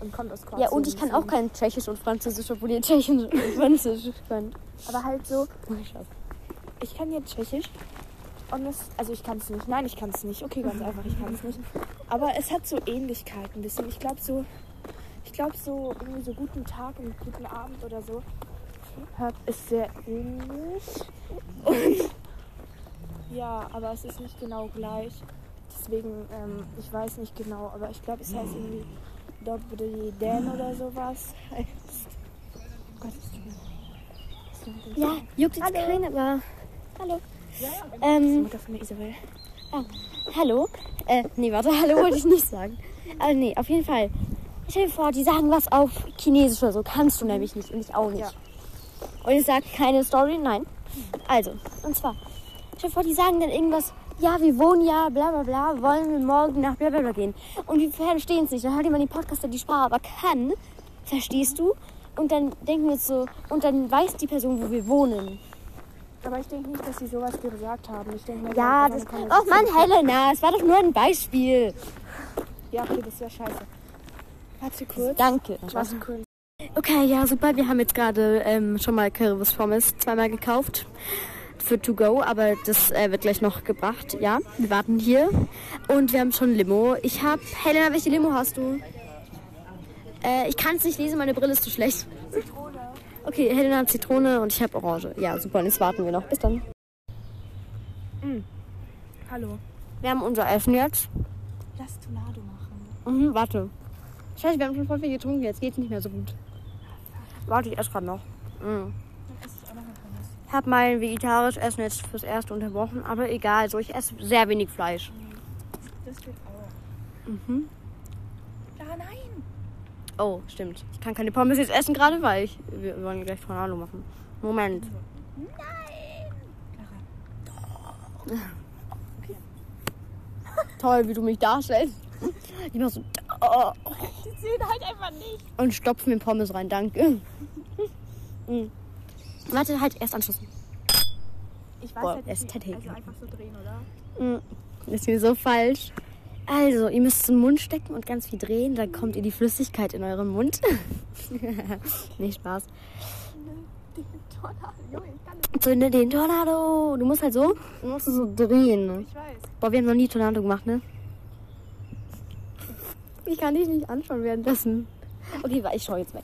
Und kommt aus Kroatien. Ja, und ich kann auch kein Tschechisch und Französisch, obwohl ihr Tschechisch und Französisch könnt. Aber halt so, Spaß. ich kann jetzt Tschechisch. Und es, also ich kann es nicht. Nein, ich kann es nicht. Okay, ganz einfach, ich kann es nicht. Aber es hat so Ähnlichkeiten ein bisschen. Ich glaube so, ich glaube so irgendwie so guten Tag und guten Abend oder so. Hört ist sehr ähnlich. Und ja, aber es ist nicht genau gleich. Deswegen, ähm, ich weiß nicht genau, aber ich glaube, es heißt irgendwie Dobry Den oder sowas. Heißt. Oh Gott, leid. Ja, juckt jetzt keiner, aber. Ähm, Mutter von der Isabel. hallo? Äh, nee, warte, hallo wollte ich nicht sagen. Aber nee, auf jeden Fall. Stell dir vor, die sagen was auf Chinesisch oder so. Kannst du nämlich nicht und ich auch nicht. Ja. Und ich sag keine Story, nein. Also, und zwar, stell dir vor, die sagen dann irgendwas, ja, wir wohnen ja, bla bla bla, wollen wir morgen nach bla bla bla gehen. Und wir verstehen es nicht. Dann hört jemand den Podcast, der die Sprache aber kann, verstehst du? Und dann denken wir uns so, und dann weiß die Person, wo wir wohnen. Aber ich denke nicht, dass sie sowas gesagt haben. Ich denke mal, Ja, das. Oh eine Mann, Helena, es war doch nur ein Beispiel. Ja, okay, das wäre scheiße. Warte kurz. Danke. Warte kurz. Okay, ja, super. Wir haben jetzt gerade ähm, schon mal Currywurst Pommes zweimal gekauft. Für To Go, aber das äh, wird gleich noch gebracht. Ja, wir warten hier. Und wir haben schon Limo. Ich habe. Helena, welche Limo hast du? Äh, ich kann es nicht lesen, meine Brille ist zu schlecht. Zitrone. Okay, Helena hat Zitrone und ich habe Orange. Ja, super. Und jetzt warten wir noch. Bis dann. Hallo. Wir haben unser Essen jetzt. Lass Tornado machen. Mhm, warte. Scheiße, wir haben schon voll viel getrunken. Jetzt geht's nicht mehr so gut. Warte, ich esse gerade noch. Mhm. Ich habe mein vegetarisches Essen jetzt fürs Erste unterbrochen, aber egal. So, ich esse sehr wenig Fleisch. Das geht auch. Mhm. Nein. Oh, stimmt. Ich kann keine Pommes jetzt essen gerade, weil ich, wir wollen gleich Tornado machen. Moment. Toll, wie du mich darstellst. Ich mach so. Oh, Die sehen halt einfach nicht. und stopf mir Pommes rein, danke. Mhm. Warte, halt erst anschließen. Ich weiß Boah, halt ist wie- Also einfach so drehen, oder? Mm, Das ist mir so falsch. Also, ihr müsst es den Mund stecken und ganz viel drehen, dann kommt ihr die Flüssigkeit in euren Mund. Nicht Spaß. Tornado. Junge, ich kann das. Zünde den Tornado. Du musst halt so, du musst so drehen. Ich weiß. Boah, wir haben noch nie Tornado gemacht, ne? Ich kann dich nicht anschauen währenddessen. Okay, ich schau jetzt weg.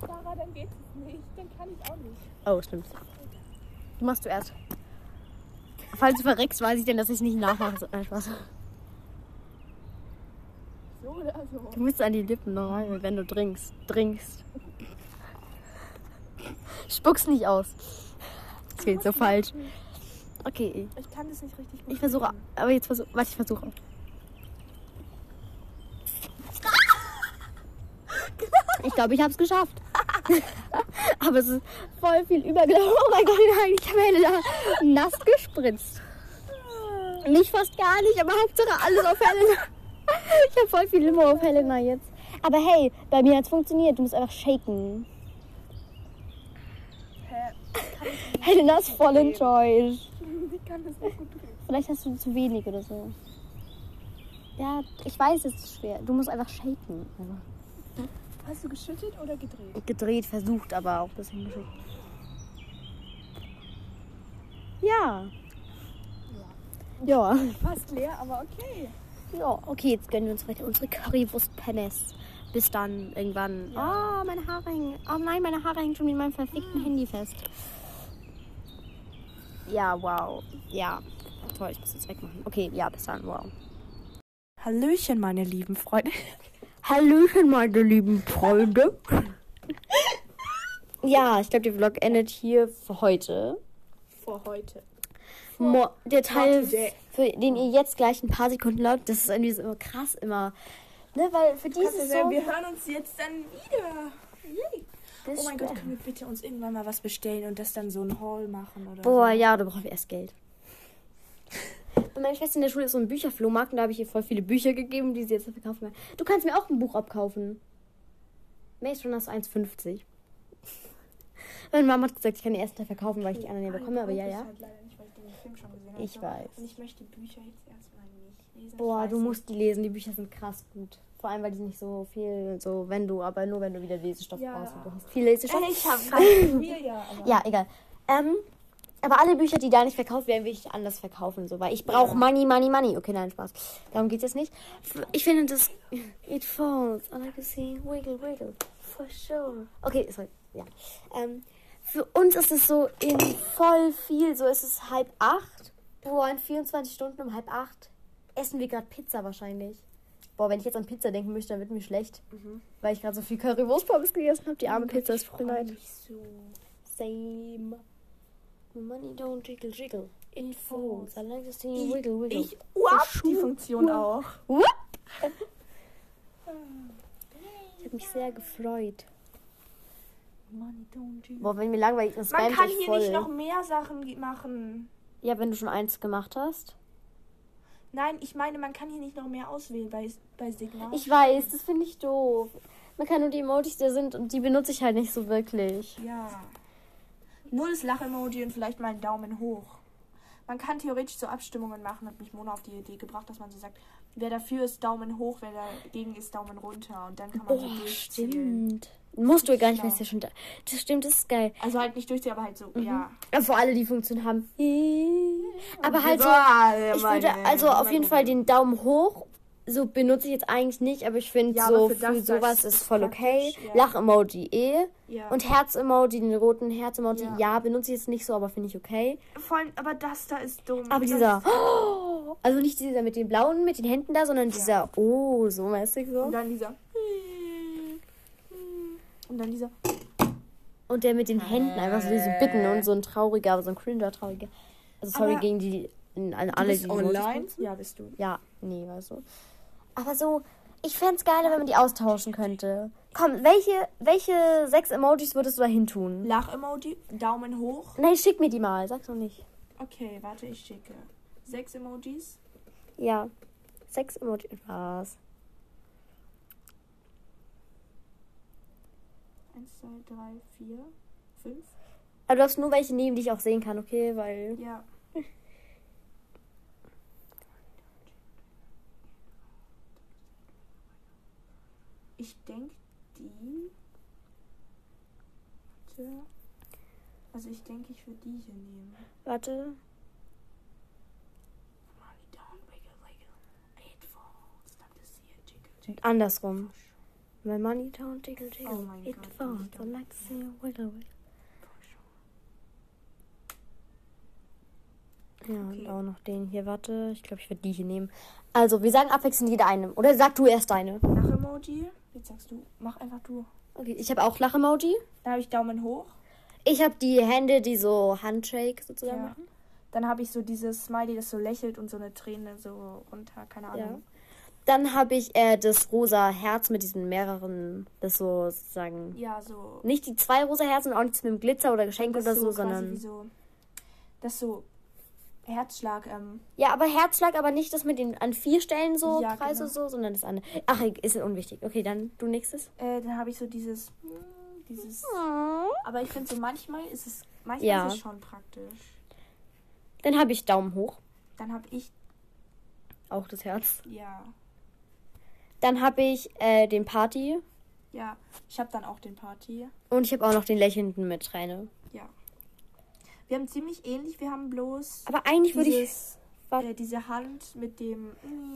Sarah, dann geht es nicht. Dann kann ich auch nicht. Oh, stimmt. Du machst zuerst. Falls du verreckst, weiß ich denn, dass ich nicht nachmache. Nein, Spaß. Oder so. Du musst an die Lippen noch rein, wenn du trinkst. Trinkst. Spuck's nicht aus. Das geht so falsch. Okay, Ich kann das nicht richtig gut ich versuche. Aber jetzt versuche. Warte, ich versuche. Ich glaube, ich habe es geschafft. aber es ist voll viel übergelaufen. Oh mein Gott, nein, ich habe Helena nass gespritzt. Nicht fast gar nicht, aber Hauptsache alles auf Helena. Ich habe voll viel Limo auf Helena jetzt. Aber hey, bei mir hat es funktioniert. Du musst einfach shaken. Hä? Helena ist voll enttäuscht. Ich kann das nicht gut drehen. Vielleicht hast du zu wenig oder so. Ja, ich weiß, es ist schwer. Du musst einfach shaken. Also Hast du geschüttet oder gedreht? gedreht, versucht, aber auch ein bisschen geschickt. Ja. Ja. Fast leer, aber okay. Ja, okay, jetzt gönnen wir uns weiter unsere Currywurst-Pommes. Bis dann irgendwann. Oh, meine Haare hängen. Oh nein, meine Haare hängen schon in meinem verfickten Handy fest. Ja, wow. Ja. Toll, ich muss jetzt wegmachen. Okay, ja, bis dann. Wow. Hallöchen, meine lieben Freunde. Hallöchen, meine lieben Freunde. ja, ich glaube, der Vlog endet hier für heute. Vor heute. Mo der Teil. Für den ihr jetzt gleich ein paar Sekunden lautet, das ist irgendwie so immer krass immer. Ne, weil für dieses so, wir hören uns jetzt dann wieder. Yay. das Oh mein ist Gott, können wir bitte uns irgendwann mal was bestellen und das dann so ein Haul machen oder Boah, so? ja, da brauchen wir erst Geld. bei meiner Schwester in der Schule ist so ein Bücherflohmarkt und da habe ich ihr voll viele Bücher gegeben, die sie jetzt verkaufen kann. Du kannst mir auch ein Buch abkaufen. Maze Runner ist 1,50. Meine Mama hat gesagt, ich kann die ersten Teil verkaufen, weil ich die anderen nicht bekomme, aber ja, ja. Halt Film schon gesehen habe. Ich weiß. Und ich möchte die Bücher jetzt erstmal nicht lesen. Boah, du musst die lesen, die Bücher sind krass gut. Vor allem, weil die nicht so viel, so wenn du, aber nur wenn du wieder Lesestoff Ja. brauchst. Du hast viel Lesestoff. Ich habe Spiel, ja. Ja, egal. Ähm, aber alle Bücher, die da nicht verkauft werden, will ich anders verkaufen, so, weil ich brauche Money, Money, Money. Okay, nein, Spaß. Darum geht's jetzt nicht. Ich finde das. It falls. I like to see wiggle, wiggle. For sure. Okay, sorry. Ja. Ähm, für uns ist es so in voll viel, so ist es halb acht. Boah, in 24 Stunden um halb acht essen wir gerade Pizza wahrscheinlich. Boah, wenn ich jetzt an Pizza denken möchte, dann wird mir schlecht. Weil ich gerade so viel Currywurst-Pommes gegessen habe. Die arme Pizza ist voll leid. nicht so. Same. Money don't jiggle jiggle. It falls. I like to see wiggle wiggle. Ich uap, die Funktion auch. Ich habe mich sehr gefreut. Boah, wenn mir langweilig ist, Man kann hier voll. nicht noch mehr Sachen machen. Ja, wenn du schon eins gemacht hast. Nein, ich meine, man kann hier nicht noch mehr auswählen bei, bei Signal. Ich weiß, das finde ich doof. Man kann nur die Emojis, die sind, und die benutze ich halt nicht so wirklich. Ja. Nur das Lach-Emoji und vielleicht mal einen Daumen hoch. Man kann theoretisch so Abstimmungen machen, hat mich Mona auf die Idee gebracht, dass man so sagt, wer dafür ist Daumen hoch, wer dagegen ist Daumen runter. Und dann kann man so Oh, durchzählen. stimmt. Musst du ja gar nicht, Schlau. weil es ja schon da. Das stimmt, das ist geil. Also halt nicht durchzählen, aber halt so, ja. Aber Vor alle, die Funktion haben. Aber halt so. Ja, Ich würde also auf jeden Fall den Daumen hoch. So benutze ich jetzt eigentlich nicht, aber ich finde Ja, so für für, das, das sowas ist voll okay. ja. Lach-Emoji eh. Ja. Und Herz-Emoji, den roten Herz-Emoji, Ja. ja. benutze ich jetzt nicht so, aber finde ich okay. Vor allem, aber das da ist dumm. Aber dieser, oh, also nicht dieser mit den blauen, mit den Händen da, sondern dieser, oh, so mäßig so. Und dann dieser. Und dann dieser. Und der mit den Händen einfach so diese Bitten und so ein trauriger, aber so ein cringer trauriger. Also sorry Aber- gegen die, an alle, die Emojis benutzen. Ja, bist du. Ja, nee, weißt du. Aber so, ich fände es geiler, wenn man die austauschen könnte. Komm, welche, welche sechs Emojis würdest du da hin tun? Lach-Emoji, Daumen hoch. Nein, schick mir die mal, sag's doch nicht. Okay, warte, ich schicke. Sechs Emojis. Ja. Sechs Emojis. Was? Eins, zwei, drei, vier, fünf. Aber du darfst nur welche nehmen, die ich auch sehen kann, okay? Weil. Ja. Ich denke, die. Warte. Also, ich denke, ich würde die hier nehmen. Warte. Andersrum. My money don't jiggle jiggle. Oh it Gott, falls. I like to see you wiggle wiggle. Ja, und Okay. auch noch den hier. Warte, ich glaube, ich würde die hier nehmen. Also, wir sagen abwechselnd jeder eine. Oder sag du erst deine. Lach-Emoji. Jetzt sagst du, mach einfach du. Okay, ich habe auch Lach-Emoji. Dann habe ich Daumen hoch. Ich habe die Hände, die so Handshake sozusagen Ja. machen. Dann habe ich so dieses Smiley, das so lächelt und so eine Träne so runter, keine Ja. Dann habe ich äh, das rosa Herz mit diesen mehreren, das so sozusagen. Ja, so. Nicht die zwei rosa Herzen, auch nichts mit dem Glitzer oder Geschenk oder so, quasi sondern. So, das so Herzschlag. Ähm, Ja, aber Herzschlag, aber nicht das mit den an vier Stellen so Ja, Kreise genau. so, sondern das andere. Ach, ist unwichtig. Okay, dann du nächstes. äh, dann habe ich so dieses. dieses aber ich finde so manchmal ist es. Manchmal Ja. ist es schon praktisch. Dann habe ich Daumen hoch, Dann habe ich. auch das Herz. Ja. Dann habe ich äh, den Party Ja. Ich habe dann auch den Party. und ich habe auch noch den lächelnden mit Träne. Ja. Wir haben ziemlich ähnlich. Wir haben bloß. Aber eigentlich würde ich. äh, diese Hand mit dem.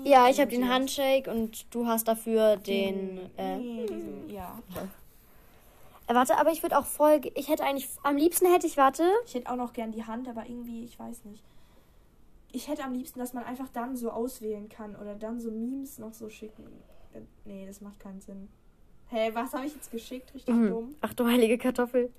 Ja, ich habe den. Handshake und du hast dafür den. Äh, Nee, diesen, ja. äh, warte, aber ich würde auch voll. Ich hätte eigentlich. Am liebsten hätte ich, warte. Ich hätte auch noch gern die Hand, aber irgendwie, ich weiß nicht. Ich hätte am liebsten, dass man einfach dann so auswählen kann oder dann so Memes noch so schicken. Äh, Nee, das macht keinen Sinn. Hä, was habe ich jetzt geschickt? Richtig Mhm. dumm. Ach du heilige Kartoffel.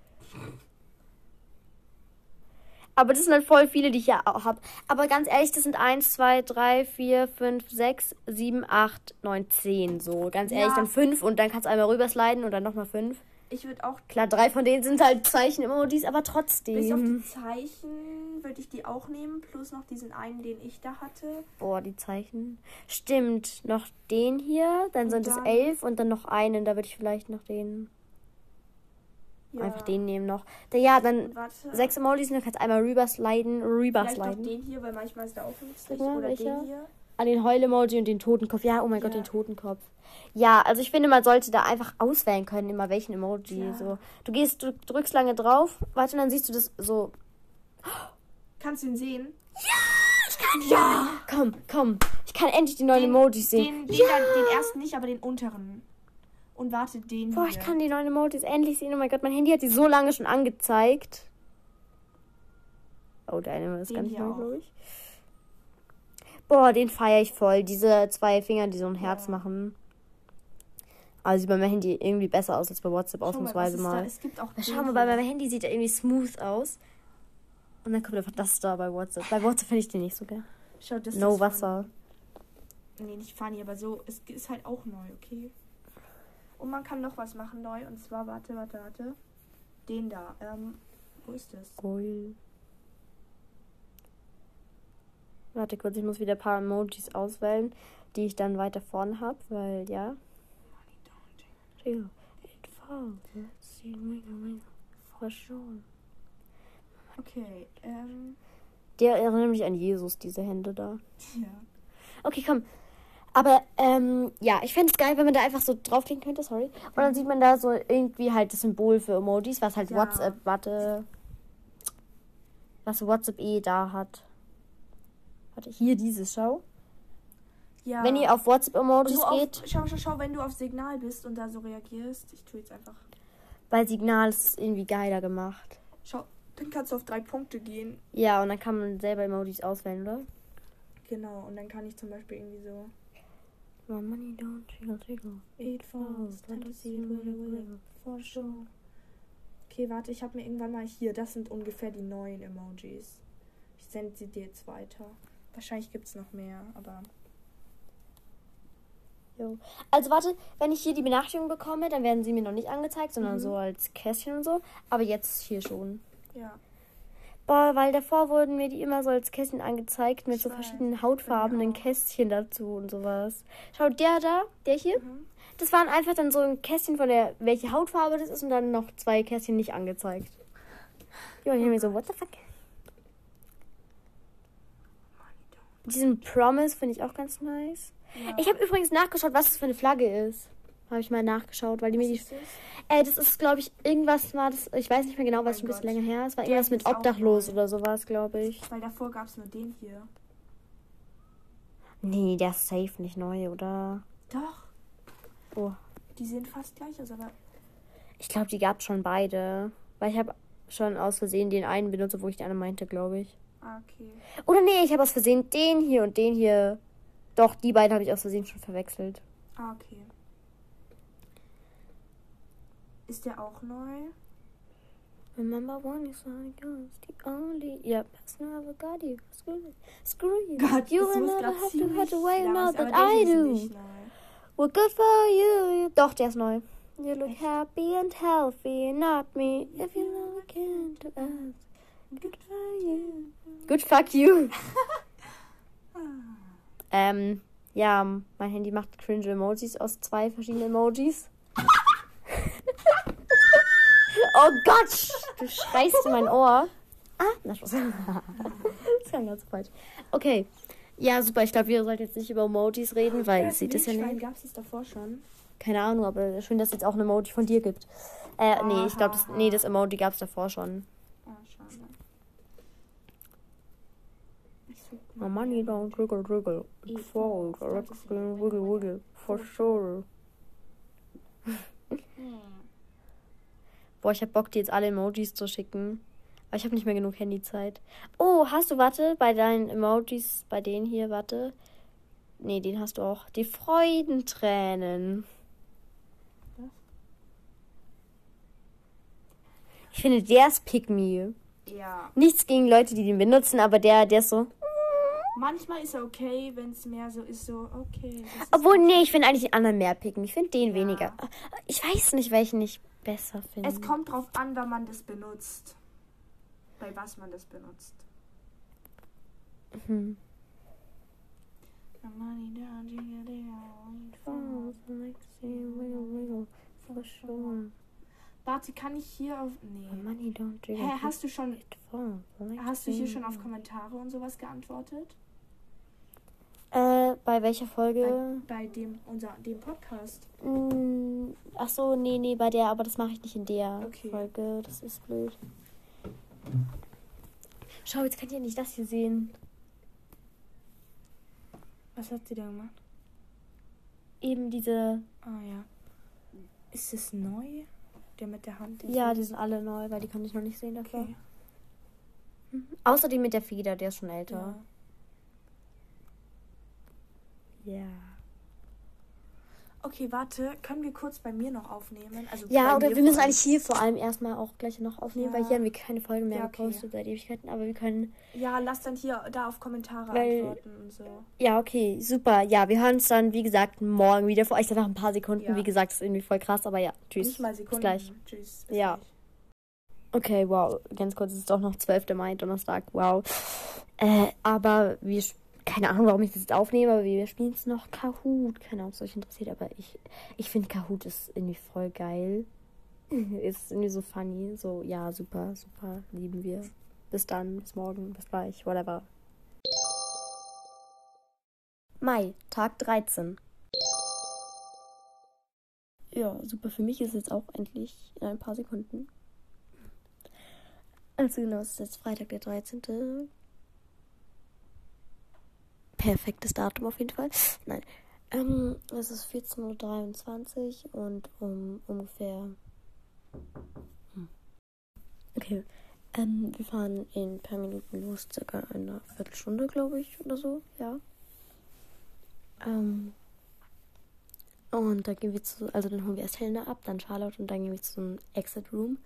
Aber das sind halt voll viele, die ich ja auch habe. Aber ganz ehrlich, das sind 1, 2, 3, 4, 5, 6, 7, 8, 9, 10. So, ganz ehrlich, Ja. dann 5 und dann kannst du einmal rübersliden und dann nochmal 5. Ich würde auch Klar, drei von denen sind halt Zeichen-Emojis, aber bis auf trotzdem. die Zeichen würde ich die auch nehmen, plus noch diesen einen, den ich da hatte. Boah, die Zeichen. Stimmt, noch den hier, dann Und sind es dann- elf und dann noch einen. Da würde ich vielleicht noch den, Ja. einfach den nehmen noch. Da, ja, dann warte. sechs Emojis und dann kannst du einmal rübersliden, Vielleicht noch rübersliden. den hier, weil manchmal ist der auch nützlich. Mal, Oder welcher? den hier. An den Heul-Emoji und den Totenkopf. Ja, oh mein Gott, Ja. den Totenkopf. Ja, also ich finde, man sollte da einfach auswählen können, immer welchen Emoji. Ja. So. Du gehst, du drückst lange drauf, warte, und dann siehst du das so. Kannst du ihn sehen? Ja! Komm, komm. Ich kann endlich die neuen Den- Emojis sehen. Den, den, dann, den ersten nicht, aber den unteren. Und warte, den Boah, hier. ich kann die neuen Emojis endlich sehen. Oh mein Gott, mein Handy hat die so lange schon angezeigt. Oh, der eine ist Den hier neu, glaube ich. Boah, den feiere ich voll. Diese zwei Finger, die so ein Herz Ja. machen. Also sieht bei meinem Handy irgendwie besser aus als bei WhatsApp Schau ausnahmsweise mal. Es gibt auch Schau mal, bei meinem Handy sieht er irgendwie smooth aus. Und dann kommt einfach das da bei WhatsApp. Bei WhatsApp finde ich den nicht so geil. Schau, das No ist Wasser. Funny. Nee, nicht funny, aber so, es ist halt auch neu, okay? Und man kann noch was machen neu. Und zwar, warte, warte, warte. Den da. Ähm, wo ist das? Geil. Warte kurz, ich muss wieder ein paar Emojis auswählen, die ich dann weiter vorne habe, weil ja. Okay, ähm, Der erinnert mich an Jesus, diese Hände da. ja. Okay, komm. Aber ähm, ja, ich fände es geil, wenn man da einfach so draufklicken könnte, sorry. Und dann sieht man da so irgendwie halt das Symbol für Emojis, was halt Ja. WhatsApp, warte. Was WhatsApp eh da hat. Warte, hier dieses, schau. Ja. Wenn ihr auf WhatsApp-Emojis auf, geht, schau, schau, schau, wenn du auf Signal bist und da so reagierst. Ich tue jetzt einfach. bei Signal ist irgendwie geiler gemacht. Schau, dann kannst du auf drei Punkte gehen. Ja, und dann kann man selber Emojis auswählen, oder? Genau, und dann kann ich zum Beispiel irgendwie so. My money don't jiggle, jiggle. It falls, let us see for sure. Okay, warte, ich habe mir irgendwann mal hier, das sind ungefähr die neuen Emojis. Ich sende sie dir jetzt weiter. Wahrscheinlich gibt es noch mehr, aber. Jo. Also warte, wenn ich hier die Benachrichtigung bekomme, dann werden sie mir noch nicht angezeigt, sondern Mhm. so als Kästchen und so. Aber jetzt hier schon. Ja. Boah, weil davor wurden mir die immer so als Kästchen angezeigt mit Ich so weiß, verschiedenen hautfarbenen auch. Kästchen dazu und sowas. Schau, der da, der hier, Mhm. das waren einfach dann so ein Kästchen von der, welche Hautfarbe das ist und dann noch zwei Kästchen nicht angezeigt. Ja, ich hab mir so, what the fuck? Diesen Promise finde ich auch ganz nice. Ja. Ich habe übrigens nachgeschaut, was das für eine Flagge ist. Habe ich mal nachgeschaut, weil die mir die. ist das? Äh, das ist, glaube ich, irgendwas war das. Ich weiß nicht mehr genau, was Mein schon ein bisschen länger her ist. War Der irgendwas mit Obdachlos oder sowas, glaube ich. Weil davor gab es nur den hier. Nee, der ist safe nicht neu, oder? Doch. Oh. Die sehen fast gleich aus, aber. Ich glaube, die gab schon beide. Weil ich habe schon aus Versehen den einen benutzt, obwohl ich den anderen meinte, glaube ich. Ah, okay. Oder nee, ich habe aus Versehen den hier und den hier. Doch, die beiden habe ich aus Versehen schon verwechselt. Ah, okay. Ist der auch neu? Remember one is not yours, the only yeah, person I ever got you. Screw you. Screw you. Gott, you will never have to hurt away now that aber I do. Well, good for you. Doch, der ist neu. You look happy and healthy, not me. If you never can to us. Good for you. Good fuck you. ähm, ja, mein Handy macht cringe Emojis aus zwei verschiedenen Emojis. oh Gott, du schreist in mein Ohr. Ah, na Spaß. das kann ganz falsch. Okay. Ja, super. Ich glaube, wir sollten jetzt nicht über Emojis reden, weil ihr seht das ja nicht. Gab es das davor schon? Keine Ahnung, aber schön, dass es jetzt auch ein Emoji von dir gibt. Äh, nee, ich glaube, das, nee, das Emoji gab es davor schon. Ah, schade. Ich such My money don't wiggle, wiggle. It falls, like a screen, wiggle, wiggle. For sure. Boah, ich hab Bock, dir jetzt alle Emojis zu schicken. Aber ich habe nicht mehr genug Handyzeit. Oh, hast du, warte, bei deinen Emojis, bei denen hier, warte. Nee, den hast du auch. Die Freudentränen. Ich finde, der ist Pick Me. Ja. Nichts gegen Leute, die den benutzen, aber der, der ist so. Manchmal ist er okay, wenn es mehr so ist, so okay. Obwohl, nee, ich finde eigentlich den anderen mehr picken. Ich finde den Ja. weniger. Ich weiß nicht, welchen ich besser finden. Es kommt drauf an, wann man das benutzt. Bei was man das benutzt. Hm. Sure. Warte, kann ich hier auf. Nee. Money don't do Hä, hast du schon. Hast du hier schon auf Kommentare und sowas geantwortet? Äh, bei welcher Folge? Bei, bei dem, unser, dem Podcast. Mm, ach so, nee, nee, bei der, aber das mache ich nicht in der Okay. Folge. Das ist blöd. Schau, jetzt könnt ihr nicht das hier sehen. Was hat sie da gemacht? Eben diese. Ah ja. Ist es neu? Der mit der Hand? Ja, die sind alle neu, weil die konnte ich noch nicht sehen davor. Okay. Außer die mit der Feder, der ist schon älter. Ja. Ja. Okay, warte. Können wir kurz bei mir noch aufnehmen? Also Ja, oder wir müssen eigentlich hier vor allem erstmal auch gleich noch aufnehmen, Ja. weil hier haben wir keine Folge mehr Ja, okay. gepostet seit Ewigkeiten, aber wir können. Ja, lass dann hier da auf Kommentare Weil- antworten und so. Ja, okay, super. Ja, wir hören uns dann, wie gesagt, morgen wieder vor euch. Nach ein paar Sekunden. Ja. Wie gesagt, ist irgendwie voll krass, aber ja, tschüss. Nicht mal Sekunden. Bis gleich. Tschüss. bis Ja. gleich. Okay, wow. Ganz kurz, es ist doch noch 12. Mai, Donnerstag. Wow. Äh, aber wir. sp- Keine Ahnung, warum ich das jetzt aufnehme, aber wir spielen jetzt noch Kahoot. Keine Ahnung, ob es euch interessiert, aber ich, ich finde Kahoot ist irgendwie voll geil. ist irgendwie so funny. So, ja, super, super. Lieben wir. Bis dann, bis morgen, bis gleich, whatever. Mai, Tag 13. Ja, super. Für mich ist jetzt auch endlich in ein paar Sekunden. Also genau, es ist jetzt Freitag der 13. Perfektes Datum auf jeden Fall. Nein. Ähm, es ist 14.23 Uhr und um ungefähr. Hm. Okay. Ähm, wir fahren in ein paar Minuten los, circa eine Viertelstunde, glaube ich, oder so, ja. Ähm. Und dann gehen wir zu, also dann holen wir erst Helena ab, dann Charlotte und dann gehen wir zu einem Exit Room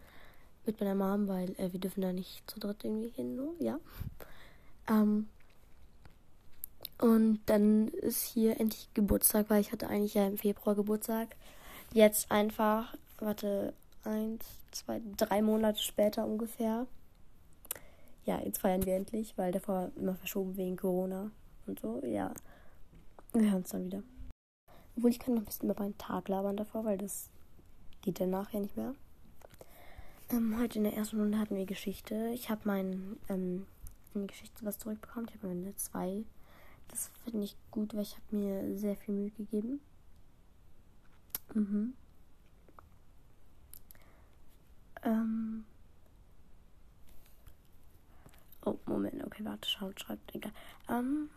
mit meiner Mom, weil äh, wir dürfen da nicht zu dritt irgendwie hin, nur, ja. Ähm, und dann ist hier endlich Geburtstag, weil ich hatte eigentlich ja im Februar Geburtstag. Jetzt einfach, warte, eins, zwei, drei Monate später ungefähr. Ja, jetzt feiern wir endlich, weil davor immer verschoben wegen Corona und so, ja. Wir hören uns dann wieder. Obwohl, ich kann noch ein bisschen über meinen Tag labern davor, weil das geht danach ja nicht mehr. Ähm, heute in der ersten Runde hatten wir Geschichte. Ich habe mein ähm, Geschichte was zurückbekommen. Ich habe eine 2. Das finde ich gut, weil ich habe mir sehr viel Mühe gegeben. Mhm. Ähm. Oh, Moment, okay, warte, schaut, schreibt, egal. Ähm.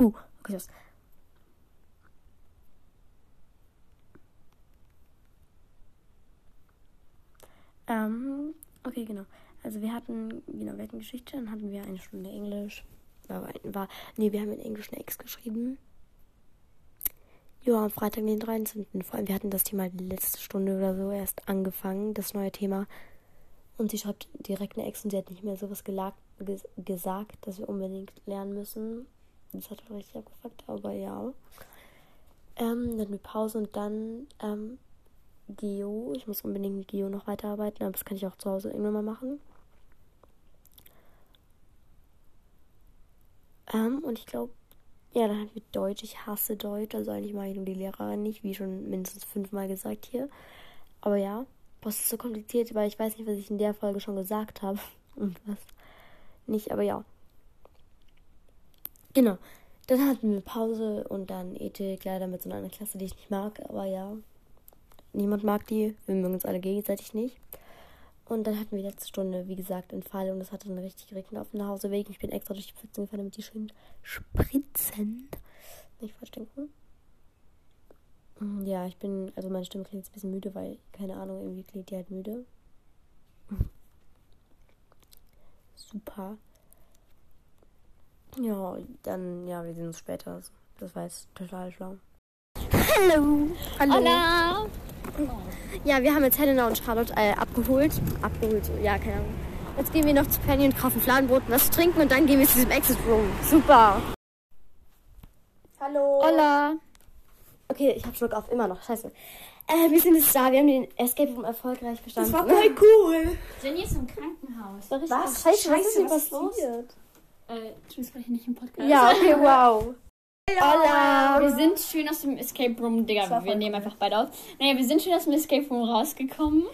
Uh, okay, das. Ähm, okay, genau. Also wir hatten, genau, wir hatten Geschichte, dann hatten wir eine Stunde Englisch. War, war, nee, wir haben in Englisch eine Ex geschrieben. Ja, am Freitag, den 13. Vor allem, wir hatten das Thema letzte Stunde oder so erst angefangen, das neue Thema. Und sie schreibt direkt eine Ex und sie hat nicht mehr sowas ges gesagt, dass wir unbedingt lernen müssen. Das hat richtig abgefuckt, aber ja. Ähm, dann mit Pause und dann ähm, Geo. Ich muss unbedingt mit Geo noch weiterarbeiten, aber das kann ich auch zu Hause irgendwann mal machen. Ähm, und ich glaube, ja, dann hatten wir Deutsch. Ich hasse Deutsch, also eigentlich mag ich nur die Lehrerin nicht, wie schon mindestens fünfmal gesagt hier. Aber ja, boah, ist so kompliziert, weil ich weiß nicht, was ich in der Folge schon gesagt habe und was nicht, aber ja. Genau. Dann hatten wir Pause und dann Ethik, leider mit so einer Klasse, die ich nicht mag, aber ja. Niemand mag die. Wir mögen uns alle gegenseitig nicht. Und dann hatten wir letzte Stunde, wie gesagt, einen Fall und es hatte dann richtig geregnet auf dem Nachhauseweg. Ich bin extra durch die Pfützen gefahren, damit die schön spritzen. Nicht falsch denken. Mm, Ja, ich bin, also meine Stimme klingt jetzt ein bisschen müde, weil, keine Ahnung, irgendwie klingt die halt müde. Super. Ja, dann, ja, wir sehen uns später. Das war jetzt total schlau. Hallo. Hallo. Hola! Ja, wir haben jetzt Helena und Charlotte äh, abgeholt. Abgeholt, so, ja, keine Ahnung. Jetzt gehen wir noch zu Penny und kaufen Fladenbrot, was zu trinken und dann gehen wir zu diesem Exit Room. Super. Hallo. Hola. Okay, ich hab Schluck auf, immer noch. Scheiße. Äh, wir sind jetzt da. Wir haben den Escape Room erfolgreich Das bestanden. war voll cool. Jenny ist im Krankenhaus. Das Was? Scheiße, was ist Scheiße, denn was ist passiert? Äh, bist hier nicht im Podcast. Ja, okay, wow. Hola. Wir sind schön aus dem Escape Room, Digga, war wir nehmen cool. einfach beide auf. Naja, wir sind schön aus dem Escape Room rausgekommen.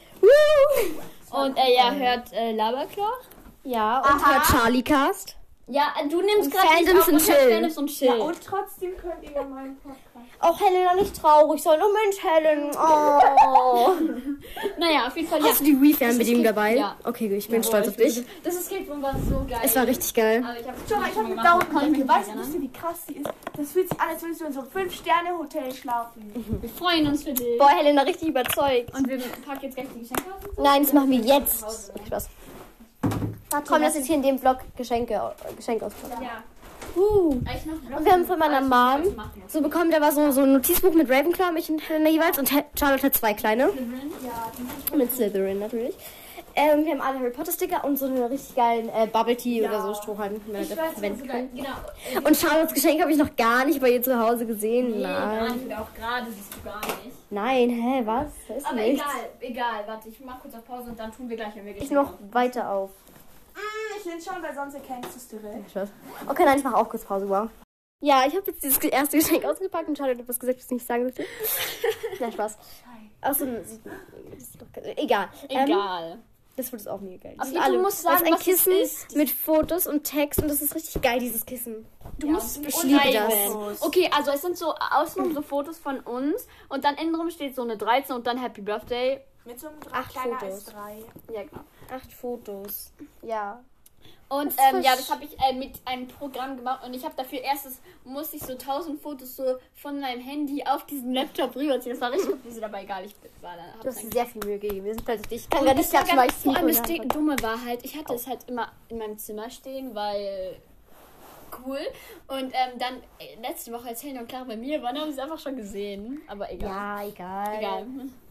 Und äh, ja, hört äh, Laberkloch. Ja, und hört Charlie Cast. Ja, du nimmst gerade Fandoms und Chill. Fandoms und Chill. Ja, und trotzdem könnt ihr ja meinen Podcast. Auch Helena nicht traurig sein. Oh Mensch, Helen. Oh. naja, auf jeden Fall, ja. Hast du die Wii-Fernbedienung Das dabei? Ja. Okay, gut, ich bin Boah, stolz auf ich bin- dich. Das Escape Room war so geil. Es war richtig geil. Aber ich hab's Schau mal, nicht ich habe mich Daumen. nicht Weißt du, wisst ihr, wie krass die ist? Das fühlt sich an, als würdest du in so einem 5-Sterne-Hotel schlafen. Wir freuen uns für dich. Boah, Helena richtig überzeugt. Und wir packen jetzt gleich die Geschenke aus. Nein, das machen wir jetzt. Spaß. Komm, lass jetzt hier in dem Vlog Geschenke, Geschenke auspacken. Ja. Uh. Ich noch Und wir haben von meiner Mom so bekommen, da war so, so ein Notizbuch mit Ravenclaw, mich und Helena jeweils. Und Charlotte hat zwei kleine. Mit Slytherin natürlich. Ähm, wir haben alle Harry Potter Sticker und so einen richtig geilen äh, Bubble Tea oder so Strohhalm, Ich weiß verwenden können. genau. Und Charlottes Geschenk habe ich noch gar nicht bei ihr zu Hause gesehen. Nee, gar Nein. Und auch gerade siehst du gar nicht. Nein, hä, was? Da ist Aber nichts. egal, egal. Warte, ich mach kurz auf Pause und dann tun wir gleich, wenn wir Ich noch weiter auf. Mm, ich lehne schon, weil sonst erkennst du es direkt. Okay, nein, ich mache auch kurz Pause, wow. Ja, ich habe jetzt dieses erste Geschenk ausgepackt und Charlotte hat was gesagt, was ich nicht sagen sollte. Nein, Spaß. Außerdem sieht das sieht doch egal. Ähm, Egal. das wird es auch mega geil. Aber du alle- musst das sagen, ist ein was es Kissen ist. mit Fotos und Text und das ist richtig geil, dieses Kissen. Du Ja, musst beschreiben. das. Okay, also es sind so außenrum so Fotos von uns und dann innen drum steht so eine 13 und dann Happy Birthday. Mit so einem Acht kleiner Fotos. als drei. Ja, genau. Acht Fotos. Ja. Und Das ähm, ja, das habe ich äh, mit einem Programm gemacht und ich habe dafür erstes musste ich so 1000 Fotos so von meinem Handy auf diesen Laptop rüberziehen. Das war richtig kompliziert, aber egal, ich war da. Du hast sehr viel Mühe gegeben. Wir sind dich. Ich kann Und gar nicht ganz, vor allem das Hand Dumme war halt, ich hatte es halt immer in meinem Zimmer stehen, weil cool. Und ähm, dann äh, letzte Woche, als Helena und Clara bei mir waren, haben sie es einfach schon gesehen. Aber egal. Ja, egal. Egal.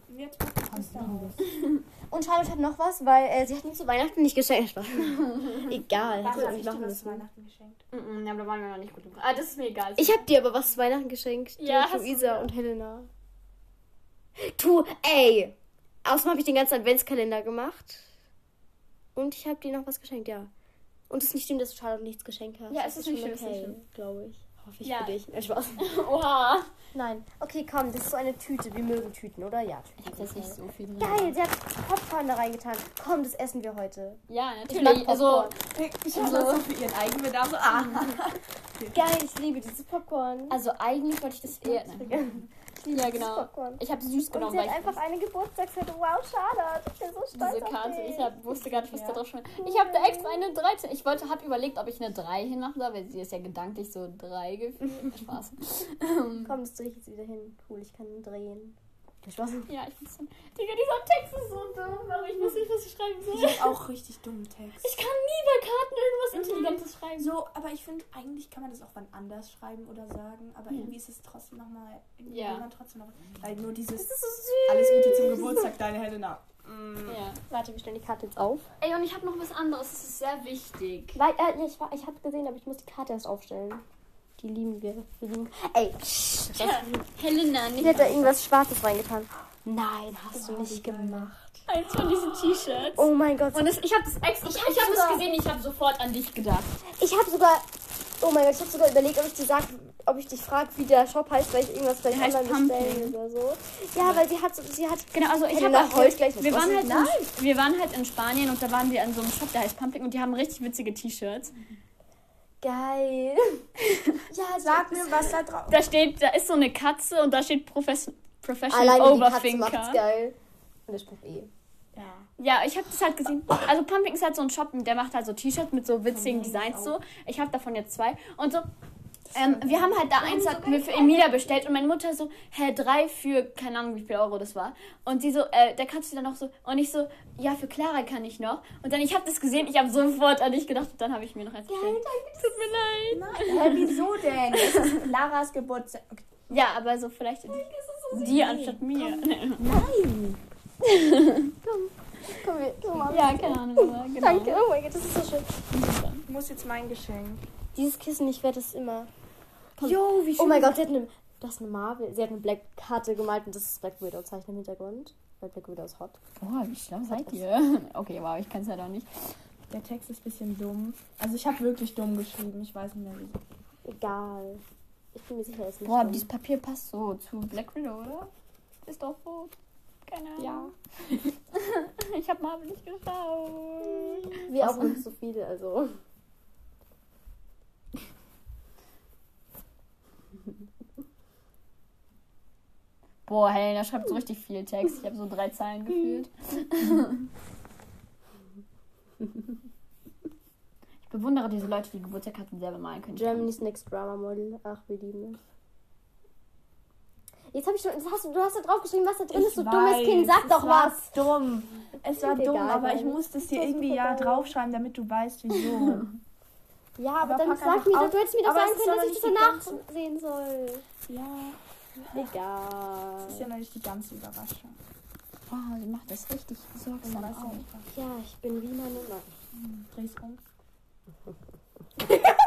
Jetzt. Und Charlotte hat noch was, weil äh, sie hat mir zu Weihnachten nicht geschenkt. Egal, Was nicht ich dir was zu. Weihnachten geschenkt? Mhm, ja, aber da waren wir noch nicht gut. Ah, das ist mir egal. Ich habe dir aber was zu Weihnachten geschenkt. Ja, Ja, Luisa und Helena. Tu, ey. Außerdem habe ich den ganzen Adventskalender gemacht. Und ich habe dir noch was geschenkt, ja. Und es ist nicht stimmt, dass du Charlotte nichts geschenkt hast. Ja, es ist nicht schon schlimm, es ist nicht schlimm. glaube ich. Hoffe ich Ja. für dich. Äh, Spaß. Oha. Nein. Okay, komm, das ist so eine Tüte. Wir mögen Tüten, oder? Ja, Tüten. Ich habe jetzt nicht so viel drin. Geil, der hat Popcorn da reingetan. Komm, das essen wir heute. Ja, Ich natürlich. Also, Popcorn. Ich habe das so für ihren Eigenbedarf. Ah. Geil, ich liebe dieses Popcorn. also eigentlich wollte ich das eher. Ja, genau. Ich habe süß Und genommen, sie weil hat ich einfach eine Geburtstagskarte. Wow, Charlotte. Ich bin so stolz diese auf Karte. dich. Ich hab, wusste gar nicht, was Ja. da drauf stand. Ich habe da extra eine 13. Ich wollte, habe überlegt, ob ich eine 3 hinmachen soll, weil sie ist ja gedanklich so 3 gefühlt. Spaß. Komm, das drehe ich jetzt wieder hin. Cool, ich kann drehen. Spaß. Ja, ich find's so. Digga, dieser Text ist so dumm, aber ich weiß nicht, was ich schreiben Ich soll. habe auch richtig dummen Text. Ich kann nie bei Karten irgendwas Intelligentes schreiben. So, aber ich finde, eigentlich kann man das auch wann anders schreiben oder sagen, aber irgendwie ist es trotzdem nochmal, irgendwie Ja. man trotzdem noch, weil nur dieses, Das ist so süß. alles Gute zum Geburtstag, deine Helena. Ja. Warte, wir stellen die Karte jetzt auf. Ey, und ich habe noch was anderes. Das ist sehr wichtig. Weil, äh, ja, ich, war- ich habe gesehen, aber ich muss die Karte erst aufstellen. Die lieben wir. wir lieben. Ey, psch, was- Helena, die nicht hat da irgendwas Schwarzes reingetan. Nein, hast du nicht gemacht. eins von diesen T-Shirts. Oh mein Gott. Und das, ich habe das extra. Ich hab habe das gesehen. Ich habe sofort an dich gedacht. Ich habe sogar. Oh mein Gott, ich habe sogar überlegt, ob ich dir sag, ob ich dich frage, wie der Shop heißt, weil ich irgendwas heißt online bestellen oder so. Ja, weil sie hat sie hat. Genau, also ich habe heult gleich was wir waren halt in, wir waren halt in Spanien und da waren wir an so einem Shop, der heißt Pumping und die haben richtig witzige T-Shirts. Geil. ja, Sag mir, was da drauf Da steht, da ist so eine Katze und da steht Profes Professional Alleine die Katze macht's Overthinker. geil. Und der Spruch eh. Ja. Ja, ich habe das halt gesehen. Also Pumping ist halt so ein Shop, der macht halt so T-Shirts mit so witzigen Designs so. Ich habe davon jetzt zwei und so. Ähm, wir haben halt da eins hatten wir für Emilia bestellt und meine Mutter so, hä, drei für, keine Ahnung wie viel Euro das war. Und sie so, äh, da kannst du dann noch so, und ich so, ja, für Clara kann ich noch. Und dann, ich habe das gesehen, ich habe sofort an dich gedacht und dann habe ich mir noch eins bestellt. Tut mir leid. Hä, wieso denn? Es ist Laras Geburtstag. Okay. Ja, aber so vielleicht. In ist Dir anstatt mir. Nein. Komm, wir, komm mal. Ja, keine Ahnung, aber genau. Danke, oh mein Gott, das ist so schön. Ich muss jetzt mein Geschenk. Dieses Kissen, ich werde es immer. Jo, wie schön. Oh mein Gott, sie hat eine. Das ist eine Marvel. Sie hat eine Black Karte gemalt und das ist Black Widow Zeichen im Hintergrund. Weil Black Widow ist hot. Oh, wie schlau seid ihr? Okay, wow, ich kann es ja doch nicht. Der Text ist ein bisschen dumm. Also ich habe wirklich dumm geschrieben. Ich weiß nicht mehr wie. Egal. Ich bin mir sicher, es ist nicht. Boah, dumm. dieses Papier passt so zu Black Widow, oder? Ist doch rot. Keine Ahnung. Ja. Ich habe Marvel nicht geschaut. Wir auch nicht so viele, also. Boah, Helena schreibt so richtig viel Text. Ich habe so drei Zeilen gefühlt. Ich bewundere diese Leute, die Geburtstagskarten selber malen können. Germany's Next Drama Model. Ach, wir lieben es. Jetzt habe ich schon. Hast du, du hast da drauf geschrieben, was da drin ist. Du dummes Kind, sag es doch war was. dumm. Es war Egal, dumm, aber ich musste es dir irgendwie ja draufschreiben, damit du weißt, wieso. Ja, aber, Aber dann sag mir doch, auf. du hättest mir doch sagen können, dass ich das danach sehen soll. ja, Egal. das ist ja noch nicht die ganze Überraschung. Oh, sie macht das richtig sorgsam auf. Ja, ich bin wie meine Mann. Dreh's um.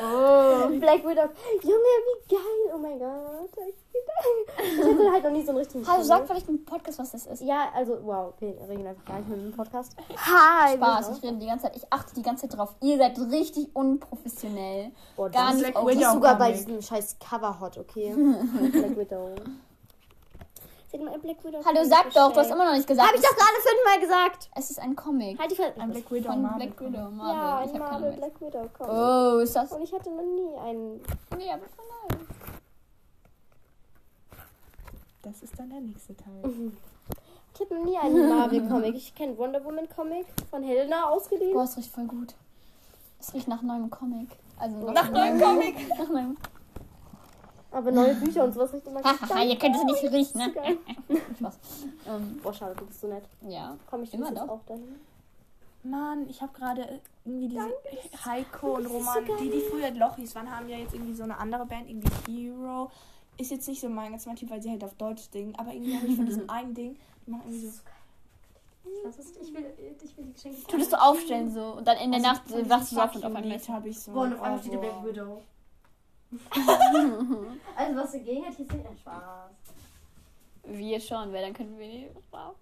Oh, Black Widow. Junge, wie geil. Oh mein Gott. Ich hatte halt noch nie so einen richtigen Film. sag vielleicht im Podcast, was das ist. Ja, also, wow, wir reden einfach gar nicht mit dem Podcast. Hi, Spaß, ich rede die ganze Zeit. Ich achte die ganze Zeit drauf. Ihr seid richtig unprofessionell. Boah, Gar nicht ist Widow sogar bei diesem scheiß Cover hot, okay? Black Widow. Hat mal ein Black Widow. Hallo, sag doch, du hast bestellt. immer noch nicht gesagt. Hab ich doch gerade fünfmal gesagt. Es ist ein Comic. Halt die Fresse. Ein Black Widow Von Marvel Black. Widow, Marvel. Ja, ich ein Marvel. Black Widow Comic. Oh, ist das? Und ich hatte noch nie einen. Nee, aber voll nice. Das ist dann der nächste Teil. Ich hatte noch nie einen Marvel Comic. Ich kenne Wonder Woman Comic von Helena ausgeliehen. Boah, es riecht voll gut. Es riecht nach neuem Comic. Also Nach neuem Comic. nach neuem. Aber neue Bücher und sowas riecht immer ganz Haha, ihr könnt es nicht riechen, ne? Spaß. Ähm, Boah, schade, du bist so nett. ja. Komm, ich Immer doch. auch dahin. Mann, ich habe gerade irgendwie diese Heiko und Roman, die, die früher Lochis waren, haben ja jetzt irgendwie so eine andere Band, irgendwie Hero. Ist jetzt nicht so mein ganz mein Typ, weil sie halt auf Deutsch singen, aber irgendwie habe ich von diesem einen Ding, die machen irgendwie so. Ich, will, ich will die Geschenke. Tu das so aufstellen so. Und dann in der Nacht von äh, wachst du auf und auf einmal Lied habe ich so. Boah, und ein auf einmal steht der. Black Widow. Also, was dagegen hat, hier ist nicht ein Spaß. Wir schon, weil dann können wir die Frau.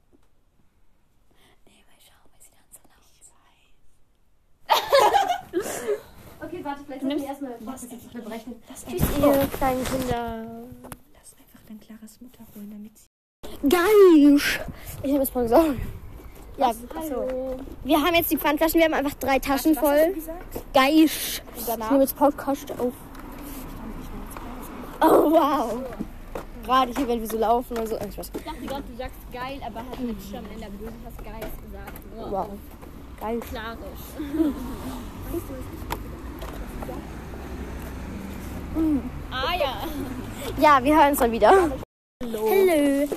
Nee, weil schau, weil sie dann so laut sein. Okay, warte, vielleicht Du müssen nimmst- wir erstmal es. berechnen. Tschüss, ihr kleinen Kinder. lass einfach dein Claras Mutter holen, damit sie. Geil! Ich habe jetzt mal gesagt. Ja, Hallo. wir haben jetzt die Pfandflaschen, wir haben einfach drei Taschen Was du voll. Geil! Ich nehme jetzt Podcast auf. Oh, wow! Gerade hier, wenn wir so laufen und so. Äh, Spaß. Ich dachte gerade, du sagst geil, aber halt mit Sch am Ende. Aber du hast geil gesagt. Nur Wow. Geil. klarisch. ah ja. Ja, wir hören uns dann wieder. Hallo. Hallo.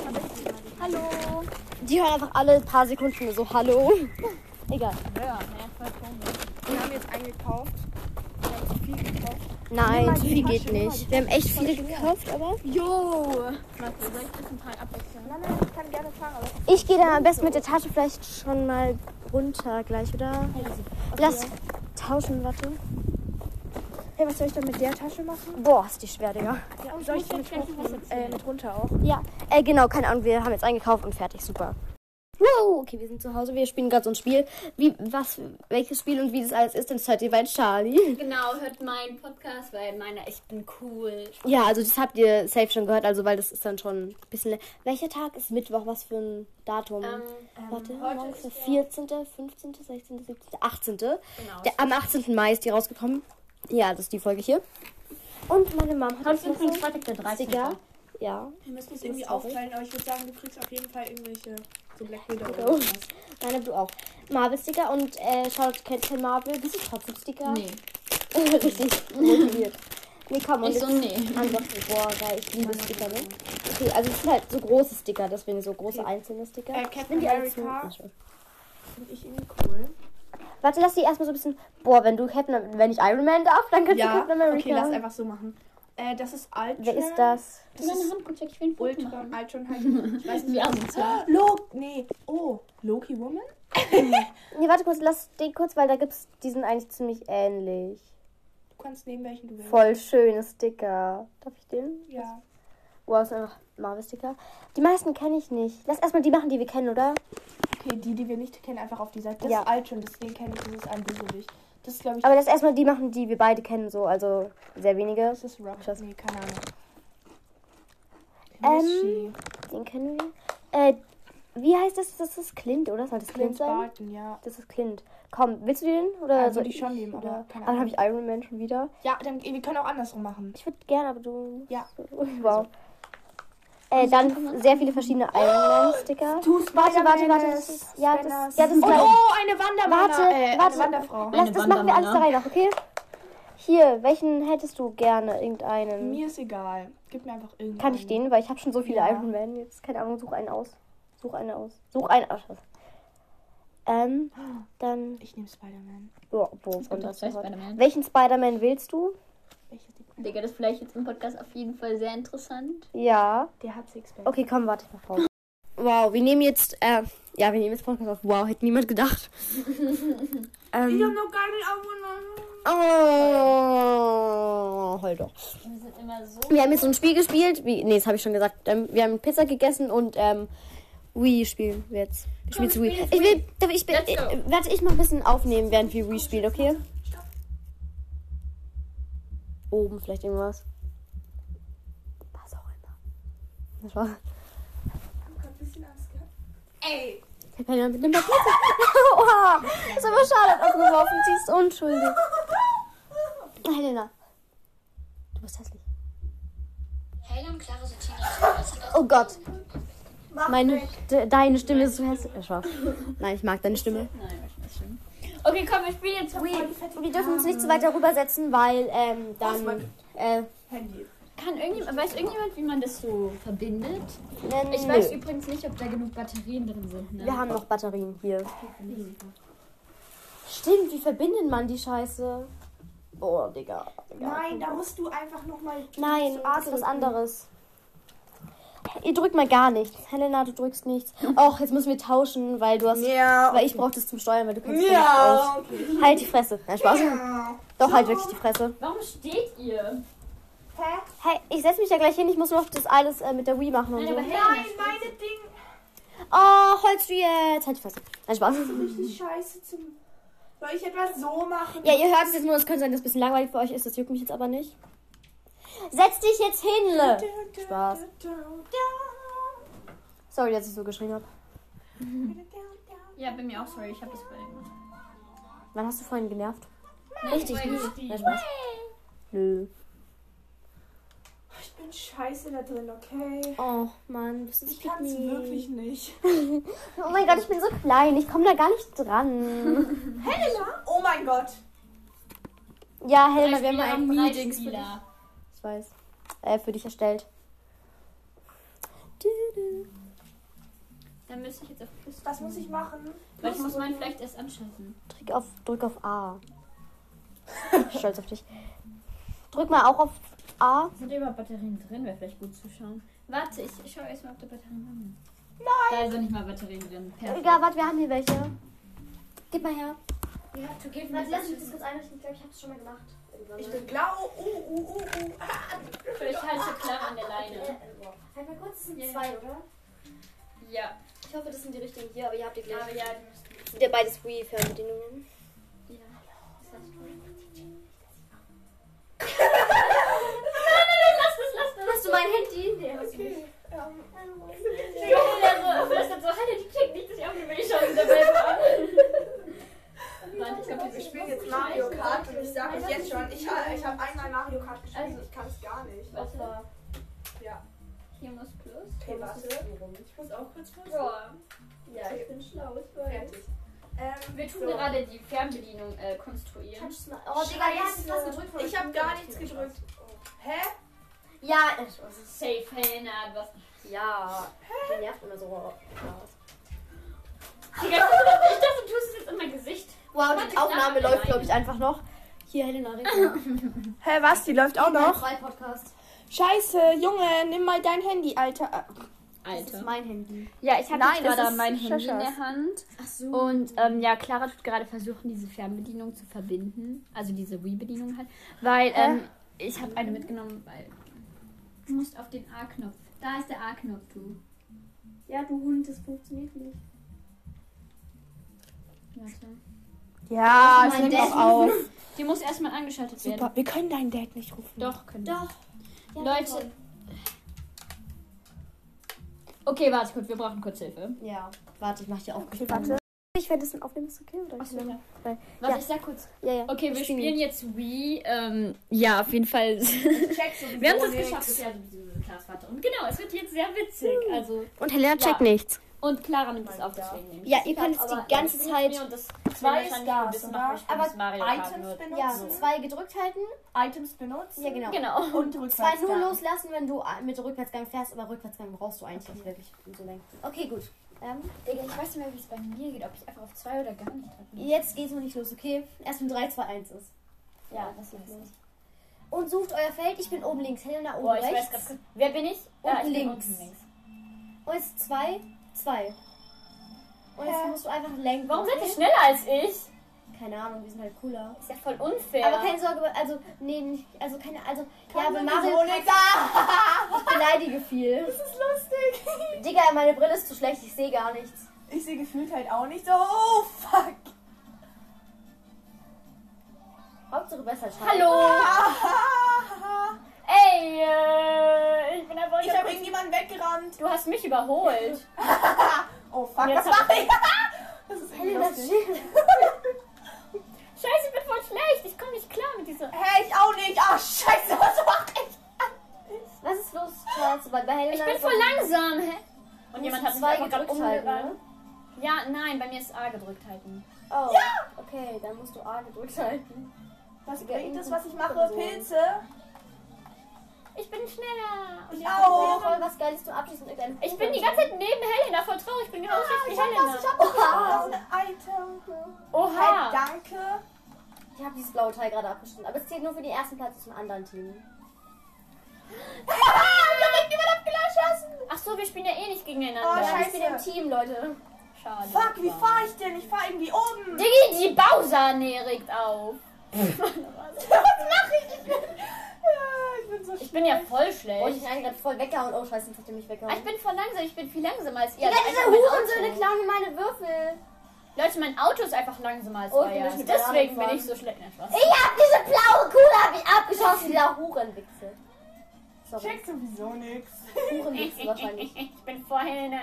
Hallo. Die hören einfach alle paar Sekunden so Hallo. Egal. Ja, ja, voll komisch. Wir haben jetzt eingekauft. Wir haben zu viel gekauft. Nein, zu viel geht nicht. Wir haben echt viele gekauft, aber. Jo. Warte, soll ich das ein paar abwechseln? Nein, nein, ich kann gerne fahren, aber. Ich gehe dann am besten mit der Tasche vielleicht schon mal runter gleich, oder? Lass tauschen, warte. Hey, was soll ich dann mit der Tasche machen? Boah, ist die schwer, Digga. Ja, soll ich die mit, äh, mit runter auch? Ja, äh, genau, keine Ahnung, wir haben jetzt eingekauft und fertig, super. Wow, okay, wir sind zu Hause, wir spielen gerade so ein Spiel. Wie, was, welches Spiel und wie das alles ist, das hört ihr bei Charlie. Genau, hört meinen Podcast, weil meiner Ich bin cool. Ja, also das habt ihr safe schon gehört, also weil das ist dann schon ein bisschen... Welcher Tag ist Mittwoch? Was für ein Datum? Warte, morgen ist der 14., 15., 16., 17., 18. Genau. Der, am 18. Mai ist die rausgekommen. Ja, das ist die Folge hier. Und meine Mom hat Heute uns ist noch so Freitag der 13. Sticker. Ja, Wir müssen es irgendwie aufteilen, aber ich würde sagen, du kriegst auf jeden Fall irgendwelche so Black Widow oder sowas. meine du auch. Marvel-Sticker und äh, Charlotte kennt kein Marvel. Bist du trotzdem Sticker? Nee. Richtig motiviert. Nee, komm, und Ich so, nee. Unboxing. Boah, geil, ich liebe Sticker, ne? Okay, also es sind halt so große Sticker, deswegen so große einzelne Sticker. Äh, Captain die. America. Finde ich irgendwie cool. Warte, lass die erstmal so ein bisschen. Boah, wenn du Captain, wenn ich Iron Man darf, dann kannst du Ja, Captain America. okay, lass einfach so machen. Äh, das ist Ultron. Wer ist das? Das Meine ist Hand kurz weg, ich will ein Foto Ultron. machen. Ultron halt. Ich weiß nicht. Wie asozial. Loki. Nee. Oh. Loki Woman? Nee, warte kurz, lass den kurz, weil da gibt's, die sind eigentlich ziemlich ähnlich. Du kannst nehmen, welchen du willst. Voll schöne Sticker. Darf ich den? Ja. Wow, ist einfach Marvel-Sticker. Die meisten kenne ich nicht. Lass erstmal die machen, die wir kennen, oder? Okay, die, die wir nicht kennen, einfach auf die Seite. Das Ja. ist Ultron, deswegen kenne ich, das ist ein Bösewicht. Das ist, glaube ich, Aber lass erstmal die machen, die wir beide kennen, so. Also sehr wenige. das ist. Schuss. Nee, keine Ahnung. Ähm. Den kennen wir. Äh, wie heißt das? Das ist Clint, oder? Soll das Clint Clint sein? Barton, ja. Das ist Clint. Komm, willst du den? Oder Ja, soll ich schon nehmen, Oder? Aber dann habe ich Iron Man schon wieder. Ja, dann, wir können auch andersrum machen. Ich würde gerne, aber du. Ja. Wow. Äh, dann sehr viele verschiedene Iron Man-Sticker. Du, Warte, warte, warte. Spider-Man, Das ist, ja, das, ja, das ist Und, gleich. oh, eine Wandermänner. Warte, äh, warte. Eine Wanderfrau. Lass, das machen wir alles der Reihe nach, okay? Hier, welchen hättest du gerne? Irgendeinen. Mir ist egal. Gib mir einfach irgendeinen. Kann ich den? Weil ich habe schon so viele Ja. Iron Man. Jetzt, keine Ahnung, such einen aus. Such einen aus. Such einen aus. Ähm, dann. Ich nehme Spider-Man. Oh, das zwei sofort. Spider-Man. Welchen Spider-Man willst du? Digga, das ist vielleicht jetzt im Podcast auf jeden Fall sehr interessant. Ja. Der hat Sixpack. Okay, komm, warte mal vor. Wow, wir nehmen jetzt, äh, ja, wir nehmen jetzt Podcast auf. Wow, hätte niemand gedacht. ähm, noch gar nicht oh, heul doch. Wir sind immer so. Wir haben jetzt so ein Spiel gespielt. Wie, nee, das habe ich schon gesagt. Ähm, wir haben Pizza gegessen und ähm, Wii spielen wir jetzt. Ich spiele jetzt Wii. spielen Ich will, ich, Let's ich, äh, warte, ich mach ein bisschen aufnehmen, während wir Wii spielen, okay? Oben vielleicht irgendwas. Was auch immer. Das war. Ey! Ich kann ja mit dem Papier. Oha! Ist aber schade abgeworfen. Sie ist unschuldig. Helena. Du bist hässlich. Helle und klare Satire. Oh Gott. Meine, de, deine Stimme ist so hässlich. Nein, ich mag deine Stimme. Nein, was ist das schön? Okay, komm, wir spielen jetzt Wii. Wir dürfen uns nicht zu weit darüber setzen, weil ähm, dann. Äh, Handy. Kann irgendjemand, weiß irgendjemand, wie man das so verbindet? äh, Ich nö. weiß übrigens nicht, ob da genug Batterien drin sind. Ne? Wir haben noch Batterien hier. Stimmt, wie verbindet man die Scheiße? Oh, Digga. Digga. Nein, da musst du einfach nochmal. Nein, das ist was anderes. Ihr drückt mal gar nichts. Helena, du drückst nichts. Och, jetzt müssen wir tauschen, weil du hast. Ja. Weil ich brauche das zum Steuern, weil du kannst ja. Ja. nicht aus. Halt die Fresse. Nein, Spaß. Doch, halt wirklich die Fresse. Warum steht ihr? Hey, ich setze mich ja gleich hin. Ich muss noch das alles äh, mit der Wii machen und Nein, so. aber Nein, meine Ding. Oh, holst du jetzt? Halt die Fresse. Nein, Spaß. Richtig scheiße zum. Soll ich etwas so machen? Ja, ihr hört es jetzt nur. Es könnte sein, dass es ein bisschen langweilig für euch ist. Das juckt mich jetzt aber nicht. Setz dich jetzt hin. Spaß. Sorry, dass ich so geschrien habe. Ja, bin mir auch sorry, ich habe das bei dir gemacht. Wann hast du vorhin genervt? Richtig, nie. Nein, Spaß. Nö. Ich bin scheiße da drin, okay? Oh Mann, das ist Ich kann es wirklich nicht. Oh mein Gott, ich bin so klein. Ich komme da gar nicht dran. Helena? Oh mein Gott. Ja, Helena, wir haben mal ein Meetings. Spieler. Ich weiß. Äh, für dich erstellt. Dann müsste ich jetzt auf Plus. Was muss ich machen? Weil ich muss meinen vielleicht erst anschalten. Drück auf, drück auf A. Stolz auf dich. Drück mal auch auf A. Sind überhaupt Batterien drin? Wäre vielleicht gut zuschauen. Warte, ich, ich schaue erstmal, ob da Batterien drin sind. Nein! Da sind nicht mal Batterien drin. Perfekt. Egal, warte, wir haben hier welche. Gib mal her. You have to give Warte, lass mich das kurz einrichten. Ich glaube, ich habe es schon mal gemacht. Ich bin blau. Uh, uh, uh, uh. Ich halte klar an der Leine. Halt mal kurz, das sind Ja. zwei, oder? Ja. Ich hoffe, das sind die richtigen hier, aber ihr habt die gleich. Aber ja, die müssen. Das sind ja beides Wii-Fernbedienungen. Ja. Das heißt, Hast du mein Handy? Nee, hast du nicht. Ich flüstert so, Alter, die klingt nicht, dass ich ich schaue sie dabei so an. Warte, ich glaube, Wir spielen jetzt Mario Kart und ich sage euch jetzt schon, ich, ich habe einmal Mario Kart gespielt. Also- ich kann es gar nicht. Was war? Ja. Hier muss Plus. Okay, warte. Ich muss auch kurz was. Boah. Ja, ich bin schlau, ich weiß. Fertig. Ähm, Wir tun so. gerade die Fernbedienung äh, konstruieren. Oh, Digga, habt jetzt was gedrückt von Ich habe gar nichts gedrückt. Hä? Ja, äh, Spaß. Safe, Helena, was? ja. Die nervt immer so. Digga, ich dachte, du tust es jetzt in mein Gesicht. Wow, die Aufnahme läuft, glaube ich, einfach noch. Hier, Helena. Hä, was? Die läuft auch noch? Scheiße, Junge, nimm mal dein Handy, Alter. Das ist Alter. mein Handy. Ja, ich habe gerade mein Handy in der Hand. Ach so. Und ähm, ja, Clara tut gerade versuchen, diese Fernbedienung zu verbinden. Also diese Wii-Bedienung halt. Weil ähm, ich habe eine mitgenommen, weil du musst auf den A-Knopf. Da ist der A-Knopf, du. ja, du Hund, das funktioniert nicht. Warte. Ja, es nimmt auch auf. Die muss erstmal angeschaltet Super, werden. wir können deinen Dad nicht rufen. Doch, können wir. Doch. Ja, Leute. toll. Okay, warte kurz, wir brauchen kurz Hilfe. Ja, warte, ich mach dir auch. Okay, warte. Ich werde das dann aufnehmen, ist okay? Oder? Achso, Ich- ja. Warte, Ja. ich sag kurz. Ja, ja. Okay, wir spielen jetzt Wii. Ähm, ja, auf jeden Fall. Wir haben es geschafft. Das ist ja sowieso Klaas Vater. Und genau, es wird jetzt sehr witzig. Also, Und Helena checkt Ja. nichts. Und Clara nimmt es auf, deswegen nehme ich Ja, es. ihr könnt es die ganze ich bin Zeit- mir Und das Zwei ich Aber Mario Items nur- benutzen. Ja, zwei gedrückt halten. Items benutzen. Ja, genau. Genau. Und Zwei nur loslassen, wenn du mit Rückwärtsgang fährst, aber Rückwärtsgang brauchst du eigentlich nicht wirklich um so lenken. Okay, gut. Ähm, Digga, ich weiß nicht mehr, wie es bei mir geht. Ob ich einfach auf zwei oder gar nicht drücken. jetzt geht's noch nicht los, okay? Erst wenn 3, 2, 1 ist. Ja, das ist los. Und sucht euer Feld. Ich bin oben links, Helena oben Boah, ich weiß rechts. Wer bin ich? Unten ich bin links. unten links. Und jetzt 2, 2. Und jetzt musst du einfach lenken. Warum seid ihr schneller als ich? Keine Ahnung, wir sind halt cooler. Ist ja voll unfair. Aber keine Sorge, also, nee, nicht, also keine, also, ja, Kann bei sowieso Mario ich beleidige viel. Das ist lustig. Digga, meine Brille ist zu schlecht, ich sehe gar nichts. Ich sehe gefühlt halt auch nicht so. Oh, fuck. Hauptsache besser schreiben. Hallo! Ey, äh, ich bin einfach Ich nicht. habe irgendjemanden weggerannt. Du hast mich überholt. Oh, fuck, was mache ich? Das ist Helena. Scheiße, ich bin voll schlecht. Ich komme nicht klar mit dieser. Hä, ich auch nicht. Ah, scheiße, was mache ich? Was ist los, Charles? Bei Helena Ich bin voll langsam, hä? Und jemand hat zwei gedrückt halten, ne? Ja, nein, bei mir ist A gedrückt halten. Oh, okay, dann musst du A gedrückt halten. Was bringt irgendwo was ich mache? Pilze? Ich bin schneller. Und Ich auch. Voll was Geiles zum Abschließen. Ich bin die ganze Zeit neben Helena, voll traurig. Ich bin genau Ah, wie ich hab Helena. was, ich hab. Das ein Item. Oha. danke. so. Ich habe dieses blaue Teil gerade abgeschnitten. Aber es zählt nur für den ersten Platz zum anderen Team. Direkt jemand abgeschossen. Ach so, wir spielen ja eh nicht gegeneinander. Oh, Ja, scheiße. ich bin im Team, Leute. Schade. Fuck, wie fahre ich denn? Ich fahre irgendwie um. Diggi, die Bowser-Nähe regt auf. Was mache ich? Ich bin, ja, ich bin so Ich bin ja voll Oh, ich schlecht. bin eigentlich gerade voll weggehauen. Oh, scheiße, jetzt hat er mich Ah, weggehauen. Ich bin voll langsam, ich bin viel langsamer als ihr. Also diese Hurensöhne klauen meine Würfel. Leute, mein Auto ist einfach langsamer als Oh, ich bin euer. der Deswegen bin ich so schlecht. Ich hab diese blaue Kuhle hab ich abgeschossen, dieser Hurenwichse. Sorry, check sowieso nix. Hurenwichse wahrscheinlich. Ich bin vor Helena.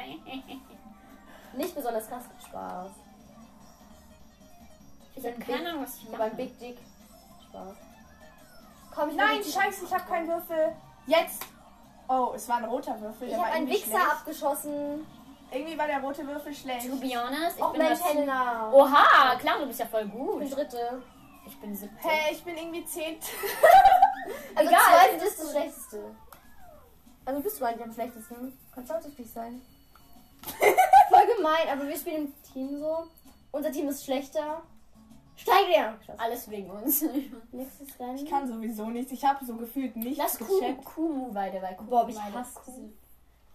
Nicht besonders krass. Spaß. Ich habe keine Ahnung, was ich Ich habe mache. einen Big Dick. Spaß. Komm, ich Nein, scheiße, ich habe keinen Würfel. Jetzt. Oh, es war ein roter Würfel. Ich habe einen Wichser schlecht. abgeschossen. Irgendwie war der rote Würfel schlecht. To be honest, ich Och bin Mensch, das- Helena. Oha, klar, du bist ja voll Ich bin gut. dritte. Ich bin siebte. Hey, ich bin irgendwie zehnt. Also Egal. zweite ist das schlechteste. Also bist du eigentlich am schlechtesten. Kannst du nicht sein. Voll gemein, aber wir spielen im Team so. Unser Team ist schlechter. Steig dir! Alles wegen uns. Nächstes Rennen. Ich kann sowieso nichts. Ich habe so gefühlt nichts Lass Kumu, gecheckt. Kumu weide, weil Kumu Boah, ich weide- hasse Kumu.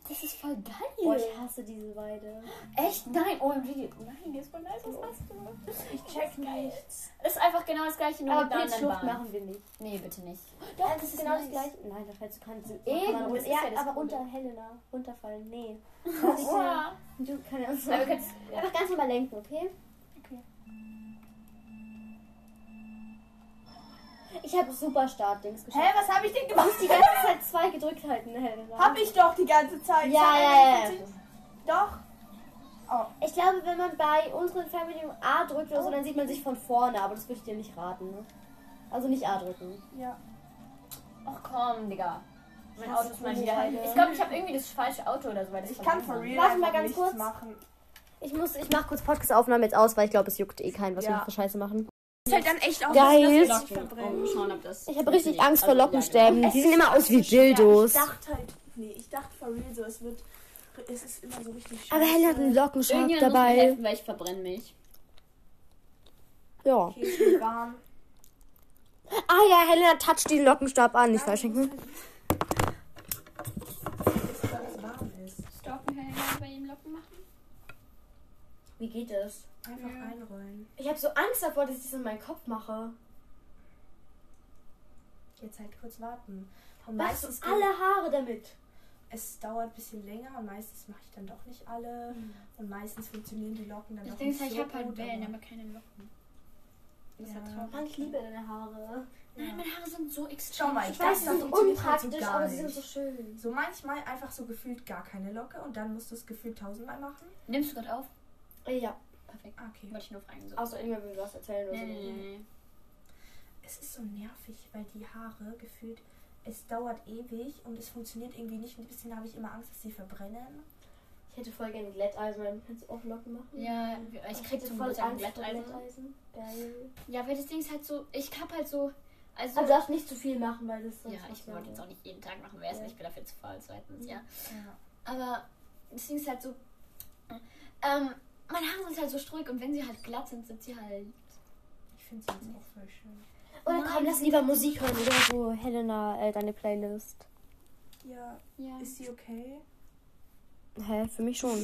Das ist voll geil. Boah, ich hasse diese Weide. Echt? Nein, OMG. Nein, die ist voll nice. Was hast du? Ich check nichts. Das ist einfach genau das gleiche, nur Aber mit einer anderen Blitzschlucht Bahn. machen wir nicht. Nee, bitte nicht. Doch, das ist genau nice. das gleiche. Nein, da fällst du keinen Sinn. Eben, das ja, ja das aber Coole. runter, Helena. Runterfallen. Nee. Das ja, du können's- Einfach ganz normal lenken, okay? Ich habe super Start-Dings geschafft. Hä, was habe ich denn Du gemacht? musst die ganze Zeit zwei gedrückt halten, Helena. Hab ich doch die ganze Zeit. Ja, ja, ja. Doch. Oh, Ich glaube, wenn man bei unseren Fernbedienungen A drückt oder so, dann sieht man sich von vorne, aber das würde ich dir nicht raten. Ne? Also nicht A drücken. ja. Ach komm, Digga. Mein Auto ist mal wieder. weide. Ich glaube, ich habe irgendwie das falsche Auto oder so. Weil das Ich kann for real Warte mal ganz kurz. machen. Ich muss, ich mach kurz Podcast-Aufnahme jetzt aus, weil ich glaube, es juckt eh keinen, was Ja. wir für Scheiße machen. Ist halt dann echt auch Geil. dass das Ich habe richtig. Angst vor Also, ja, Lockenstäben. Es Die sehen immer aus wie. Dildos. Ich dachte halt, nee, ich dachte for real so, es wird, es ist immer so richtig schwer. Aber Helen hat einen genau. Lockenschaft Irgendjemand muss mir dabei. helfen, weil ich verbrenne mich. Ja. Okay, ist mir warm. Ah ja, Helena toucht die Lockenstab an. Nicht falsch denken. Stalken Helena bei ihm Locken machen? Wie geht es? Einfach Ja. einrollen. Ich habe so Angst davor, dass ich das in meinen Kopf mache. Jetzt halt kurz warten. Und Machst meistens du alle Haare damit? es dauert ein bisschen länger und meistens mache ich dann doch nicht alle. Und meistens funktionieren die Locken dann Das doch Ding nicht ist, ich so habe halt Wellen, aber- keine Locken. Das ist Ja. halt traurig. Mann, ich liebe deine Haare. Nein, meine Haare sind so extrem. Schau mal, Ich das weiß, sie da sind funktioniert halt so unpraktisch, aber sie sind so schön. So manchmal einfach so gefühlt gar keine Locke und dann musst du es gefühlt tausendmal machen. Nimmst du gerade auf? Äh, Ja, Perfekt. Ah, okay. Wollte ich nur fragen. So. außer irgendwann will was erzählen oder Nee, so. nee, nee. Es ist so nervig, weil die Haare gefühlt, es dauert ewig und es funktioniert irgendwie nicht. Und ein bisschen habe ich immer Angst, dass sie verbrennen. Ich hätte voll gerne Glätteisen, weil du kannst auch Locken machen. Ja, ich krieg zum voll Angst Glätteisen. Glätteisen. Geil. Ja, weil das Ding ist halt so, ich hab halt so, also, du darfst nicht zu viel machen, weil das sonst ja, ich wollte jetzt auch nicht jeden Tag machen, wer ist Ja. ich bin dafür zu faul, zweitens, ja. Ja. Aber das Ding ist halt so, ähm, meine Haare sind halt so struppig und wenn sie halt glatt sind, sind sie halt, Ich finde sie jetzt auch voll schön. Oder komm, lass lieber Musik hören oder so. Helena, äh, deine Playlist. Ja, ja. ist sie okay? Hä, für mich schon.